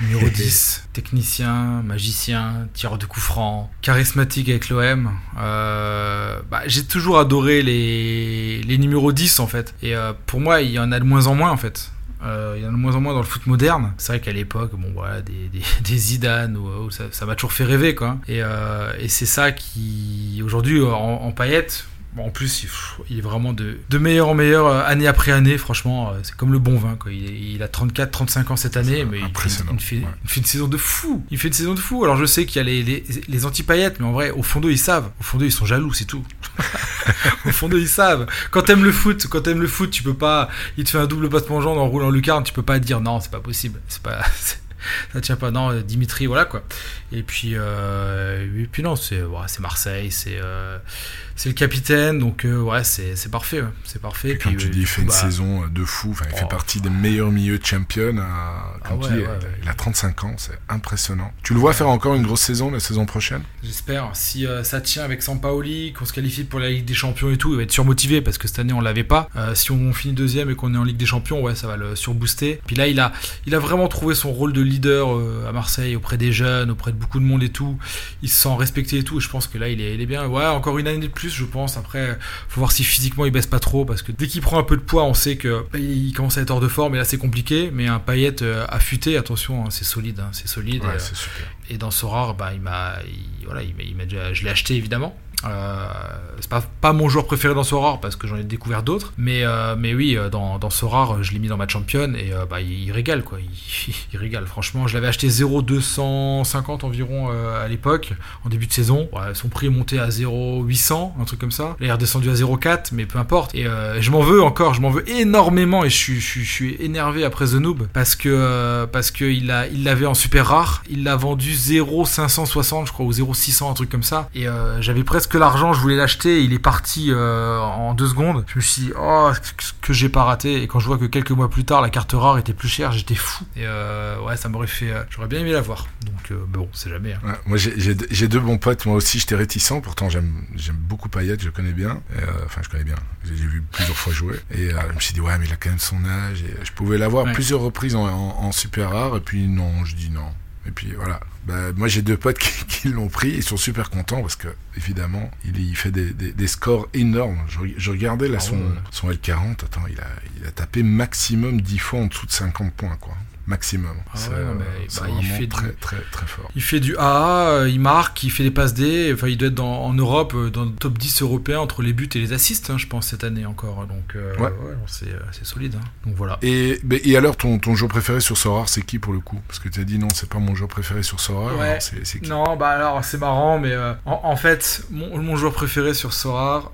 numéro 10, technicien, magicien, tireur de coups francs, charismatique avec l'OM. Euh, bah, j'ai toujours adoré les, les numéros 10 en fait. Et euh, pour moi, il y en a de moins en moins en fait. Euh, il y en a de moins en moins dans le foot moderne. C'est vrai qu'à l'époque, bon voilà, des, des, (laughs) des Zidane, ou, ça m'a toujours fait rêver, quoi. Et, euh, et c'est ça qui, aujourd'hui, en, en paillettes, en plus, il, est vraiment de, de, meilleur en meilleur, euh, année après année, franchement, c'est comme le bon vin. Quoi. Il, il a 34-35 ans cette année, mais il fait, une, une saison de fou. Il fait une saison de fou. Alors je sais qu'il y a les, les, les anti-paillettes, mais en vrai, au fond d'eux, ils savent. Au fond d'eux, ils sont jaloux, c'est tout. (laughs) au fond d'eux, ils savent. Quand t'aimes le foot, quand t'aimes le foot, tu peux pas. Il te fait un double passement en jambe en roulant lucarne, tu peux pas dire non, c'est pas possible. C'est pas. (laughs) ça tient pas. Non, Dimitri, voilà quoi. Et puis, euh, puis non, c'est Marseille, c'est. Euh, c'est le capitaine, donc euh, ouais, c'est parfait. C'est parfait. Et puis, tu dis, il fait une bah, saison de fou. Enfin, il fait oh. partie des meilleurs milieux de champion. À, ah il, a 35 ans, c'est impressionnant. Tu le vois faire encore une grosse saison la saison prochaine? J'espère. Si euh, ça tient avec Sampaoli, qu'on se qualifie pour la Ligue des Champions et tout, il va être surmotivé parce que cette année on l'avait pas. Euh, si on finit deuxième et qu'on est en Ligue des Champions, ouais, ça va le surbooster. Puis là, il a, il a vraiment trouvé son rôle de leader à Marseille auprès des jeunes, auprès de beaucoup de monde et tout. Il se sent respecté et tout. Et je pense que là, il est, il est bien. Ouais, encore une année de plus je pense. Après, faut voir si physiquement il baisse pas trop, parce que dès qu'il prend un peu de poids, on sait que bah, il commence à être hors de forme, et là c'est compliqué. Mais un paillette euh, affûté, attention, hein, c'est solide, hein, c'est solide. et, dans Sorare, bah, il m'a, voilà, il déjà, je l'ai acheté évidemment. Euh, c'est pas, pas mon joueur préféré dans Sorare parce que j'en ai découvert d'autres, mais, euh, mais oui, euh, dans, dans je l'ai mis dans ma championne et bah, il, régale quoi. (laughs) Il, régale, franchement. Je l'avais acheté 0,250 environ à l'époque, en début de saison. son prix est monté à 0,800, un truc comme ça. Il est redescendu à 0,4, mais peu importe. Et je m'en veux encore, je m'en veux énormément et je suis, je, suis énervé après The Noob parce que parce que il a il l'avait en super rare. Il l'a vendu 0,560, je crois, ou 0,600, un truc comme ça. Et j'avais presque que l'argent, je voulais l'acheter, il est parti euh, en deux secondes. Je me suis dit, oh, que j'ai pas raté. Et quand je vois que quelques mois plus tard, la carte rare était plus chère, j'étais fou. Et euh, ouais, ça m'aurait fait. Euh, j'aurais bien aimé la voir. Donc, bon, c'est jamais. Hein. moi, j'ai deux bons potes. Moi aussi, j'étais réticent. Pourtant, j'aime beaucoup Payet, je connais bien. Enfin, je connais bien. J'ai vu plusieurs fois jouer. Et je me suis dit, ouais, mais il a quand même son âge. Et je pouvais l'avoir plusieurs reprises en, en super rare. Et puis, non, je dis non. Et puis voilà. Bah, moi j'ai deux potes (laughs) qui, l'ont pris, ils sont super contents parce que évidemment il, il fait des, des, des, scores énormes. Je, je regardais là ah son, son L40, attends, il a, il a tapé maximum 10 fois en dessous de 50 points quoi maximum. Ah c'est bah, il fait très, du, très, très fort. Il fait du AA, euh, il marque, il fait des passes D. Enfin, il doit être dans, en Europe, euh, dans le top 10 européen entre les buts et les assists, hein, je pense, cette année encore. Donc, euh, ouais. c'est solide. Hein. Donc voilà. Et, et alors, ton, ton joueur préféré sur Sorare, c'est qui pour le coup? Parce que tu as dit non, c'est pas mon joueur préféré sur Sorare. Ouais. C'est qui? Non, bah alors, c'est marrant, mais en, fait, mon, mon, joueur préféré sur Sorare,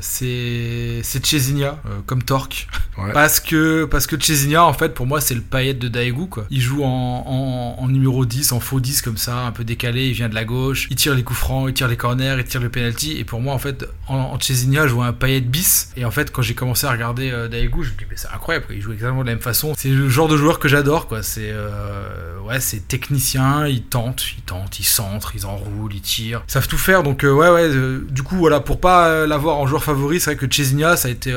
c'est Chesinha, comme Torque. Parce que, parce que Chesinha, en fait, pour moi, c'est le paillet de Daegu, quoi. Il joue en, numéro 10, en faux 10 comme ça, un peu décalé, il vient de la gauche, il tire les coups francs, il tire les corners, il tire le penalty. Et pour moi, en fait, en, en je vois un paillette bis. Et en fait, quand j'ai commencé à regarder euh, Daegu, je me dis, mais c'est incroyable, il joue exactement de la même façon. C'est le genre de joueur que j'adore, quoi. C'est euh, ouais, c'est technicien, il tente, il tente, il centre, il enroule, il tire. Ils savent tout faire, donc euh, ouais, ouais. du coup, voilà, pour pas l'avoir en joueur favori, c'est vrai que Chesigna, ça a été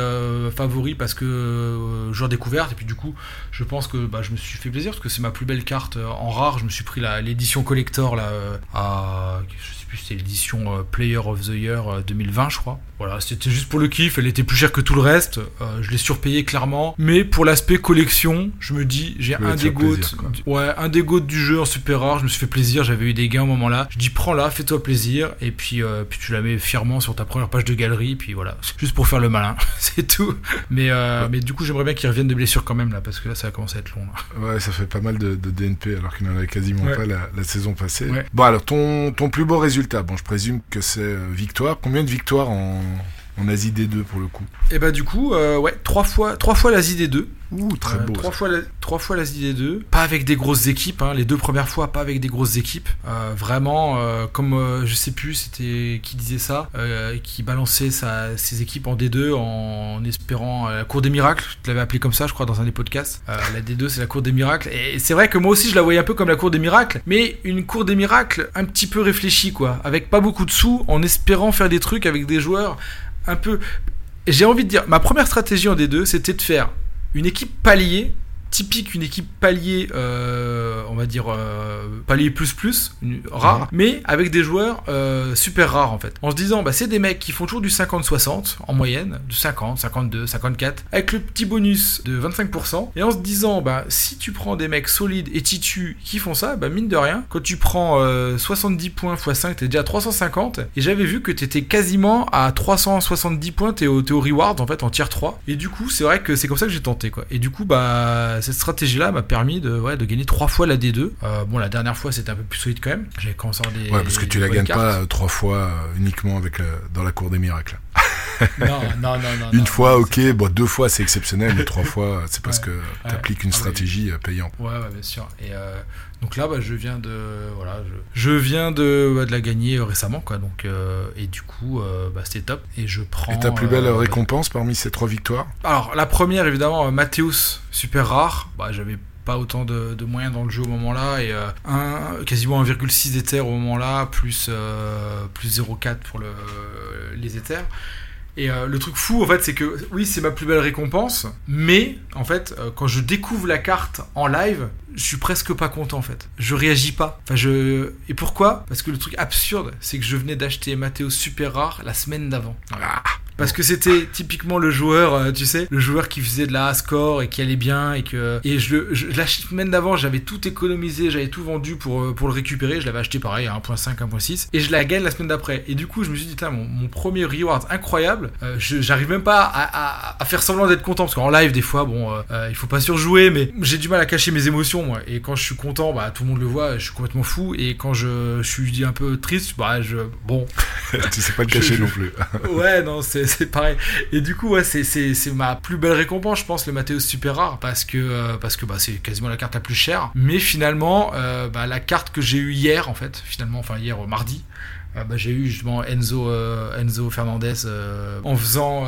favori parce que joueur découverte. Et puis du coup, je pense que bah, me suis fait plaisir parce que c'est ma plus belle carte en rare. Je me suis pris l'édition collector là à c'est l'édition euh, Player of the Year 2020, euh, je crois. Voilà, c'était juste pour le kiff, elle était plus chère que tout le reste, euh, je l'ai surpayé clairement. Mais pour l'aspect collection, je me dis, j'ai un des goats, ouais, un des goats du jeu en super rare, je me suis fait plaisir, j'avais eu des gains au moment là. Je dis, prends-la, fais-toi plaisir, et puis, puis tu la mets fièrement sur ta première page de galerie, puis voilà, juste pour faire le malin, (laughs) c'est tout. Mais, mais du coup, j'aimerais bien qu'il revienne de blessures quand même là, parce que là, ça va commencer à être long. Ouais, ça fait pas mal de, DNP alors qu'il n'en avait quasiment pas la, saison passée. Bon, alors ton, ton plus beau résultat Bon, je présume que c'est euh, victoire. Combien de victoires en, Mm. En Asie D2 pour le coup Et eh bah du coup, euh, ouais, trois fois, trois fois l'Asie D2. Ouh, très euh, beau. trois, fois la, trois fois l'Asie D2. Pas avec des grosses équipes, hein, les deux premières fois, pas avec des grosses équipes. Euh, vraiment, comme je sais plus, c'était qui disait ça, qui balançait sa, ses équipes en D2 en espérant la cour des miracles. Tu l'avais appelé comme ça, je crois, dans un des podcasts. la D2, c'est la cour des miracles. Et c'est vrai que moi aussi, je la voyais un peu comme la cour des miracles, mais une cour des miracles un petit peu réfléchie, quoi. Avec pas beaucoup de sous, en espérant faire des trucs avec des joueurs un peu. J'ai envie de dire, ma première stratégie en D2, c'était de faire une équipe palier typique une équipe palier, euh, on va dire euh, palier plus plus, rare, mais avec des joueurs euh, super rares en fait. En se disant, bah, c'est des mecs qui font toujours du 50-60 en moyenne, du 50, 52, 54, avec le petit bonus de 25%, et en se disant, bah, si tu prends des mecs solides et titus qui font ça, bah, mine de rien, quand tu prends 70 points x 5, t'es déjà à 350, et j'avais vu que t'étais quasiment à 370 points, t'es au, au reward en fait en tier 3, et du coup, c'est vrai que c'est comme ça que j'ai tenté quoi. Et du coup, bah, cette stratégie-là m'a permis de, ouais, de gagner trois fois la D2. Euh, bon, la dernière fois, c'était un peu plus solide quand même. J'avais commencé des. Ouais, parce que tu la gagnes pas euh, trois fois euh, uniquement avec dans la cour des miracles. (laughs) non, non, non, non. Une fois, ok, bon, deux fois c'est exceptionnel, mais trois (laughs) fois, c'est parce que tu appliques une stratégie payante. Ouais, ouais, bien sûr. Et donc là, bah, je viens de, voilà, je, viens de, bah, de la gagner récemment, quoi. Donc, et du coup, bah, c'était top. Et je prends. Et ta plus belle récompense parmi ces trois victoires? Alors, la première, évidemment, Mathéus super rare. Bah, j'avais pas autant de, moyens dans le jeu au moment-là et euh, un, quasiment 1,6 éthers au moment-là plus euh, plus 0,4 pour le, les éthers et euh, le truc fou en fait c'est que oui c'est ma plus belle récompense mais en fait quand je découvre la carte en live je suis presque pas content en fait. Je réagis pas. Enfin je et pourquoi? Parce que le truc absurde c'est que je venais d'acheter Matteo super rare la semaine d'avant. Ah. Parce que c'était typiquement le joueur, euh, tu sais, le joueur qui faisait de la score et qui allait bien et que et je, la semaine d'avant j'avais tout économisé, j'avais tout vendu pour euh, pour le récupérer, je l'avais acheté pareil à 1.5, 1.6 et je la gagne la semaine d'après. Et du coup je me suis dit mon, mon premier reward incroyable, euh, j'arrive même pas à, à, faire semblant d'être content parce qu'en live des fois bon il faut pas surjouer mais j'ai du mal à cacher mes émotions moi et quand je suis content bah tout le monde le voit, je suis complètement fou et quand je, je suis un peu triste bah je bon (laughs) tu sais pas le cacher non plus. (laughs) ouais non c'est pareil. Et du coup, ouais, c'est ma plus belle récompense, je pense, le Mathéo super rare, parce que euh, parce que bah, c'est quasiment la carte la plus chère. Mais finalement, euh, bah, la carte que j'ai eue hier, en fait, finalement, enfin hier mardi, euh, bah, j'ai eu justement Enzo, Enzo Fernandez en faisant,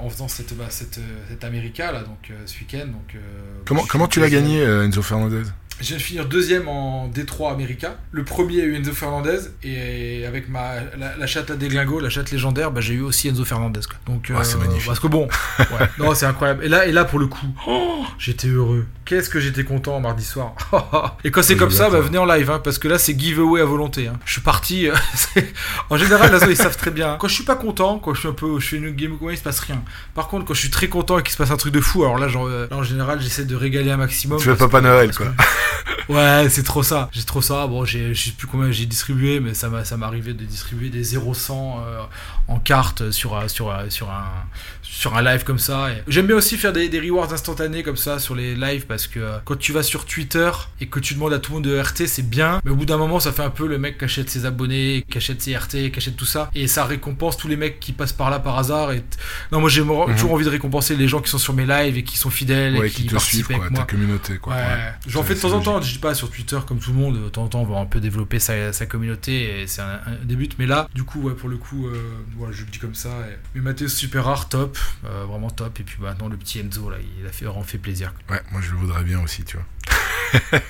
en faisant cette, bah, cette, cette America là, donc ce week-end. Donc, comment comment tu l'as gagné, Enzo Fernandez? Je viens de finir deuxième en D3 America. Le premier a eu Enzo Fernandez. Et avec ma, la, chatte à déglingo, la chatte légendaire, bah, j'ai eu aussi Enzo Fernandez. Donc, ah, c'est euh, magnifique. Parce que bon, (laughs) ouais, non, c'est incroyable. Et là, et là, pour le coup, oh, j'étais heureux. Qu'est-ce que j'étais content mardi soir. (laughs) et quand c'est comme ça, bah, venez en live. Hein, parce que là, c'est giveaway à volonté. Hein. Je suis parti. Euh, (laughs) en général, là, ils savent très bien. Quand je suis pas content, quand je suis un peu. Je fais une game il se passe rien. Par contre, quand je suis très content et qu'il se passe un truc de fou, alors là, genre, euh, en général, j'essaie de régaler un maximum. Tu veux Papa Noël, quoi. ouais, c'est trop ça. J'ai trop ça. Bon, je sais plus combien j'ai distribué, mais ça m'a ça m'arrivait de distribuer des 0 100 euh, en carte sur sur sur un sur un live comme ça. Et J'aime bien aussi faire des, des rewards instantanés comme ça sur les lives parce que euh, quand tu vas sur Twitter et que tu demandes à tout le monde de RT, c'est bien, mais au bout d'un moment, ça fait un peu le mec qui achète ses abonnés, qui achète ses RT, qui achète tout ça, et ça récompense tous les mecs qui passent par là par hasard. Et non, moi j'ai Mhm. toujours envie de récompenser les gens qui sont sur mes lives et qui sont fidèles Ouais, et qui qui, te suivent, quoi, avec ta communauté, quoi. Ouais, Ouais. j'en fais de temps en temps, je dis pas sur Twitter comme tout le monde, de temps en temps on va un peu développer sa, sa communauté et c'est un, buts, mais là, du coup, ouais, pour le coup, euh, je le dis comme ça. et- Mais Mathéo super rare, top, euh, vraiment top, et puis maintenant le petit Enzo là, il a fait, vraiment fait plaisir. Ouais, moi je le voudrais bien aussi, tu vois. (laughs)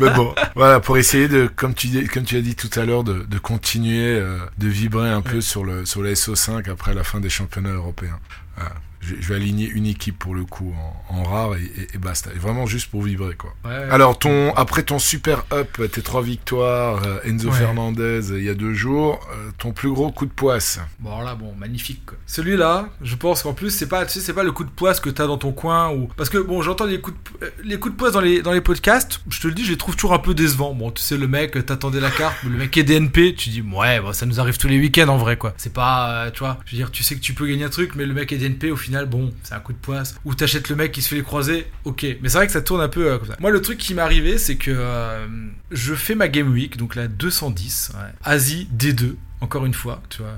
Mais bon, voilà, pour essayer de, comme tu, dis- comme tu as dit tout à l'heure, de, de continuer euh, de vibrer un peu sur le, sur le SO5 après la fin des championnats européens. Voilà. Je, je vais aligner une équipe pour le coup en, en rare et, et- et basta. Et vraiment juste pour vibrer, quoi. Ouais, Alors, ton, après ton super up, tes trois victoires, euh, Enzo Ouais. Fernandez euh, il y a deux jours, euh, ton plus gros coup de poisse. Bon alors là, bon, magnifique. Celui-là, je pense qu'en plus, c'est pas, tu sais, c'est pas le coup de poisse que t'as dans ton coin ou parce que bon, j'entends les coups de, les coups de poisse dans les dans les podcasts. Je te le dis, je les trouve toujours un peu décevants. Bon, tu sais, le mec, t'attendais la carte, le mec est DNP, tu dis ouais, bon, ça nous arrive tous les week-ends en vrai quoi. C'est pas, euh, tu vois, je veux dire, tu sais que tu peux gagner un truc, mais le mec est DNP, au final, bon, c'est un coup de poisse. Ou t'achètes le mec qui se fait les croisés, ok. Mais c'est vrai que ça tourne un peu euh, comme ça. Moi, le truc qui m'est arrivé, c'est que euh, je fais ma game week, donc la 210, ouais. Asie D2, encore une fois, tu vois.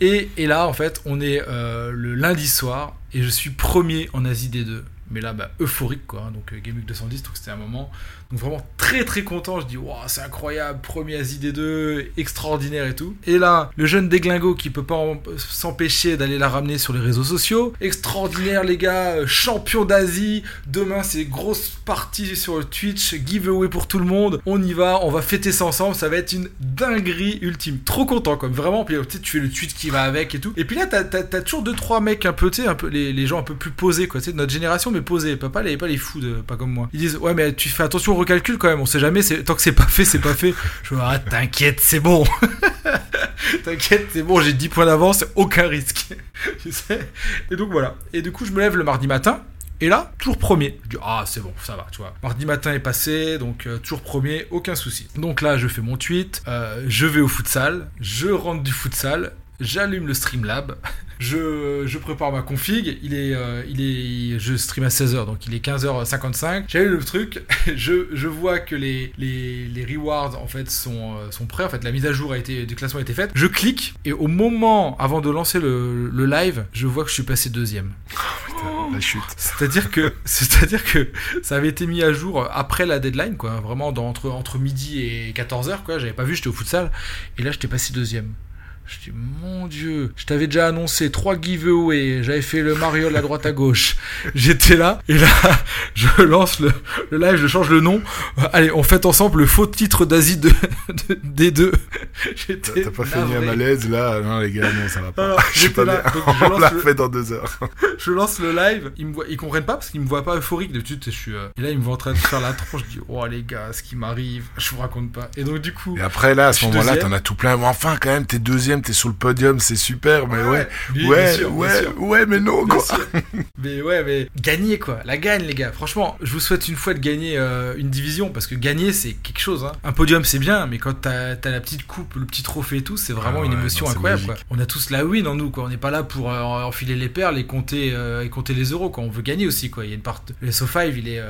Et, et là, en fait, on est euh, le lundi soir et je suis premier en Asie des deux. Mais là, bah, euphorique, quoi. hein. Donc, Game Week 210, donc c'était un moment. Donc, vraiment très très content. Je dis, waouh, c'est incroyable, premier Asie des deux, extraordinaire et tout. Et là, le jeune déglingo qui peut pas s'empêcher d'aller la ramener sur les réseaux sociaux. Extraordinaire, les gars, euh, champion d'Asie. Demain, c'est grosse partie sur Twitch, giveaway pour tout le monde. On y va, on va fêter ça ensemble. Ça va être une dinguerie ultime. Trop content, comme vraiment. Puis, sais, tu fais le tweet qui va avec et tout. Et puis là, t'as, toujours deux, trois mecs un peu, tu sais, un peu, les, les gens un peu plus posés, quoi. Tu sais, de notre génération, mais posés. Pas, pas les, pas les fous, pas comme moi. Ils disent, ouais, mais tu fais attention au recalcul quand même. On sait jamais, tant que c'est pas fait, c'est pas fait. Je vois, ah, t'inquiète, c'est bon. (laughs) T'inquiète, c'est bon, j'ai 10 points d'avance, aucun risque. (laughs) tu sais Et donc voilà. Et du coup, je me lève le mardi matin. Et là, toujours premier. Je dis, ah, c'est bon, ça va, tu vois. Mardi matin est passé, donc euh, toujours premier, aucun souci. Donc là, je fais mon tweet, euh, je vais au futsal, je rentre du futsal, j'allume le Streamlab, je, je prépare ma config, il est, euh, il est, je stream à 16h, donc il est 15h55. J'allume le truc, (laughs) je, je vois que les, les, les rewards en fait sont, euh, sont prêts, en fait la mise à jour a été, du classement a été faite. Je clique et au moment avant de lancer le, le live, je vois que je suis passé deuxième. (laughs) La chute. C'est-à-dire que, c'est-à-dire que ça avait été mis à jour après la deadline, quoi. Vraiment dans, entre, entre midi et 14h, quoi. J'avais pas vu, j'étais au futsal. Et là, j'étais passé deuxième. Je dis, mon dieu, je t'avais déjà annoncé trois giveaways, j'avais fait le mariole à droite à gauche. J'étais là, et là, (laughs) je lance le, le live, je change le nom. Allez, on fête ensemble le faux titre d'Asie de, de- des deux. T'as J'étais t'as pas fait un navré. malaise là? Non, les gars, non, ça va pas. (laughs) Je suis pas là, bien. donc je (laughs) On l'a fait dans deux heures. je lance le live, ils me voient, ils comprennent pas parce qu'ils me voient pas euphorique d'habitude. Je suis euh, et là ils me voient en train de faire la tronche. Je dis oh les gars, ce qui m'arrive, je vous raconte pas. Et donc du coup, Et après, là, à ce moment-là, t'en as tout plein. Enfin, quand même, t'es deuxième, t'es sur le podium, c'est super. Mais ouais, ouais, sûr, ouais, ouais, mais non, Bien quoi. sûr. (laughs) mais ouais, mais gagner quoi, la gagne les gars. Franchement, je vous souhaite une fois de gagner euh, une division parce que gagner c'est quelque chose. Hein. Un podium c'est bien, mais quand t'as as la petite coupe, le petit trophée et tout, c'est vraiment Ah une émotion non, incroyable. Quoi. On a tous la win en nous quoi. On n'est pas là pour euh, enfiler les perles et compter euh, et compter les euros quoi. On veut gagner aussi quoi. Il y a une part. Le SO5 il est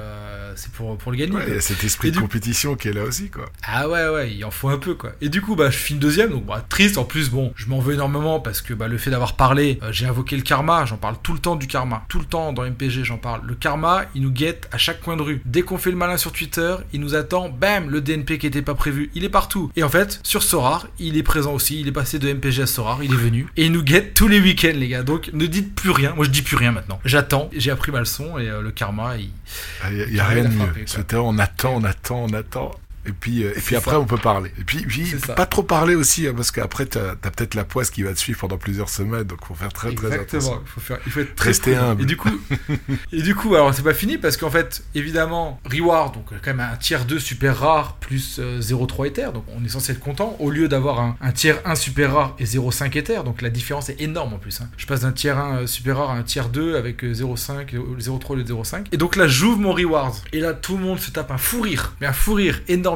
c'est pour pour le gagner. Ouais, quoi. Il y a cet esprit Et de du- compétition qui est là aussi, quoi. Ah ouais ouais, il en faut un peu quoi. Et du coup bah je finis deuxième donc bah, triste en plus bon, je m'en veux énormément parce que bah le fait d'avoir parlé, euh, j'ai invoqué le karma, j'en parle tout le temps du karma. Tout le temps dans MPG, j'en parle. Le karma, il nous guette à chaque coin de rue. Dès qu'on fait le malin sur Twitter, il nous attend, bam, le DNP qui était pas prévu, il est partout. Et en fait, sur Sorar, il est présent aussi, il est passé de MPG à Sorar, il est venu et il nous guette tous les week-ends les gars. Donc ne dites plus rien. Moi je dis plus rien maintenant. J'attends, j'ai appris ma leçon et euh, le karma, il Il y a, il y a Ah, rien de mieux. on attend, on attend, on attend. Et puis, euh, et puis après, ça. on peut parler. Et puis, puis pas trop parler aussi, hein, parce qu'après, t'as as, peut-être la poisse qui va te suivre pendant plusieurs semaines, donc faut faire très, très Exactement. attention. Il faut faire, il faut être très Rester prudent. humble. Et du coup, (laughs) et du coup, alors c'est pas fini parce qu'en fait, évidemment, reward, donc quand même un tiers 2 super rare plus euh, 0,3 Ether, donc on est censé être content au lieu d'avoir un, un tiers 1 super rare et 0,5 Ether, donc la différence est énorme en plus. hein. Je passe d'un tiers 1 euh, super rare à un tiers 2 avec euh, 0,5, euh, 0,3 au lieu de 0,5. Et donc là, j'ouvre mon reward et là, tout le monde se tape un fou rire, mais un fou rire énorme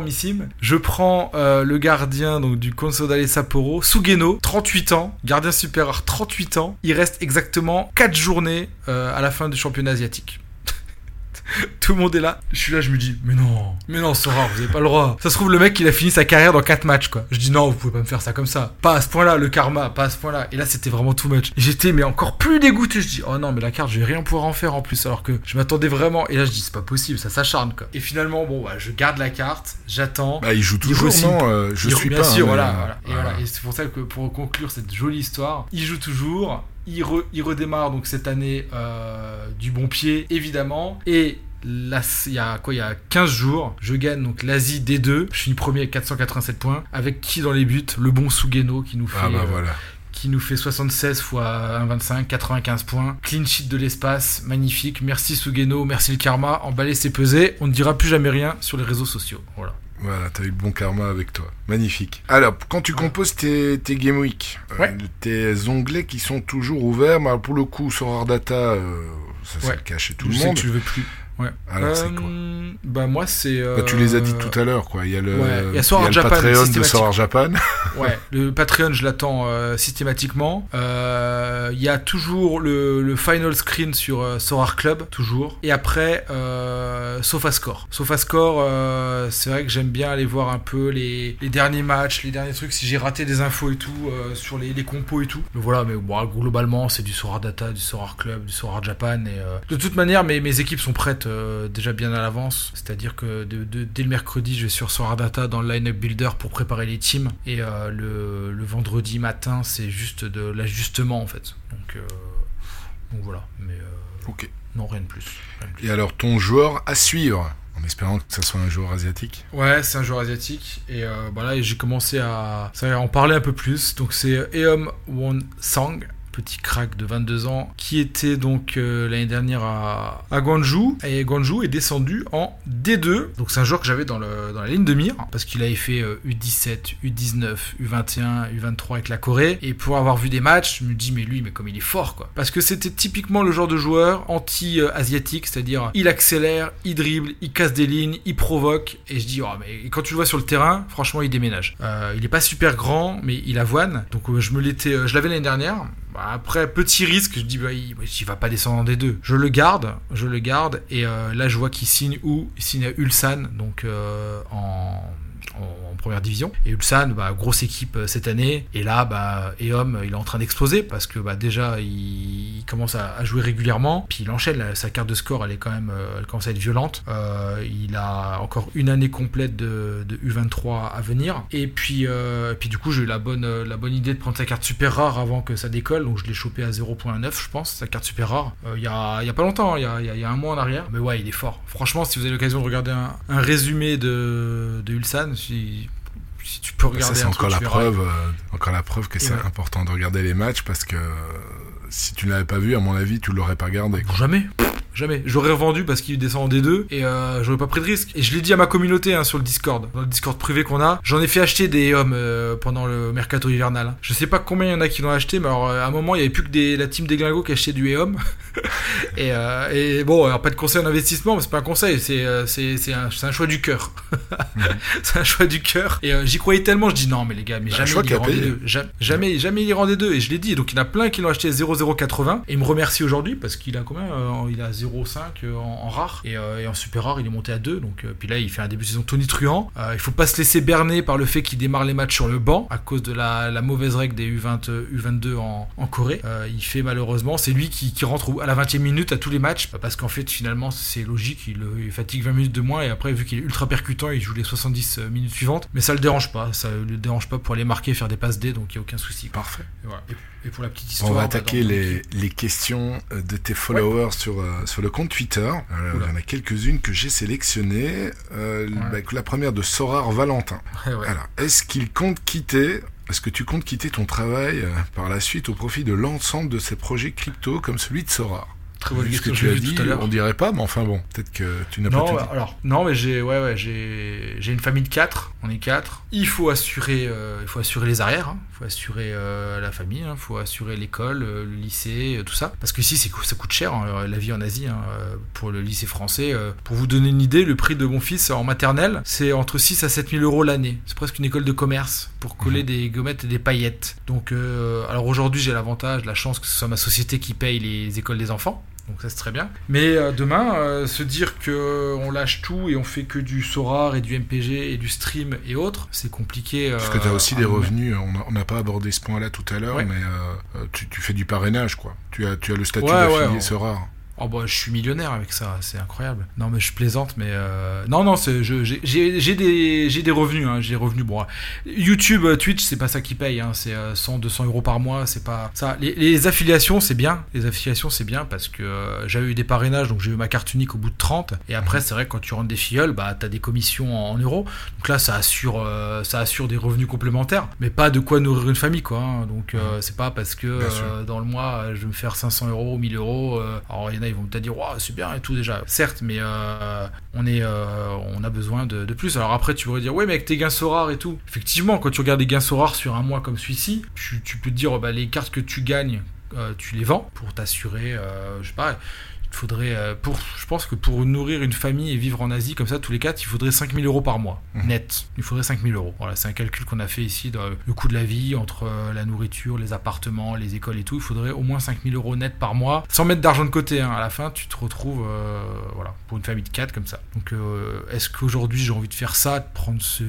Je prends euh, le gardien donc du Consodale Sapporo, Sugeno, 38 ans, gardien rare, 38 ans. Il reste exactement 4 journées euh, à la fin du championnat asiatique. (laughs) Tout le monde est là. Je suis là, je me dis, mais non, mais non, Sora, vous avez pas le droit. Ça se trouve, le mec, il a fini sa carrière dans 4 matchs, quoi. Je dis, non, vous pouvez pas me faire ça comme ça. Pas à ce point-là, le karma, pas à ce point-là. Et là, c'était vraiment too much. J'étais, mais encore plus dégoûté. Je dis, oh non, mais la carte, je vais rien pouvoir en faire en plus. Alors que je m'attendais vraiment. Et là, je dis, c'est pas possible, ça s'acharne, quoi. Et finalement, bon, bah, je garde la carte, j'attends. Bah, il joue toujours, non euh, Je Il- suis bien pas. sûr, hein, voilà, mais, voilà. Et, voilà. voilà. Et c'est pour ça que pour conclure cette jolie histoire, il joue toujours. Il, re- il redémarre donc cette année euh, du bon pied, évidemment. Et là, il y a quoi Il y a 15 jours, je gagne donc l'Asie D2. Je finis premier avec 487 points. Avec qui dans les buts? Le bon Sugeno qui nous fait Ah bah euh, voilà. qui nous fait 76 fois 1,25, 95 points. Clean sheet de l'espace, magnifique. Merci Sugeno, merci le karma. Emballé, c'est pesé. On ne dira plus jamais rien sur les réseaux sociaux. Voilà. Voilà, t'as eu le bon karma avec toi. Magnifique. Alors, quand tu composes tes, tes Game Week, euh, tes onglets qui sont toujours ouverts, mais alors pour le coup, Sorare Data, euh, ça c'est Ouais. le cas chez tout je le sais monde. que tu le veux plus. Ouais. Alors, c'est Euh, quoi Bah moi c'est. euh, Bah, tu les as dit tout à l'heure, quoi. Il y a le, Ouais, il y a il Sorare le Japan, Patreon de. Sorare Japan. (laughs) Ouais, le Patreon je l'attends euh, systématiquement. Euh, Il y a toujours le, le final screen sur euh, Sorar Club, toujours. Et après, euh, SofaScore. SofaScore, euh, c'est vrai que j'aime bien aller voir un peu les, les derniers matchs, les derniers trucs, si j'ai raté des infos et tout, euh, sur les, les compos et tout. Mais voilà, mais bon, globalement, c'est du Sorar Data, du Sorar Club, du Sorar Japan. Et, euh, de toute manière, mes, mes équipes sont prêtes euh, déjà bien à l'avance. C'est-à-dire que de- de- dès le mercredi, je vais sur Sorar Data dans le line-up builder pour préparer les teams. Et euh, le, le vendredi matin, c'est juste de l'ajustement en fait. Donc, euh, donc voilà. Mais euh, Ok. non, rien de plus. Rien de plus. Et alors, ton joueur à suivre, en espérant que ça soit un joueur asiatique? Ouais, c'est un joueur asiatique. Et euh, bah j'ai commencé à, ça, à en parler un peu plus. Donc, c'est Eom Won Sang. Petit crack de 22 ans qui était donc euh, l'année dernière à, à Guangzhou. Et Guangzhou est descendu en D2 donc c'est un joueur que j'avais dans, dans la ligne de mire parce qu'il avait fait euh, U17, U19, U21, U23 avec la Corée. Et pour avoir vu des matchs je me dis mais lui mais comme il est fort quoi. Parce que c'était typiquement le genre de joueur anti-asiatique c'est-à-dire il accélère, il dribble, il casse des lignes, il provoque. Et je dis oh mais quand tu le vois sur le terrain franchement il déménage. Euh, il est pas super grand mais il avoine. Donc euh, je me l'étais je l'avais l'année dernière après petit risque je dis bah il, va pas descendre en D2 je le garde je le garde et euh, là je vois qu'il signe où? Il signe à Ulsan donc euh, en première division. Et Ulsan, bah, grosse équipe euh, cette année. Et là, bah, Eom, il est en train d'exploser parce que bah, déjà, il, commence à, jouer régulièrement. Puis il enchaîne. sa carte de score, elle est quand même, euh, elle commence à être violente. Euh, il a encore une année complète de, de U23 à venir. Et puis, euh, puis du coup, j'ai eu la bonne, euh, la bonne idée de prendre sa carte super rare avant que ça décolle. Donc je l'ai chopé à 0.9, je pense, sa carte super rare. Euh, Il y, a, y a pas longtemps, hein, il y a, un mois en arrière. Mais ouais, il est fort. Franchement, si vous avez l'occasion de regarder un, un résumé de, de Ulsan, si, si tu peux Ça, regarder c'est encore la verras. preuve, euh, encore la preuve que c'est ouais. important de regarder les matchs parce que euh, si tu ne l'avais pas vu, à mon avis, tu l'aurais pas regardé. quoi. Jamais. Jamais. J'aurais revendu parce qu'il descend en D2 et euh, j'aurais pas pris de risque. Et je l'ai dit à ma communauté hein, sur le Discord, dans le Discord privé qu'on a. J'en ai fait acheter des hommes euh, pendant le mercato hivernal. Je sais pas combien il y en a qui l'ont acheté, mais alors euh, à un moment il y avait plus que des, la team des glingos qui achetait du EOM. (laughs) et, euh, et bon, alors pas de conseil en investissement, mais c'est pas un conseil, c'est un, choix du cœur. (laughs) c'est un choix du cœur. Et j'y croyais tellement, je dis non, mais les gars, mais Bah, jamais il qu'il a ira en payé. D2. Ja- Jamais, jamais il ira en D2. Et je l'ai dit. Donc il y en a plein qui l'ont acheté à 0,080. Et il me remercie aujourd'hui parce qu'il a combien Il a 0,5 euh, en, en rare. Et, euh, et en super rare, il est monté à 2. Donc, euh, puis là, il fait un début de saison Tony Truant. Euh, il faut pas se laisser berner par le fait qu'il démarre les matchs sur le banc à cause de la, la mauvaise règle des U20, euh, U22 en, en Corée. Il fait malheureusement, c'est lui qui, qui rentre à la 20e minute à tous les matchs. euh, Parce qu'en fait, finalement, c'est logique. Il, il fatigue 20 minutes de moins. Et après, vu qu'il est ultra percutant, il joue les 70 minutes suivantes. Mais ça le dérange pas. Ça le dérange pas pour aller marquer, faire des passes D. Donc il n'y a aucun souci. Parfait. Et, voilà. Et- pour la petite histoire. On va bah, attaquer dans- les, les questions euh, de tes followers sur, euh, sur le compte Twitter. Euh, il y en a quelques-unes que j'ai sélectionnées. Euh, bah, la première de Sorar Valentin. (laughs) Ouais. Alors, est-ce qu'il compte quitter est-ce que tu comptes quitter ton travail euh, par la suite au profit de l'ensemble de ces projets crypto comme celui de Sorar Très bonne que tu as dit, tout à on dirait pas, mais enfin bon, peut-être que tu n'as pas Non, tout dit. alors, non, mais j'ai, ouais, ouais, j'ai, une famille de quatre. On est quatre. Il faut assurer, euh, il faut assurer les arrières. hein. Il faut assurer euh, la famille. Il faut assurer l'école, euh, le lycée, tout ça. Parce que ici, ça coûte cher hein, la vie en Asie. hein, pour le lycée français, pour vous donner une idée, le prix de mon fils en maternelle, c'est entre 6 à 7 000 euros l'année. C'est presque une école de commerce pour coller Mhm. des gommettes et des paillettes. Donc, alors aujourd'hui, j'ai l'avantage, la chance que ce soit ma société qui paye les écoles des enfants. Donc ça c'est très bien. Mais euh, demain, euh, se dire que euh, on lâche tout et on fait que du Sorar et du MPG et du stream et autres, c'est compliqué. Parce que tu as euh, aussi des revenus, on n'a pas abordé ce point-là tout à l'heure, Ouais. mais euh, euh, tu, tu fais du parrainage, quoi. Tu as, tu as le statut Ouais, d'affilié ouais, on-. Oh bah je suis millionnaire avec ça, c'est incroyable. Non mais je plaisante, mais euh, non non, c'est- je- j'ai j'ai- j'ai des j'ai des revenus, hein, j'ai des revenus. Bon, YouTube, euh, Twitch, c'est pas ça qui paye, hein, c'est euh, 100, 200 euros par mois, c'est pas ça. Les, les affiliations, c'est bien, les affiliations, c'est bien parce que euh, j'avais eu des parrainages, donc j'ai eu ma carte unique au bout de 30. Et après, c'est vrai que quand tu rentres des filleuls, bah t'as des commissions en, en euros. Donc là, ça assure euh, ça assure des revenus complémentaires, mais pas de quoi nourrir une famille, quoi. hein. Donc euh, c'est pas parce que euh, dans le mois, euh, je vais me faire 500 euros, 1000 euros. euh, alors il y en ils vont peut-être dire, c'est bien et tout déjà. Certes, mais euh, on est, euh, on a besoin de, plus. Alors après, tu pourrais dire, ouais, mais avec tes gains rares et tout. Effectivement, quand tu regardes des gains rares sur un mois comme celui-ci, tu, peux te dire, oh, bah, les cartes que tu gagnes, euh, tu les vends pour t'assurer, je sais pas. Faudrait, euh, pour, je pense que pour nourrir une famille et vivre en Asie comme ça tous les quatre, il faudrait 5000 euros par mois, Mhm. net. Il faudrait 5000 euros. Voilà, c'est un calcul qu'on a fait ici, dans le coût de la vie, entre euh, la nourriture, les appartements, les écoles et tout. Il faudrait au moins 5000 euros net par mois, sans mettre d'argent de côté. hein. À la fin, tu te retrouves, euh, voilà, pour une famille de quatre comme ça. Donc, euh, est-ce qu'aujourd'hui j'ai envie de faire ça, de prendre ce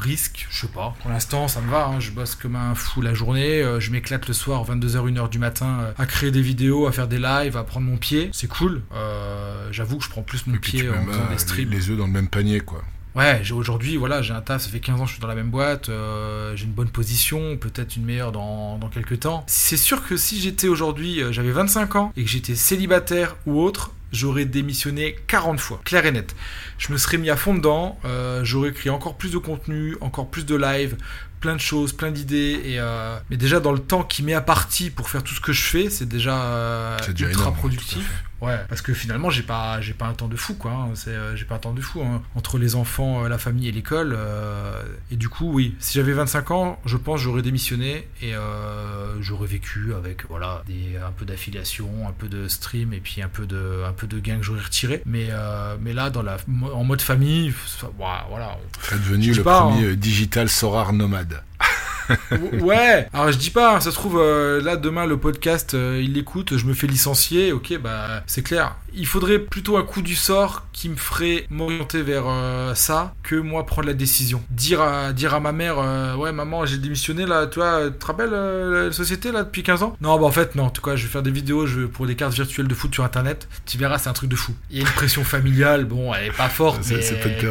risque? Je sais pas. Pour l'instant, ça me va. hein. Je bosse comme un fou la journée. euh, je m'éclate le soir, 22h, 1h du matin, euh, à créer des vidéos, à faire des lives, à prendre mon pied. C'est cool. Euh, J'avoue que je prends plus mon pied en faisant des streams. les, œufs dans le même panier, quoi. Ouais, aujourd'hui, voilà, j'ai un tas, ça fait 15 ans que je suis dans la même boîte, euh, j'ai une bonne position, peut-être une meilleure dans, dans quelques temps. C'est sûr que si j'étais aujourd'hui, euh, j'avais 25 ans et que j'étais célibataire ou autre, j'aurais démissionné 40 fois, clair et net. Je me serais mis à fond dedans, euh, j'aurais créé encore plus de contenu, encore plus de live, plein de choses, plein d'idées, et euh, mais déjà dans le temps qui met à partie pour faire tout ce que je fais, c'est déjà, euh, ultra énorme, productif. Ouais, parce que finalement, j'ai pas, j'ai pas un temps de fou, quoi. hein. C'est, euh, j'ai pas un temps de fou hein. entre les enfants, euh, la famille et l'école. euh, et du coup, oui, si j'avais 25 ans, je pense j'aurais démissionné et euh, j'aurais vécu avec, voilà, des, un peu d'affiliation, un peu de stream et puis un peu de, un peu de gains que j'aurais retiré. Mais, euh, mais là, dans la, en mode famille, ça- voilà. voilà. Tu es devenu le pas, premier hein. digital Sorar nomade. (laughs) (laughs) ouais, alors je dis pas, hein, ça se trouve, euh, là demain le podcast, euh, il l'écoute, je me fais licencier, ok, bah c'est clair. Il faudrait plutôt un coup du sort qui me ferait m'orienter vers euh, ça que moi prendre la décision. Dire à, dire à ma mère, ouais maman, j'ai démissionné là, toi, tu te rappelles la société là depuis 15 ans? Non, bah en fait, non, en tout cas, je vais faire des vidéos je, pour des cartes virtuelles de foot sur internet, tu verras, c'est un truc de fou. Il y a une pression familiale, bon, elle est pas forte, (laughs) mais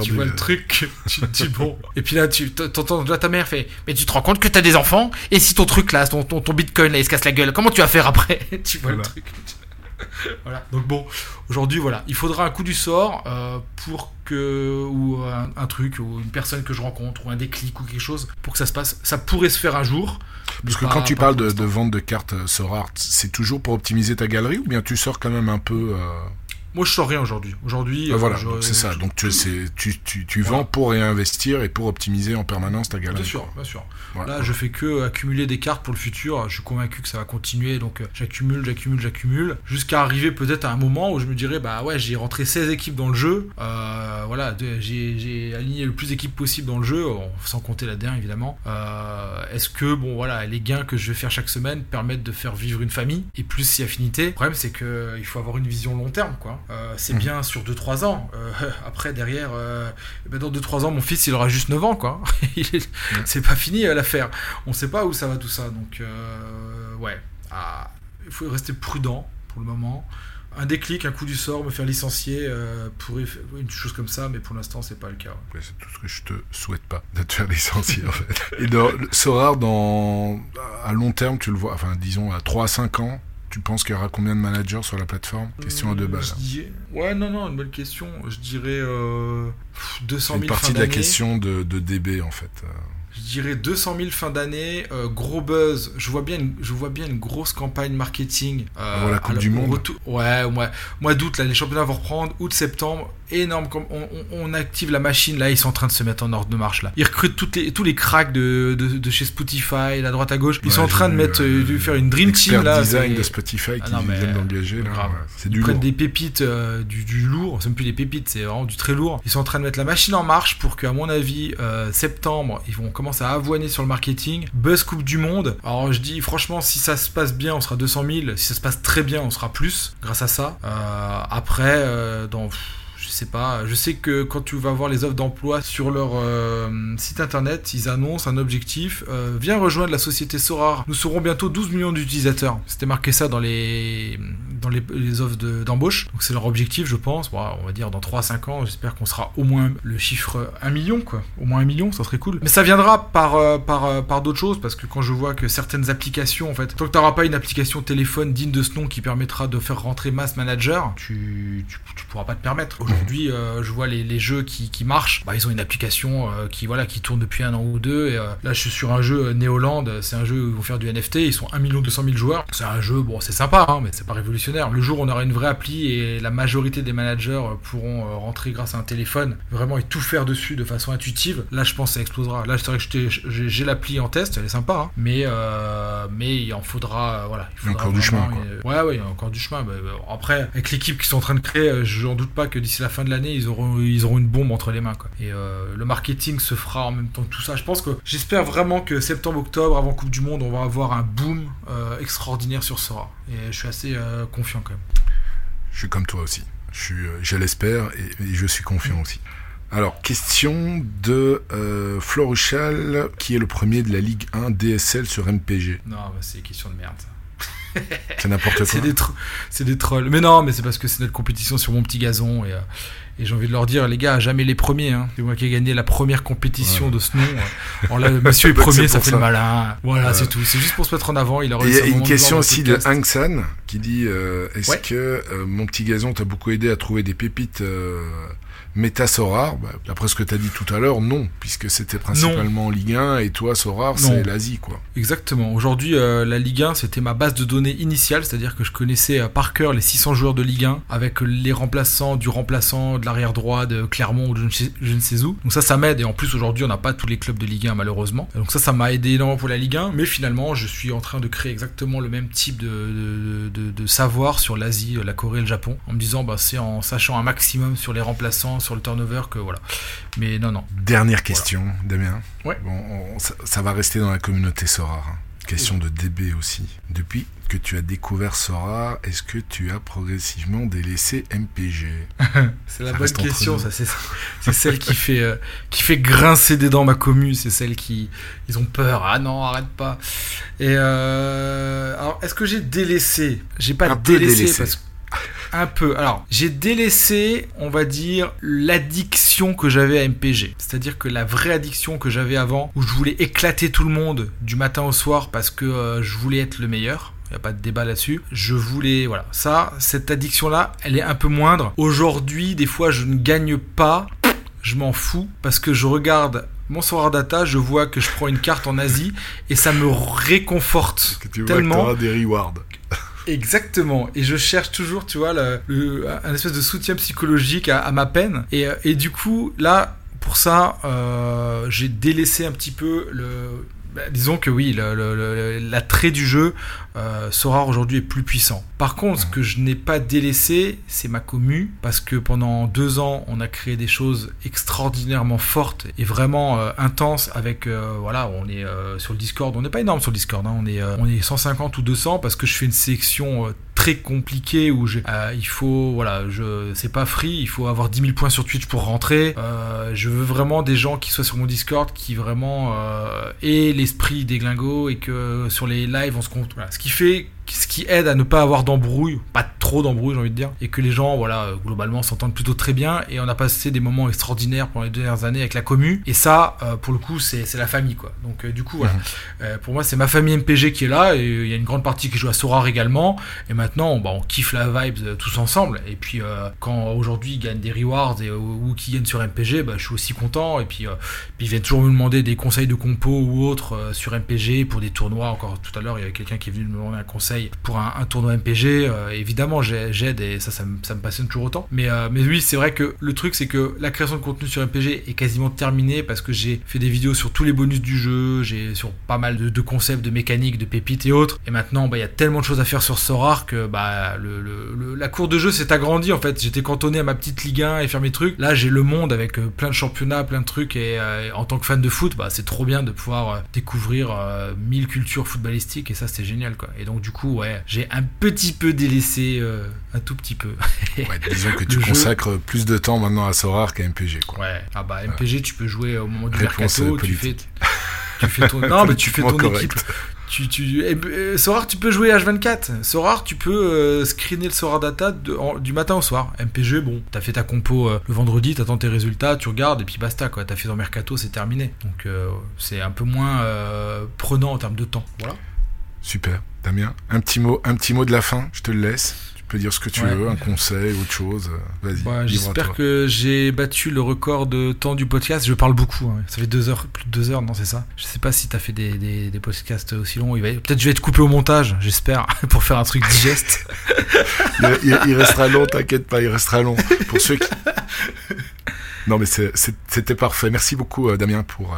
tu vois le truc, tu te dis bon. Et puis là, tu t'entends là ta mère fait, mais tu te rends compte que t'as des enfants Et si ton truc là, ton, ton, ton bitcoin là, il se casse la gueule, comment tu vas faire après (laughs) Tu vois le truc. (laughs) voilà. Donc bon, aujourd'hui voilà, il faudra un coup du sort euh, pour que ou un, un truc ou une personne que je rencontre ou un déclic ou quelque chose pour que ça se passe. Ça pourrait se faire un jour. Parce que pas- quand tu parles de, vente de cartes euh, Sorar, c'est toujours pour optimiser ta galerie ou bien tu sors quand même un peu. euh, moi je sors rien aujourd'hui. Aujourd'hui, euh, voilà, je- donc c'est ça. Donc tu, tu, tu, tu Voilà. vends pour réinvestir et pour optimiser en permanence ta galerie. Bien sûr, bien sûr. Voilà. Là, je fais que accumuler des cartes pour le futur. Je suis convaincu que ça va continuer, donc euh, j'accumule, j'accumule, j'accumule, jusqu'à arriver peut-être à un moment où je me dirais, bah ouais, j'ai rentré 16 équipes dans le jeu. Euh, voilà, j'ai aligné le plus d'équipes possible dans le jeu, sans compter la dernière évidemment. Euh, Est-ce que, bon voilà, les gains que je vais faire chaque semaine permettent de faire vivre une famille et plus si affinité? Le problème, c'est que il faut avoir une vision long terme, quoi. Euh, c'est bien sur 2-3 ans. Euh, (laughs) après, derrière, euh, ben, dans 2-3 ans, mon fils, il aura juste 9 ans, quoi. (laughs) C'est pas fini l'affaire. On sait pas où ça va tout ça. Donc, ouais. Ah, il faut rester prudent pour le moment. Un déclic, un coup du sort, me faire licencier faire une chose comme ça, mais pour l'instant, c'est pas le cas. ouais. C'est tout ce que je te souhaite pas, de te faire licencier en fait. Et dans, Sorar, dans, à long terme, tu le vois, enfin disons à 3 à 5 ans, tu penses qu'il y aura combien de managers sur la plateforme? Question à deux Euh, balles. Ouais, non, non, une bonne question. Je dirais euh, pff, 200 C'est 000 une partie de la question de, de DB en fait. Euh, je dirais 200 000 fin d'année, euh, gros buzz. Je vois bien, une, je vois bien une grosse campagne marketing. Euh, Avant la Coupe du Monde. ouais, ouais. Mois d'août, là, les championnats vont reprendre. Août, septembre, énorme. On, on, active la machine. Là, ils sont en train de se mettre en ordre de marche. Là, ils recrutent toutes les, tous les cracks de, de, chez Spotify, la droite à gauche. Ils sont en train de mettre, euh, de faire une dream team là. design de Spotify ah, qui viennent d'engager. C'est du prennent des pépites, du, du, lourd. C'est même plus des pépites, c'est vraiment du très lourd. Ils sont en train de mettre la machine en marche pour que, à mon avis, septembre, ils vont commencer à avoiner sur le marketing. Buzz Coupe du Monde. Alors je dis franchement, si ça se passe bien, on sera 200 000. Si ça se passe très bien, on sera plus grâce à ça. Euh, après, euh, dans je sais pas. Je sais que quand tu vas voir les offres d'emploi sur leur euh, site internet, ils annoncent un objectif. Euh, viens rejoindre la société Sorar. Nous serons bientôt 12 millions d'utilisateurs. C'était marqué ça dans les, dans les, offres d'embauche. Donc c'est leur objectif, je pense. on va dire dans 3 5 ans, j'espère qu'on sera au moins le chiffre 1 million, quoi. Au moins 1 million, ça serait cool. Mais ça viendra par, euh, par, par d'autres choses parce que quand je vois que certaines applications, en fait, tant que tu n'auras pas une application téléphone digne de ce nom qui permettra de faire rentrer Mass Manager, tu, tu, pourras pas te permettre. Euh, je vois les, jeux qui, marchent. Bah, ils ont une application euh, qui voilà qui tourne depuis un an ou deux. Et euh, là, je suis sur un jeu Neoland. C'est un jeu où ils vont faire du NFT. Ils sont 1 200 000 joueurs. C'est un jeu, bon, c'est sympa, hein, mais c'est pas révolutionnaire. Le jour où on aura une vraie appli et la majorité des managers pourront rentrer grâce à un téléphone, vraiment et tout faire dessus de façon intuitive, là, je pense que ça explosera. Là, c'est vrai que j'ai l'appli en test, elle est sympa, hein. mais mais il en faudra, voilà. Il, faudra encore du chemin. ouais, ouais, il y a encore du chemin. Bah, bah, après, avec l'équipe qui sont en train de créer, j'en doute pas que d'ici la fin de l'année, ils auront, ils auront une bombe entre les mains. Quoi. Et euh, le marketing se fera en même temps que tout ça. Je pense que j'espère vraiment que septembre-octobre, avant Coupe du Monde, on va avoir un boom euh, extraordinaire sur Sora. Et je suis assez euh, confiant quand même. Je suis comme toi aussi. Je, suis, je l'espère et, je suis confiant aussi. Alors, question de euh, Floruchal, qui est le premier de la Ligue 1 DSL sur MPG. Non, bah, c'est question de merde, ça. C'est n'importe (laughs) quoi. c'est des, trolls. Mais non, mais c'est parce que c'est notre compétition sur mon petit gazon et, euh, et j'ai envie de leur dire, les gars, jamais les premiers. Hein. C'est moi qui ai gagné la première compétition de ce nom. Alors là, monsieur (laughs) est premier, ça fait le malin. Voilà, c'est tout. C'est juste pour se mettre en avant. Il y a une question aussi de Hang San qui dit euh, Est-ce que euh, mon petit gazon t'a beaucoup aidé à trouver des pépites Méta Sorar, bah, d'après ce que tu as dit tout à l'heure, non, puisque c'était principalement en Ligue 1 et toi, Sorar, c'est l'Asie, quoi. Exactement. Aujourd'hui, euh, la Ligue 1, c'était ma base de données initiale, c'est-à-dire que je connaissais euh, par cœur les 600 joueurs de Ligue 1 avec les remplaçants, du remplaçant, de l'arrière droit de Clermont ou de je ne sais où. Donc ça, ça m'aide. Et en plus, aujourd'hui, on n'a pas tous les clubs de Ligue 1, malheureusement. Donc ça, ça m'a aidé énormément pour la Ligue 1. Mais finalement, je suis en train de créer exactement le même type de, de savoir sur l'Asie, la Corée et le Japon, en me disant, bah, c'est en sachant un maximum sur les remplaçants sur le turnover que voilà. Mais non, non. Dernière question, Damien. Ouais. Bon, ça, va rester dans la communauté Sora. Hein. Question de DB aussi. Depuis que tu as découvert Sora, est-ce que tu as progressivement délaissé MPG (laughs) C'est la bonne question, ça. C'est celle qui fait, euh, qui fait grincer des dents ma commune. C'est celle qui. Ils ont peur. Ah non, arrête pas. Et euh, alors, est-ce que j'ai délaissé? J'ai pas délaissé, parce que un peu. Alors, j'ai délaissé, on va dire, l'addiction que j'avais à MPG. C'est-à-dire que la vraie addiction que j'avais avant, où je voulais éclater tout le monde du matin au soir parce que euh, je voulais être le meilleur. Il n'y a pas de débat là-dessus. Je voulais, voilà, ça, cette addiction-là, elle est un peu moindre. Aujourd'hui, des fois, je ne gagne pas. Je m'en fous parce que je regarde mon soir data, je vois que je prends une carte en Asie et ça me réconforte que tu tellement. Vois que des rewards. Exactement. Et je cherche toujours, tu vois, un espèce de soutien psychologique à, ma peine. Et, et, du coup, là, pour ça, euh, j'ai délaissé un petit peu le. Bah, disons que oui, l'attrait du jeu, euh, Sora aujourd'hui est plus puissant. Par contre, ce que je n'ai pas délaissé, c'est ma commu, parce que pendant deux ans, on a créé des choses extraordinairement fortes et vraiment euh, intenses. Avec euh, voilà, on est sur le Discord, on n'est pas énorme sur le Discord, hein, on est on est 150 ou 200 parce que je fais une sélection très compliquée où il faut voilà, je c'est pas free, il faut avoir 10 000 points sur Twitch pour rentrer. je veux vraiment des gens qui soient sur mon Discord qui vraiment aient l'esprit des glingos et que sur les lives on se compte. Voilà. Ce qui fait ce qui aide à ne pas avoir d'embrouille, pas trop d'embrouille j'ai envie de dire, et que les gens voilà euh, globalement s'entendent plutôt très bien et on a passé des moments extraordinaires pendant les dernières années avec la commu et ça euh, pour le coup c'est la famille quoi. Donc euh, du coup voilà, Mhm. pour moi c'est ma famille MPG qui est là et il y a une grande partie qui joue à Sorar également et maintenant bah, on kiffe la vibe tous ensemble et puis quand aujourd'hui ils gagnent des rewards et, ou qui gagnent sur MPG, bah, je suis aussi content et puis, puis ils viennent toujours me demander des conseils de compo ou autres sur MPG pour des tournois. Encore tout à l'heure il y avait quelqu'un qui est venu me demander un conseil pour un, un tournoi MPG. Euh, évidemment, j'aide et ça, ça me, ça me, passionne toujours autant. Mais, euh, mais oui, c'est vrai que le truc, c'est que la création de contenu sur MPG est quasiment terminée parce que j'ai fait des vidéos sur tous les bonus du jeu, j'ai sur pas mal de, de, concepts, de mécaniques, de pépites et autres. Et maintenant, bah, il y a tellement de choses à faire sur Sorar que bah, le, le, le, la cour de jeu s'est agrandie en fait. J'étais cantonné à ma petite Ligue 1 et faire mes trucs. Là, j'ai le monde avec euh, plein de championnats, plein de trucs. Et euh, en tant que fan de foot, bah, c'est trop bien de pouvoir euh, découvrir mille cultures footballistiques et ça, c'est génial quoi. Et donc, du coup, ouais, j'ai un petit peu délaissé euh, un tout petit peu. ouais, (laughs) disons que tu consacres jeu. plus de temps maintenant à Sorar qu'à MPG. Quoi. Ouais, ah bah MPG, tu peux jouer au moment du Réponse mercato, tu fais, tu fais ton, (laughs) non mais tu fais ton correct. équipe. Tu, tu, eh, Sorar, tu peux jouer H24. Sorar, tu peux euh, screener le Sorar Data de, en, du matin au soir. MPG, bon, t'as fait ta compo euh, le vendredi, t'attends tes résultats, tu regardes et puis basta quoi. T'as fait ton mercato, c'est terminé. Donc euh, c'est un peu moins prenant en termes de temps. Voilà. Super. Damien, un petit mot, un petit mot de la fin, je te le laisse. Tu peux dire ce que tu ouais. veux, un conseil, autre chose. Vas-y. Ouais, J'espère que j'ai battu le record de temps du podcast. Je parle beaucoup. Hein. Ça fait deux heures, plus de deux heures, non, c'est ça? Je sais pas si t'as fait des, des, des, podcasts aussi longs. Peut-être je vais être coupé au montage, j'espère, (laughs) pour faire un truc digeste. (laughs) il, il, il, restera long, t'inquiète pas, il restera long. Pour ceux qui. (laughs) Non, mais c'était parfait. Merci beaucoup, Damien, pour.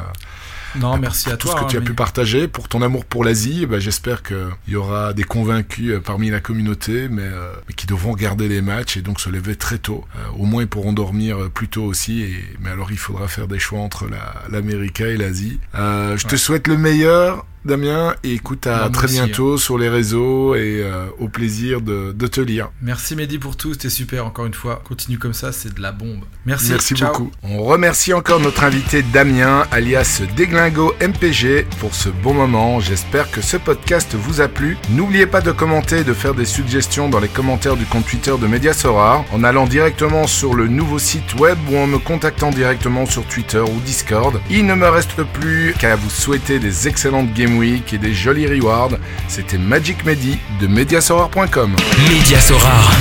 Euh, non, merci à tout toi. ce que hein, tu as mais... pu partager, pour ton amour pour l'Asie. Bah, J'espère qu'il y aura des convaincus parmi la communauté, mais, euh, mais, qui devront garder les matchs et donc se lever très tôt. Euh, au moins, ils pourront dormir plus tôt aussi. Et, mais alors, il faudra faire des choix entre l'Amérique la, et l'Asie. Euh, je ouais. te souhaite le meilleur. Damien, et écoute à très aussi, bientôt sur les réseaux et euh, au plaisir de, de, te lire. Merci Mehdi pour tout, c'était super encore une fois. Continue comme ça, c'est de la bombe. Merci. Merci ciao. beaucoup. On remercie encore notre invité Damien, alias Deglingo MPG, pour ce bon moment. J'espère que ce podcast vous a plu. N'oubliez pas de commenter et de faire des suggestions dans les commentaires du compte Twitter de Mediasorar, en allant directement sur le nouveau site web ou en me contactant directement sur Twitter ou Discord. Il ne me reste plus qu'à vous souhaiter des excellentes games Week et des jolis rewards. C'était Magic Medi de Mediasorar.com. Mediasorar,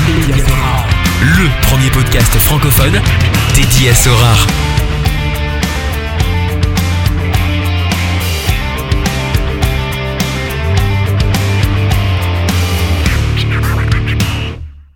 le premier podcast francophone dédié à Sorar.